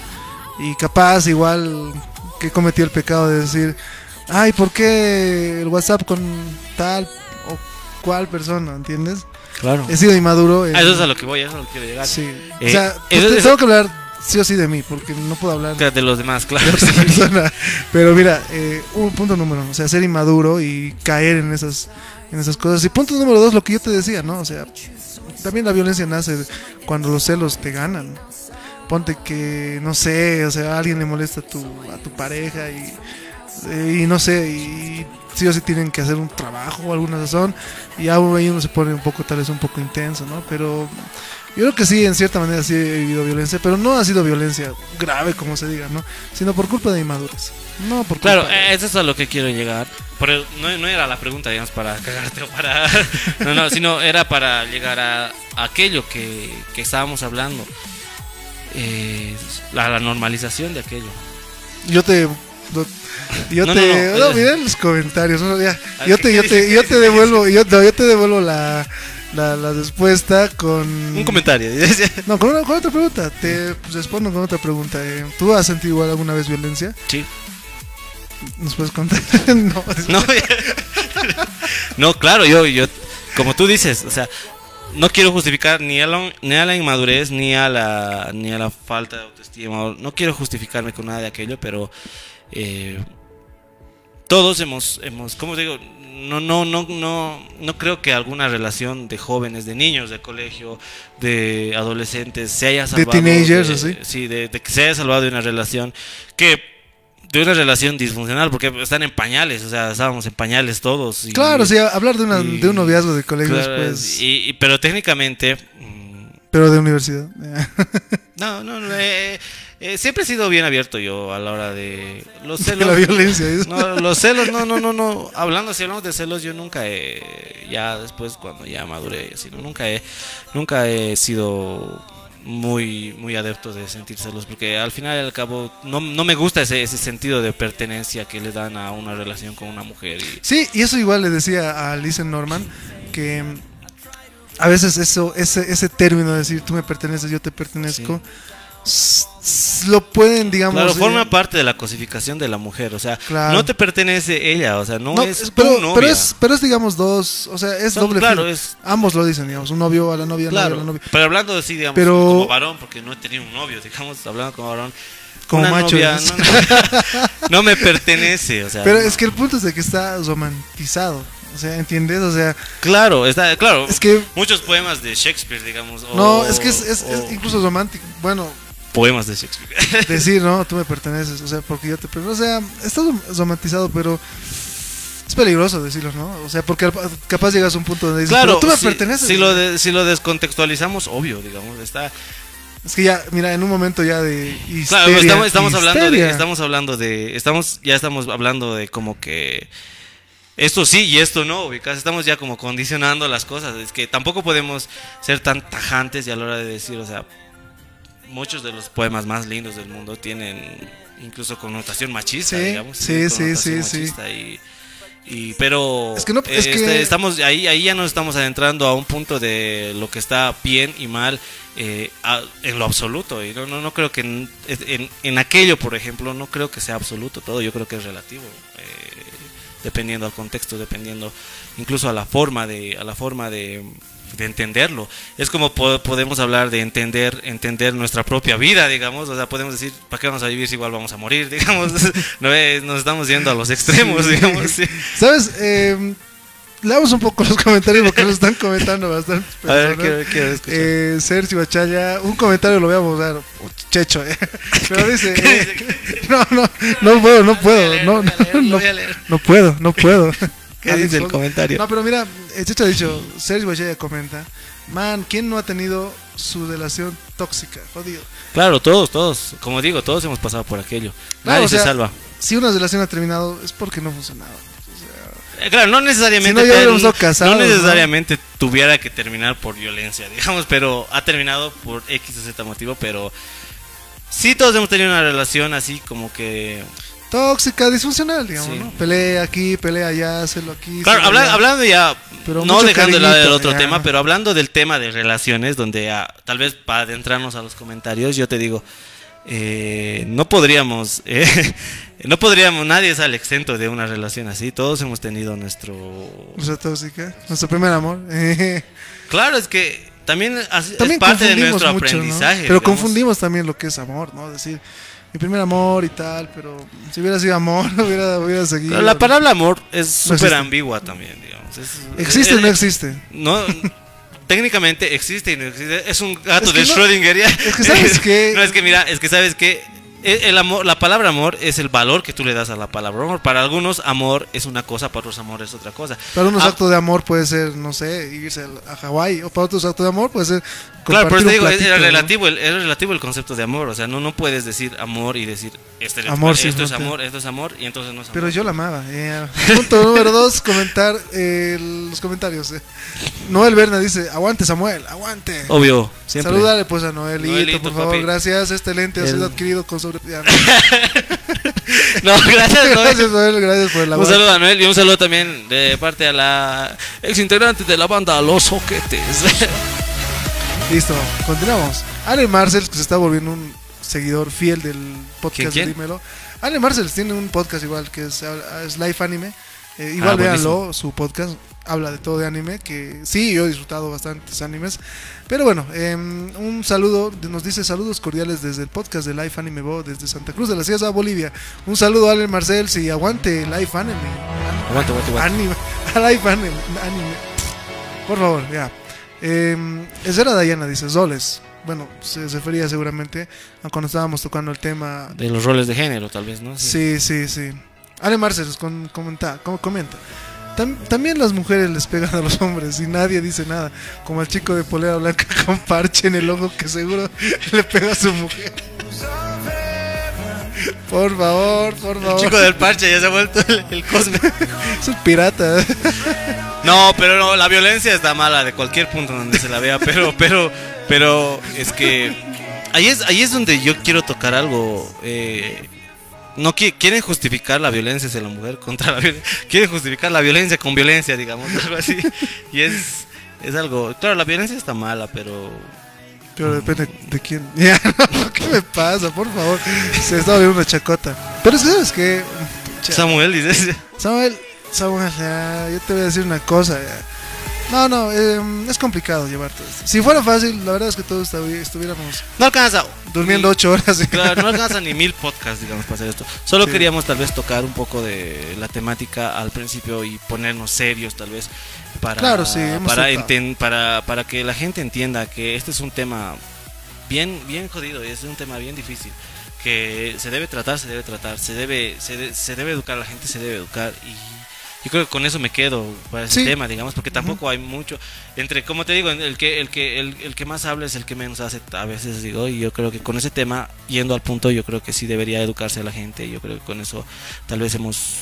y capaz igual que cometí el pecado de decir, ay, ¿por qué el WhatsApp con tal o cual persona? ¿Entiendes? Claro. He sido inmaduro. en- Ah, eso es a lo que voy, eso es a lo que quiero llegar. Sí. Eh, o sea, eso- pues, tengo que hablar sí o sí de mí, porque no puedo hablar de De los demás, claro. otra persona. Pero mira, eh, un punto número uno, o sea, ser inmaduro y caer en esas, en esas cosas. Y punto número dos, lo que yo te decía, ¿no? O sea, también la violencia nace cuando los celos te ganan. Ponte que, no sé, o sea, a alguien le molesta a tu, a tu pareja y, eh, y no sé, y sí o sí tienen que hacer un trabajo o alguna razón y aún ahí uno se pone un poco, tal vez un poco intenso, ¿no? Pero yo creo que sí, en cierta manera sí he vivido violencia, pero no ha sido violencia grave, como se diga, ¿no? Sino por culpa de inmadurez. No por culpa Claro, de- eh, eso es a lo que quiero llegar. Pero no, no era la pregunta, digamos, para cagarte o para... No, no, sino era para llegar a, a aquello que, que estábamos hablando. Eh, la, la normalización de aquello. Yo te. No- yo No, te. no, No, los comentarios. ya. Ah, Yo ¿qué- te, yo te, ¿Qué yo te devuelvo, yo, te devuelvo la, la, la respuesta con. Un comentario. No, con, una- con otra pregunta. Te respondo con otra pregunta. eh. ¿Tú has sentido igual alguna vez violencia? Sí. ¿Nos puedes contar? no. No, no, claro, yo, yo, como tú dices, o sea, no quiero justificar ni a la, ni a la inmadurez ni a la, ni a la falta de autoestima. No quiero justificarme con nada de aquello, pero eh, todos hemos, hemos, ¿cómo digo? No, no, no, no, no creo que alguna relación de jóvenes, de niños, de colegio, de adolescentes se haya salvado. teenagers, de- así. Sí, de, de que se haya salvado de una relación que de una relación disfuncional, porque están en pañales, o sea, estábamos en pañales todos. y- Claro, sí, hablar de, una, y- de un noviazgo de colegio claro, después. y- y- pero técnicamente, mm, Pero de universidad. no, no, no, eh, eh, siempre he sido bien abierto yo a la hora de los De celos. la violencia. ¿es? No, los celos, no, no, no, no. Hablando, si hablamos de celos, yo nunca he, ya después cuando ya maduré, nunca he, nunca he sido muy, muy adepto de sentir celos, porque al final y al cabo no, no me gusta ese, ese sentido de pertenencia que le dan a una relación con una mujer. Y, Sí, y eso igual le decía a Lisa Norman que mm, a veces eso, ese, ese término de decir tú me perteneces, yo te pertenezco, lo pueden, digamos. Claro, eh, forma parte de la cosificación de la mujer, o sea, Claro. no te pertenece ella, o sea, no, no, es es- tu pero, novia. pero es, pero es digamos dos, o sea, es Son- doble claro, es- Ambos lo dicen, digamos, un novio a la novia, novio a Claro, la novia. pero hablando así, digamos, Pero- como varón, porque no he tenido un novio, digamos, hablando como varón. Como macho, novia ¿no? no, no- no me pertenece, o sea. Pero es que el punto es de que está romantizado, o sea, ¿entiendes? O sea, Claro, está, claro. es que Muchos poemas de Shakespeare, digamos. o- no, es que es, es- es incluso romántico, bueno, Poemas de Shakespeare. decir, no, tú me perteneces, o sea, porque yo te o sea, está rom- romantizado, pero es peligroso decirlo, ¿no? O sea, porque capaz llegas a un punto donde dices, claro, pero tú me si, perteneces. Si lo, de- si lo descontextualizamos, obvio, digamos, está. Es que ya, mira, en un momento ya de histeria, Claro, estamos, estamos hablando de, estamos hablando de, estamos, ya estamos hablando de como que esto sí y esto no, ubicas, estamos ya como condicionando las cosas, es que tampoco podemos ser tan tajantes y a la hora de decir, o sea, muchos de los poemas más lindos del mundo tienen incluso connotación machista, Sí, digamos, sí, sí, sí, sí. y, y- pero Es que no- es eh, que- este, estamos ahí ahí ya nos estamos adentrando a un punto de lo que está bien y mal eh, a- en lo absoluto y no no, no creo que en, en, en aquello por ejemplo no creo que sea absoluto todo yo creo que es relativo eh, dependiendo al contexto dependiendo incluso a la forma de a la forma de, de entenderlo es como po- podemos hablar de entender entender nuestra propia vida digamos o sea podemos decir para qué vamos a vivir si igual vamos a morir digamos no es- nos estamos yendo a los extremos Sí. digamos sí. ¿Sabes? Eh, leamos un poco los comentarios porque nos están comentando bastante. a ver quiero, quiero escuchar Eh, Sergio Bachaya, un comentario lo voy a usar, oh, checho, eh. pero dice, ¿Qué eh, no, no, no puedo, no puedo, no, no, no, no puedo, no puedo. ¿Qué Alex dice el Fox. comentario? No, pero mira, el checho ha dicho, Sergio Bachaya comenta, man, ¿quién no ha tenido su relación tóxica? Jodido. Claro, todos, todos. Como digo, todos hemos pasado por aquello. Claro, Nadie o sea, se salva. Si una relación ha terminado es porque no ha funcionado. Eh, Claro, no necesariamente, Si no, ya ten- hubiéramos estado casados, no ¿no? necesariamente tuviera que terminar por violencia, digamos, pero ha terminado por X o Z motivo, pero sí todos hemos tenido una relación así como que... Tóxica, disfuncional, digamos, Sí. ¿no? Pelea aquí, pelea allá, hazlo aquí. Claro, habla- hablando ya, Pero no dejando de lado el cariñito, otro ya. tema, pero hablando del tema de relaciones, donde ah, tal vez para adentrarnos a los comentarios, yo te digo, eh, no podríamos, eh, no podríamos, nadie sale exento de una relación así, todos hemos tenido nuestro... Nuestra tóxica, nuestro primer amor. Claro, es que también También es parte de nuestro mucho, ¿no? aprendizaje. Pero digamos. confundimos también lo que es amor, ¿no? Decir, mi primer amor y tal, pero si hubiera sido amor, hubiera, hubiera seguido. Pero la palabra amor es súper ambigua también, digamos. Es- ¿Existe o no existe? No, técnicamente existe y no existe. Es un gato Es que de no- Schrödinger. ya. es que ¿sabes qué? No, es que mira, es que sabes que el amor, la palabra amor es el valor que tú le das a la palabra amor. Para algunos amor es una cosa, para otros amor es otra cosa. Para unos Ah, actos de amor puede ser, no sé, irse a Hawái, o para otros actos de amor puede ser. Claro, pero te digo, es, platito, es ¿no? relativo, el, es relativo el concepto de amor. O sea, no, no puedes decir amor y decir este, Amor esto sin es frontera. amor, esto es amor y entonces no es amor. Pero yo la amaba. yeah. Punto número dos, comentar eh, los comentarios. eh. Noel Berna dice, aguante Samuel, aguante. Obvio, siempre. Saludale pues a Noelito, Noelito, por favor, papi. gracias. Este lente ha sido El- adquirido con sobre... No, gracias, Noel. gracias Noel, gracias por el Un saludo a Noel y un saludo también de parte a la ex integrante de la banda Los Soquetes. Listo, continuamos. Ale Marcel, que se está volviendo un seguidor fiel del podcast ¿Quién, quién? Dímelo. Ale Marcel tiene un podcast igual que es, es Life Anime. Eh, igual Ah, véanlo, su podcast habla de todo de anime, que sí, yo he disfrutado bastantes animes. Pero bueno, em, un saludo, nos dice saludos cordiales desde el podcast de Life Anime Bo, desde Santa Cruz de la Sierra, Bolivia. Un saludo a Ale Marcel, si aguante Life Anime. aguanta, aguanta, aguanta. Anime, a Life Anime, anime. Por favor, ya. Eh, Ezra Dayana dice, Zoles. Bueno, se refería seguramente a cuando estábamos tocando el tema. De los roles de género, tal vez, ¿no? Sí, sí, sí. Ale Marcel con, comenta, com- comenta. Tam- también las mujeres les pegan a los hombres y nadie dice nada. Como el chico de polera blanca con parche en el ojo que seguro le pega a su mujer. Por favor, por El favor. chico del parche ya se ha vuelto el, el cosme. Es un pirata. No, pero no, la violencia está mala de cualquier punto donde se la vea, pero, pero, pero es que ahí es, ahí es donde yo quiero tocar algo. eh, no qui- quieren justificar la violencia hacia la mujer contra la violencia, quieren justificar la violencia con violencia, digamos, algo así. Y es, es algo, claro, la violencia está mala, pero Pero depende de quién. ¿Qué me pasa? Por favor. Se está volviendo una chacota. Pero es que, ¿sabes qué? Pucha, Samuel dice, Samuel, Samuel, ya, yo te voy a decir una cosa. ya. No, no, eh, es complicado llevar todo esto. Si fuera fácil, la verdad es que todos estu- estuviéramos no alcanza. durmiendo ni- ocho horas. Claro, no alcanza ni mil podcasts, digamos, para hacer esto. Solo Sí. queríamos tal vez tocar un poco de la temática al principio y ponernos serios, tal vez, para, Claro, sí, hemos para, enten- para, para que la gente entienda que este es un tema bien, bien jodido y es un tema bien difícil. Que se debe tratar, se debe tratar, se debe, se, de- se debe educar, la gente se debe educar y yo creo que con eso me quedo para ese Sí. tema, digamos, porque tampoco hay mucho entre, como te digo, el que el que el, el que más habla es el que menos hace a veces digo y yo creo que con ese tema yendo al punto yo creo que sí debería educarse a la gente, yo creo que con eso tal vez hemos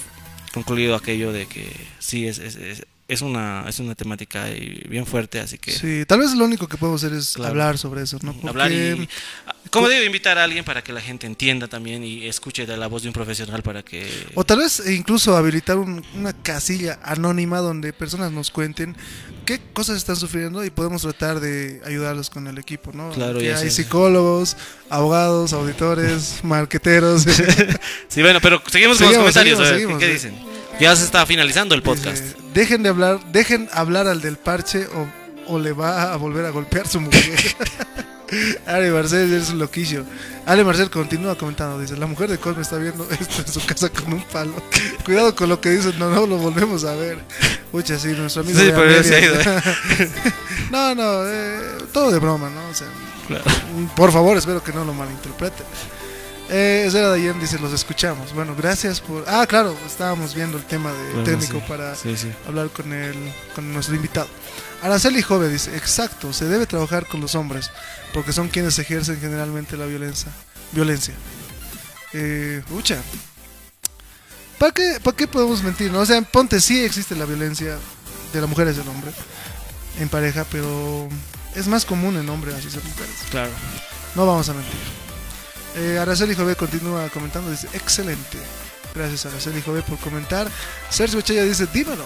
concluido aquello de que sí es es, es, es una es una temática y bien fuerte, así que Sí, tal vez lo único que podemos hacer es Claro. hablar sobre eso, ¿no? hablar y Porque- como digo invitar a alguien para que la gente entienda también y escuche de la voz de un profesional para que O tal vez incluso habilitar un- una casilla anónima donde personas nos cuenten qué cosas están sufriendo y podemos tratar de ayudarlos con el equipo, ¿no? Claro, ya hay sé. psicólogos, abogados, auditores, marqueteros. Sí, bueno, pero seguimos con los Seguimos, comentarios, seguimos, a ver, seguimos, ¿qué, qué sí. dicen? Ya se está finalizando el podcast. Dice, dejen de hablar, dejen hablar al del parche o, o le va a volver a golpear su mujer. Ale Marcel es un loquillo. Ale Marcel continúa comentando, dice, la mujer de Cosme está viendo esto en su casa con un palo. Cuidado con lo que dicen, no, no lo volvemos a ver. Pucha, sí, nuestro amigo Sí, de pero se ha ido, no, no, eh, todo de broma, ¿no? O sea, Claro. por favor, espero que no lo malinterpreten. Eh, Zera Dayen dice, los escuchamos. Bueno, gracias por... Ah, claro, estábamos viendo el tema de técnico sí, para sí, sí. hablar con el, con nuestro invitado. Araceli Jove dice, exacto, se debe trabajar con los hombres, porque son quienes ejercen generalmente la violencia. Violencia. Eh, ucha. ¿Para qué, ¿Para qué podemos mentir? No? O sea, ponte, sí existe la violencia de la mujer hacia el hombre en pareja, pero es más común en hombres hacia las mujeres. Claro. No vamos a mentir. Eh, Araceli Jové continúa comentando, dice, excelente. Gracias Araceli Jové por comentar. Sergio Chaya dice, dímelo.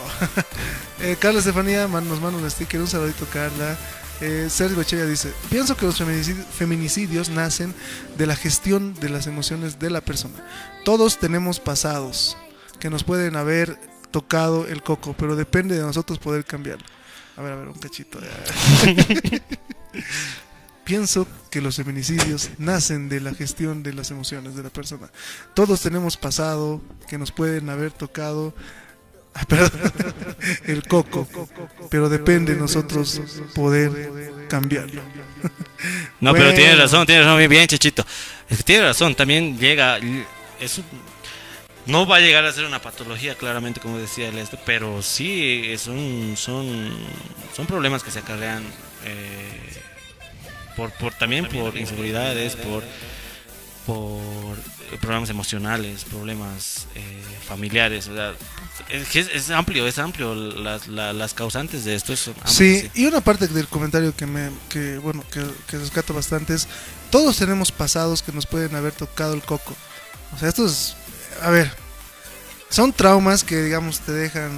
eh, Carla Estefanía man- nos manda un sticker, un saludito Carla. Eh, Sergio Chaya dice, pienso que los feminicidios, feminicidios nacen de la gestión de las emociones de la persona. Todos tenemos pasados que nos pueden haber tocado el coco, pero depende de nosotros poder cambiarlo. A ver, a ver, un cachito. Pienso que los feminicidios nacen de la gestión de las emociones de la persona. Todos tenemos pasado que nos pueden haber tocado ah, perdón, el coco, pero depende de nosotros poder cambiarlo. No, pero Bueno. tiene razón, tiene razón, bien, bien, Chechito. Es que tiene razón, también llega. Es no va a llegar a ser una patología, claramente, como decía el este, pero sí son, son, son problemas que se acarrean eh, por, por, también por inseguridades, por, por problemas emocionales, problemas eh, familiares. o sea, es, es, es amplio, es amplio. Las, la- las causantes de esto son amplias, Sí, y una parte del comentario que me, que bueno, que, que rescato bastante es, todos tenemos pasados que nos pueden haber tocado el coco. O sea, estos, a ver, son traumas que digamos te dejan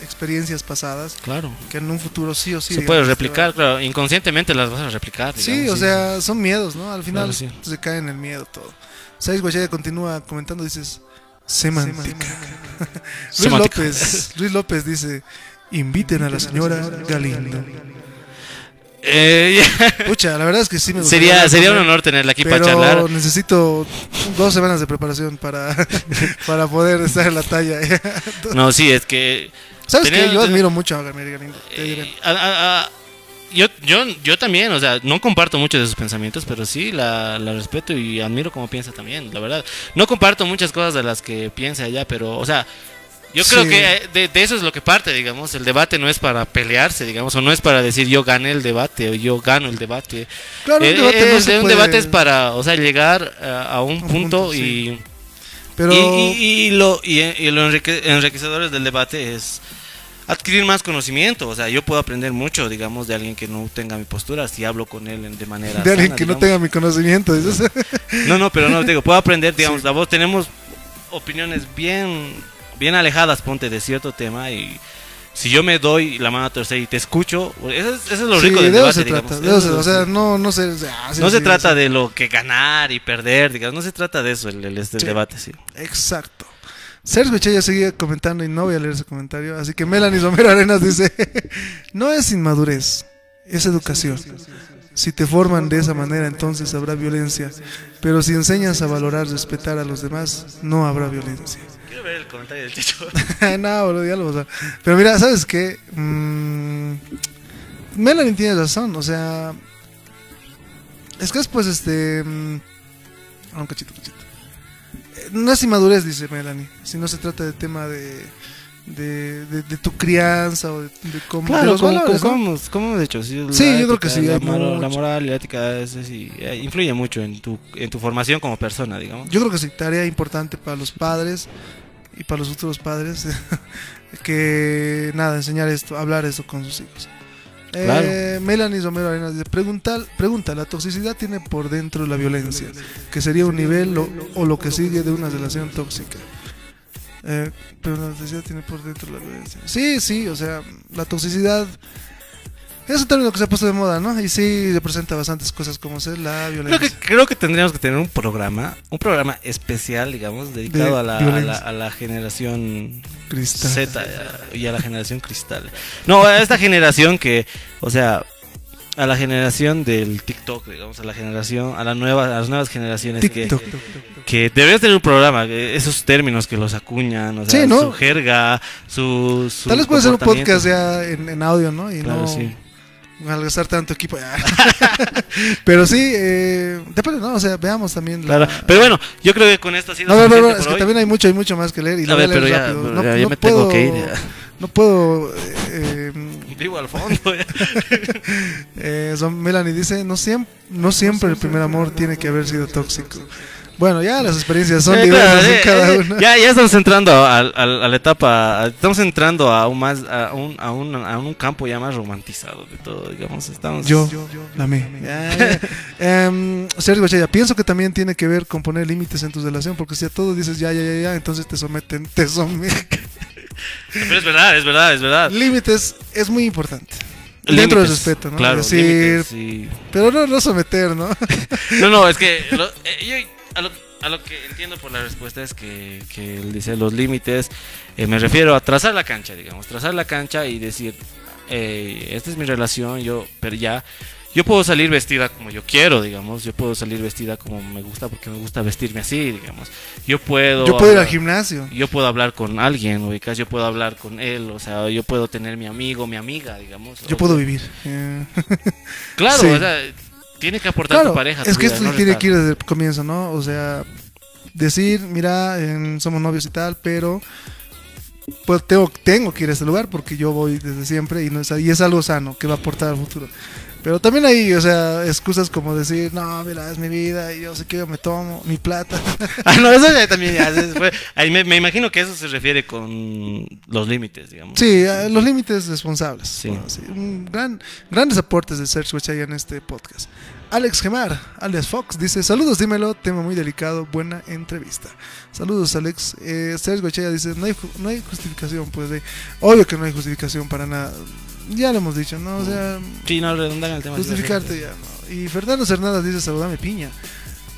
experiencias pasadas Claro. que en un futuro sí o sí. se puede replicar, claro, inconscientemente las vas a replicar. Sí, digamos, o sea, son miedos, ¿no? Al final Claro, sí. se cae en el miedo todo. Sais Guachaya continúa comentando, dices, semántica. Luis Semántica. López, Luis López dice, inviten a la señora Galindo. Eh, Pucha, la verdad es que sí me gustaría sería un honor tenerla aquí para pero charlar. necesito dos semanas de preparación para, para poder estar en la talla. No, sí, es que ¿Sabes qué? Yo admiro mucho a Gabriel Galindo. eh, a- a- a- yo, yo, yo también, o sea, no comparto muchos de sus pensamientos, pero sí la, la respeto y admiro cómo piensa también, la verdad. No comparto muchas cosas de las que piensa ella, pero, o sea, yo creo Sí. que eh, de, de eso es lo que parte, digamos. El debate no es para pelearse, digamos, o no es para decir yo gané el debate o yo gano el debate. Claro, un Eh, debate eh, no el se de- un puede- debate es para, o sea, llegar a, a un un punto, punto, y, sí. Pero y, y- y lo, y, y lo enrique- enriquecedores del debate es adquirir más conocimiento. O sea, yo puedo aprender mucho, digamos, de alguien que no tenga mi postura si hablo con él de manera. de alguien que no tenga mi conocimiento. dices. No, no, pero no, digo, puedo aprender, digamos, la voz tenemos opiniones bien, bien alejadas, ponte, de cierto tema y si yo me doy la mano a torcer y te escucho, eso es, eso es lo Sí, rico del de eso debate, se digamos. trata. de se- es o sea, no, no se, ah, sí, no se trata de lo que ganar y perder, digamos, no se trata de eso el, el- este debate, sí. Exacto. Sergio Chaya seguía comentando y no voy a leer ese comentario. Así que Melanie Somero Arenas dice: No es inmadurez, es educación. Si te forman de esa manera, entonces habrá violencia. Pero si enseñas a valorar, respetar a los demás, no habrá violencia. Ver el comentario del Chicho. no, boludo, ya lo vas a- Pero mira, ¿sabes qué? Mm, Melanie tiene razón, o sea. Es que después, este. mm, ah, un cachito, cachito. Eh, No es inmadurez, dice Melanie, si no se trata de tema de. De, de, de tu crianza o de, de cómo. de Claro, los como, valores, como, ¿no? como hemos- dicho, sí, la Sí, yo creo que sí, La, moral, la moral y la ética eso sí, eh, influye mucho en tu, en tu formación como persona, digamos. Yo creo que sí, tarea importante para los padres y para los futuros padres. que nada, enseñar esto, hablar esto con sus hijos. Claro. Eh, Melanie Romero Arenas dice, pregunta, pregunta, ¿la toxicidad tiene por dentro la violencia? Que sería un nivel o, o lo que sigue de una relación tóxica. Eh, pero la toxicidad tiene por dentro la violencia. Sí, sí, o sea, la toxicidad es un término que se ha puesto de moda, ¿no? Y sí representa bastantes cosas como ser la Creo violencia. que, creo que tendríamos que tener un programa, un programa especial, digamos, dedicado De a la, a, la, a la generación Cristal. Z eh, y a la generación cristal. No, a esta generación que, o sea, a la generación del TikTok, digamos, a la generación, a la nueva, a las nuevas generaciones que, TikTok. que deberías tener un programa, esos términos que los acuñan, o sea, Sí, ¿no? su jerga, su, su Tal vez puede ser un podcast ya en, en audio, ¿no? Y Claro, no sí. Malgastar tanto equipo. Pero sí, eh, depende, ¿no? O sea, veamos también. La... Claro. Pero bueno, yo creo que con esto ha sido No, no, no, es que hoy. también hay mucho, hay mucho más que leer. Y A lo voy a ver, leer pero ya, no, ya- ya no me puedo, tengo que ir. ya. No puedo. eh, Vivo al fondo. eh, son- Melanie dice: no siempre, no siempre el primer amor tiene que haber sido tóxico. Bueno, ya las experiencias son Eh, diversas claro, en eh, cada eh, una. Ya, ya estamos entrando a, a- a la etapa, estamos entrando a un más, a un, a un, a un campo ya más romantizado de todo, digamos, estamos... Yo, me. Ya, ya. Em, Sergio Gochaya, pienso que también tiene que ver con poner límites en tu relación, porque si a todo dices ya, ya, ya, ya, entonces te someten, te someten. Pero es verdad, es verdad, es verdad. límites es muy importante. Dentro del respeto, ¿no? Claro, Decir, límites, sí. pero no, no someter, ¿no? No, no, es que lo- eh, yo a lo, a lo que entiendo por la respuesta es que, que él dice los límites, eh, me refiero a trazar la cancha, digamos, trazar la cancha y decir, eh, esta es mi relación, yo, pero ya, yo puedo salir vestida como yo quiero, digamos, yo puedo salir vestida como me gusta porque me gusta vestirme así, digamos, yo puedo... Yo puedo ir al gimnasio. yo puedo hablar con alguien, ubicas, yo puedo hablar con él, o sea, yo puedo tener mi amigo, mi amiga, digamos. Yo o- puedo vivir. Claro, Sí. o sea, tiene que aportar Claro, tu pareja. tu es que vida, esto no tiene que ir desde el comienzo, ¿no? O sea, decir, mira, em, somos novios y tal, pero pues tengo, tengo que ir a este lugar porque yo voy desde siempre y, no es, y es algo sano que va a aportar al futuro. Pero también hay, o sea, excusas como decir, no, mira, es mi vida y yo sé que yo me tomo mi plata. Ah, no, eso ya también ya fue. Ahí me, me imagino que eso se refiere con los límites, digamos. Sí, los límites responsables. Sí. Bueno, sí, un gran, grandes aportes de Sergio Guachaya en este podcast. Alex Gemar, alias Fox, dice: Saludos, dímelo, tema muy delicado, buena entrevista. Saludos, Alex. Eh, Sergio Guachaya dice: no hay, no hay justificación, pues, de, obvio que no hay justificación para nada. Ya lo hemos dicho, ¿no? O sea, Sí, no, redundan el tema. justificarte ya, ¿no? Y Fernando Cernadas dice: Saludame, piña.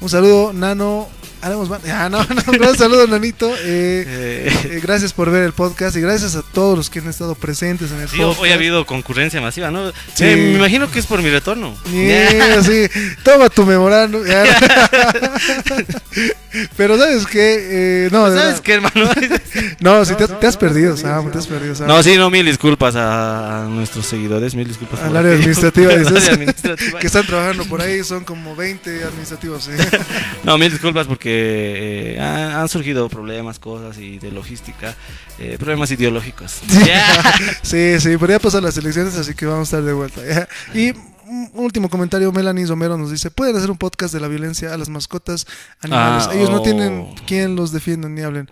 Un saludo, Nano. Haremos Ah, no, no, un gran saludo, Nanito. Eh, Eh, eh, gracias por ver el podcast y gracias a todos los que han estado presentes en el sí, podcast. hoy ha habido concurrencia masiva, ¿no? Sí. Eh, me imagino que es por mi retorno. Yeah, sí, toma tu memorando. Pero sabes qué, no, ¿Sabes verdad. qué, hermano? no, si te, te has perdido, Sam, te has perdido, Sam. No, sí, no, mil disculpas a, nuestros seguidores, mil disculpas. Al área administrativa, dices. que están trabajando por ahí, son como 20 administrativos. No, mil disculpas porque eh, han, han surgido problemas, cosas y de logística, eh, problemas ideológicos. Sí, sí, pero ya pasan las elecciones, así que vamos a estar de vuelta. ya. Y un último comentario, Melanie Romero nos dice, ¿pueden hacer un podcast de la violencia a las mascotas animales? Ah, Ellos no oh. tienen quien los defienda ni hablen.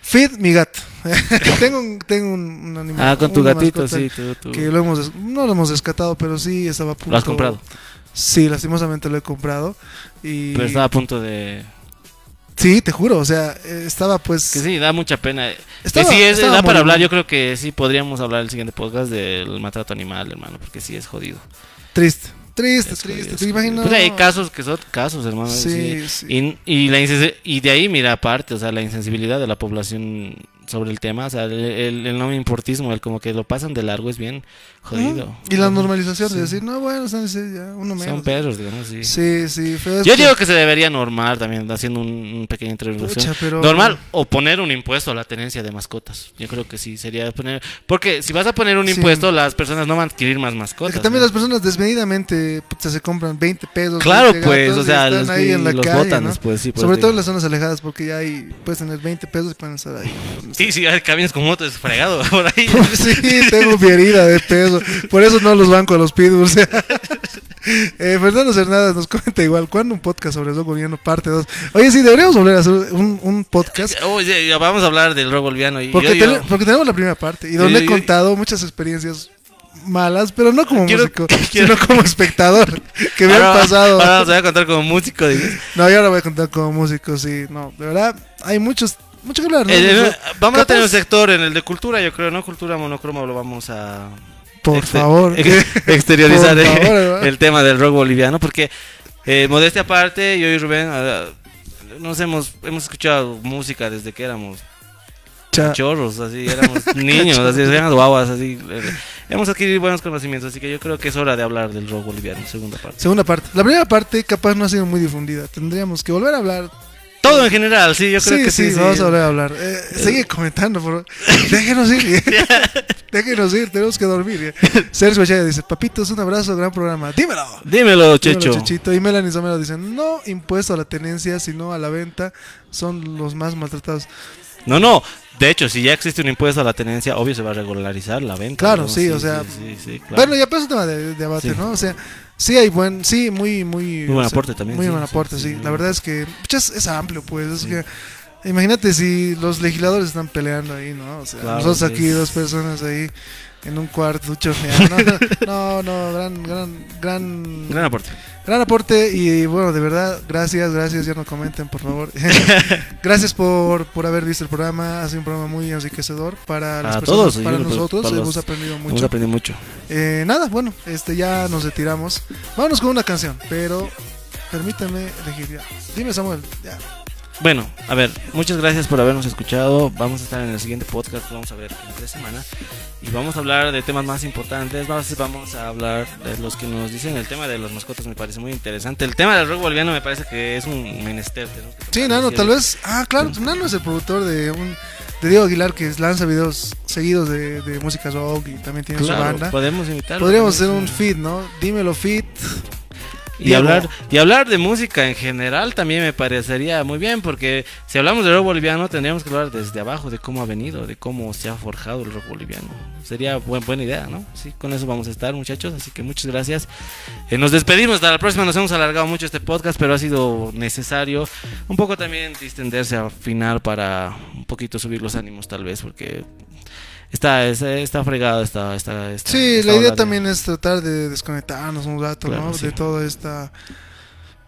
Feed mi gato. tengo un, tengo un, un animal. Ah, con tu gatito, sí, tú, tú. Que lo hemos, no lo hemos descatado, pero sí estaba a punto. Lo has comprado. Sí, lastimosamente lo he comprado. Y Pero estaba a punto de... Sí, te juro, o sea, eh, estaba pues... Que sí, da mucha pena. Estaba- que sí, es, da para hablar. Yo creo que sí podríamos hablar el siguiente podcast del maltrato animal, hermano, porque sí es jodido. Triste, triste, Es triste. jodido, ¿Te imaginas? Pues hay casos que son casos, hermano. Sí, sí. sí. Y, y, la y de ahí, mira, aparte, o sea, la insensibilidad de la población sobre el tema, o sea, el, el, el no importismo, el como que lo pasan de largo es bien jodido. Y la normalización Sí. de decir, no, bueno, son uno menos. Son perros, digamos, sí. Sí, sí, es Yo que- digo que se debería normar también, haciendo un, un pequeña introducción. Pucha, pero- Normal, o poner un impuesto a la tenencia de mascotas. Yo creo que sí, sería poner... Porque si vas a poner un Sí. impuesto, las personas no van a adquirir más mascotas. Es que también ¿no? las personas desmedidamente se compran 20 pesos. Claro, 20 pues, o sea, los, ahí en la los calle, botan ¿no? después, sí. Sobre todo en las zonas alejadas, porque ya hay, puedes tener 20 pesos y pueden estar ahí. Sí, sí, hay camiones con motos fregado por ahí. sí, tengo mi herida de Por eso no los banco a los pitbulls. eh, Fernando Cernadas nos comenta igual, ¿cuándo un podcast sobre el gobierno parte 2? Oye, sí, deberíamos volver a hacer un, un podcast. Vamos a hablar del robo boliviano. Y Porque, yo- yo- ten- porque tenemos la primera parte y donde Yo- he contado muchas experiencias malas, pero no como Quiero- músico, quiero- sino como espectador, que me han pasado. Ahora nos voy a contar como músico. dices. No, yo ahora voy a contar como músico, sí, no, de verdad, hay muchos, mucho que hablar, ¿no? Eh, eh, vamos a tener un sector en el de cultura, yo creo, ¿no? Cultura monocroma lo vamos a... Por favor. ex- exteriorizar Por favor, ¿verdad? el tema del rock boliviano, porque eh, modestia aparte, yo y Rubén ah, nos hemos, hemos escuchado música desde que éramos chorros, así, éramos niños, así, éramos guaguas, así. eh, hemos adquirido buenos conocimientos, así que yo creo que es hora de hablar del rock boliviano, segunda parte. Segunda parte. La primera parte capaz no ha sido muy difundida. Tendríamos que volver a hablar. Todo en general, sí, yo creo sí, que sí. sí, sí. vamos a volver a hablar. Eh, sigue comentando, por. Déjenos ir. Déjenos ir, tenemos que dormir. Sergio Chaya dice, papitos, un abrazo, gran programa. Dímelo. Dímelo, Dímelo, Checho. Chechito. Y Melanie Somero dice, no impuesto a la tenencia, sino a la venta. Son los más maltratados. No, no. De hecho, si ya existe un impuesto a la tenencia, obvio se va a regularizar la venta. Claro, ¿no? sí, o sea, Sí, sí, sí, claro. Bueno, ya pues es un tema de, de debate, Sí. ¿no? O sea, Sí, hay buen, sí, muy, muy. Muy buen o sea, aporte también, Muy sí, buen aporte, sí, sí. sí. La verdad es que pucha, es, es amplio, pues. Es que, imagínate si los legisladores están peleando ahí, ¿no? O sea, Claro, nosotros aquí, dos personas ahí en un cuarto. No, no, no, gran, gran, gran, Gran aporte. gran aporte. Y bueno, de verdad, gracias, gracias. Ya no comenten, por favor. gracias por, por haber visto el programa. Ha sido un programa muy enriquecedor para las personas, todos, para que nosotros. para los- Hemos aprendido mucho. Hemos aprendido mucho. Eh, nada, bueno, este ya nos retiramos. Vámonos con una canción, pero permítame elegir ya. Dime Samuel, ya. Bueno, a ver, muchas gracias por habernos escuchado. Vamos a estar en el siguiente podcast, vamos a ver en tres semanas. Y vamos a hablar de temas más importantes. Vamos, a hablar de los que nos dicen. El tema de las mascotas me parece muy interesante. El tema del rock boliviano me parece que es un menester. Sí, Nano, tal vez. Ah, claro, Nano es el productor de un de Diego Aguilar que lanza videos seguidos de, de música rock y también tiene Claro, su banda. podemos invitarlo. Podríamos hacer un feed, ¿no? Dímelo feed. Y hablar, y hablar de música en general también me parecería muy bien, porque si hablamos de rock boliviano tendríamos que hablar desde abajo, de cómo ha venido, de cómo se ha forjado el rock boliviano. Sería buen, buena idea, ¿no? Sí, con eso vamos a estar, muchachos, así que muchas gracias. Eh, nos despedimos, hasta la próxima, nos hemos alargado mucho este podcast, pero ha sido necesario un poco también distenderse al final para un poquito subir los ánimos tal vez, porque está, está, está fregado esta, esta, esta- Sí, la idea de- también es tratar de desconectarnos un rato, Claro, ¿no? sí. De toda esta.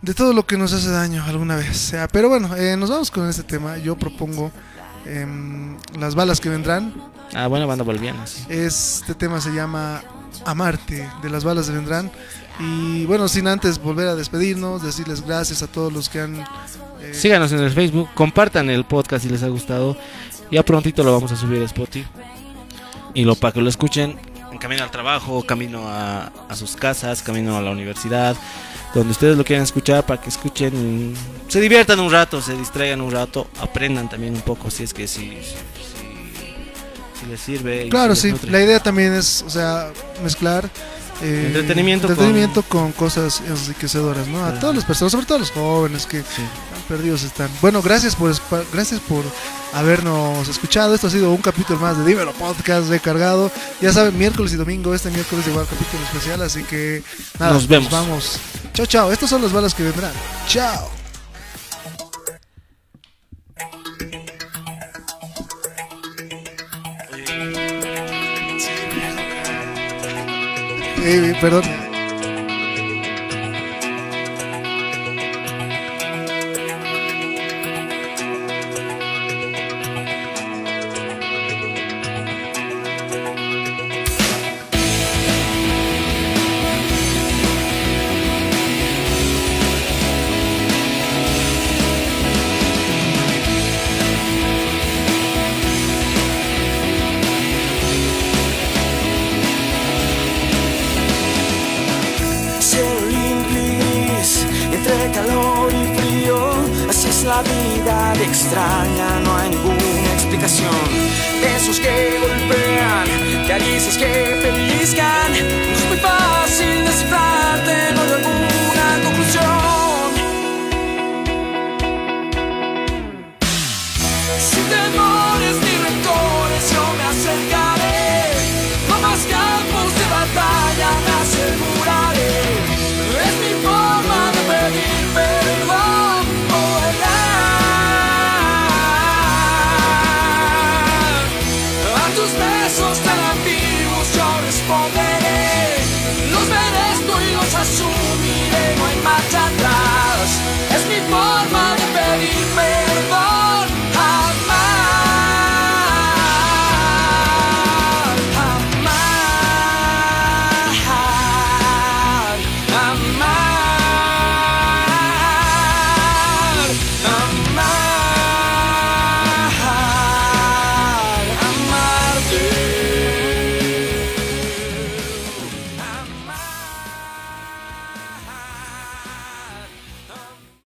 De todo lo que nos hace daño alguna vez. O sea, pero bueno, eh, nos vamos con este tema. Yo propongo em, Las balas que vendrán. Ah, buena banda boliviana, sí. Este tema se llama Amarte, de las balas que vendrán. Y bueno, sin antes volver a despedirnos, decirles gracias a todos los que han. eh, Síganos en el Facebook, compartan el podcast si les ha gustado. Ya prontito lo vamos a subir a Spotify. Y lo para que lo escuchen en camino al trabajo, camino a, a sus casas, camino a la universidad, donde ustedes lo quieran escuchar para que escuchen, se diviertan un rato, se distraigan un rato, aprendan también un poco si es que si, si, si les sirve. Claro, sí. La idea también es, o sea, mezclar eh, Entretenimiento entretenimiento con... cosas enriquecedoras, ¿no? A Claro. todas las personas, sobre todo a los jóvenes que Sí. perdidos están. Bueno, gracias por gracias por habernos escuchado. Esto ha sido un capítulo más de Dímelo Podcast recargado. Ya saben, miércoles y domingo, este miércoles igual capítulo especial, así que nada, Nos vemos. vamos. Chao, chao. Estas son las balas que vendrán. Chao. Eh, perdón.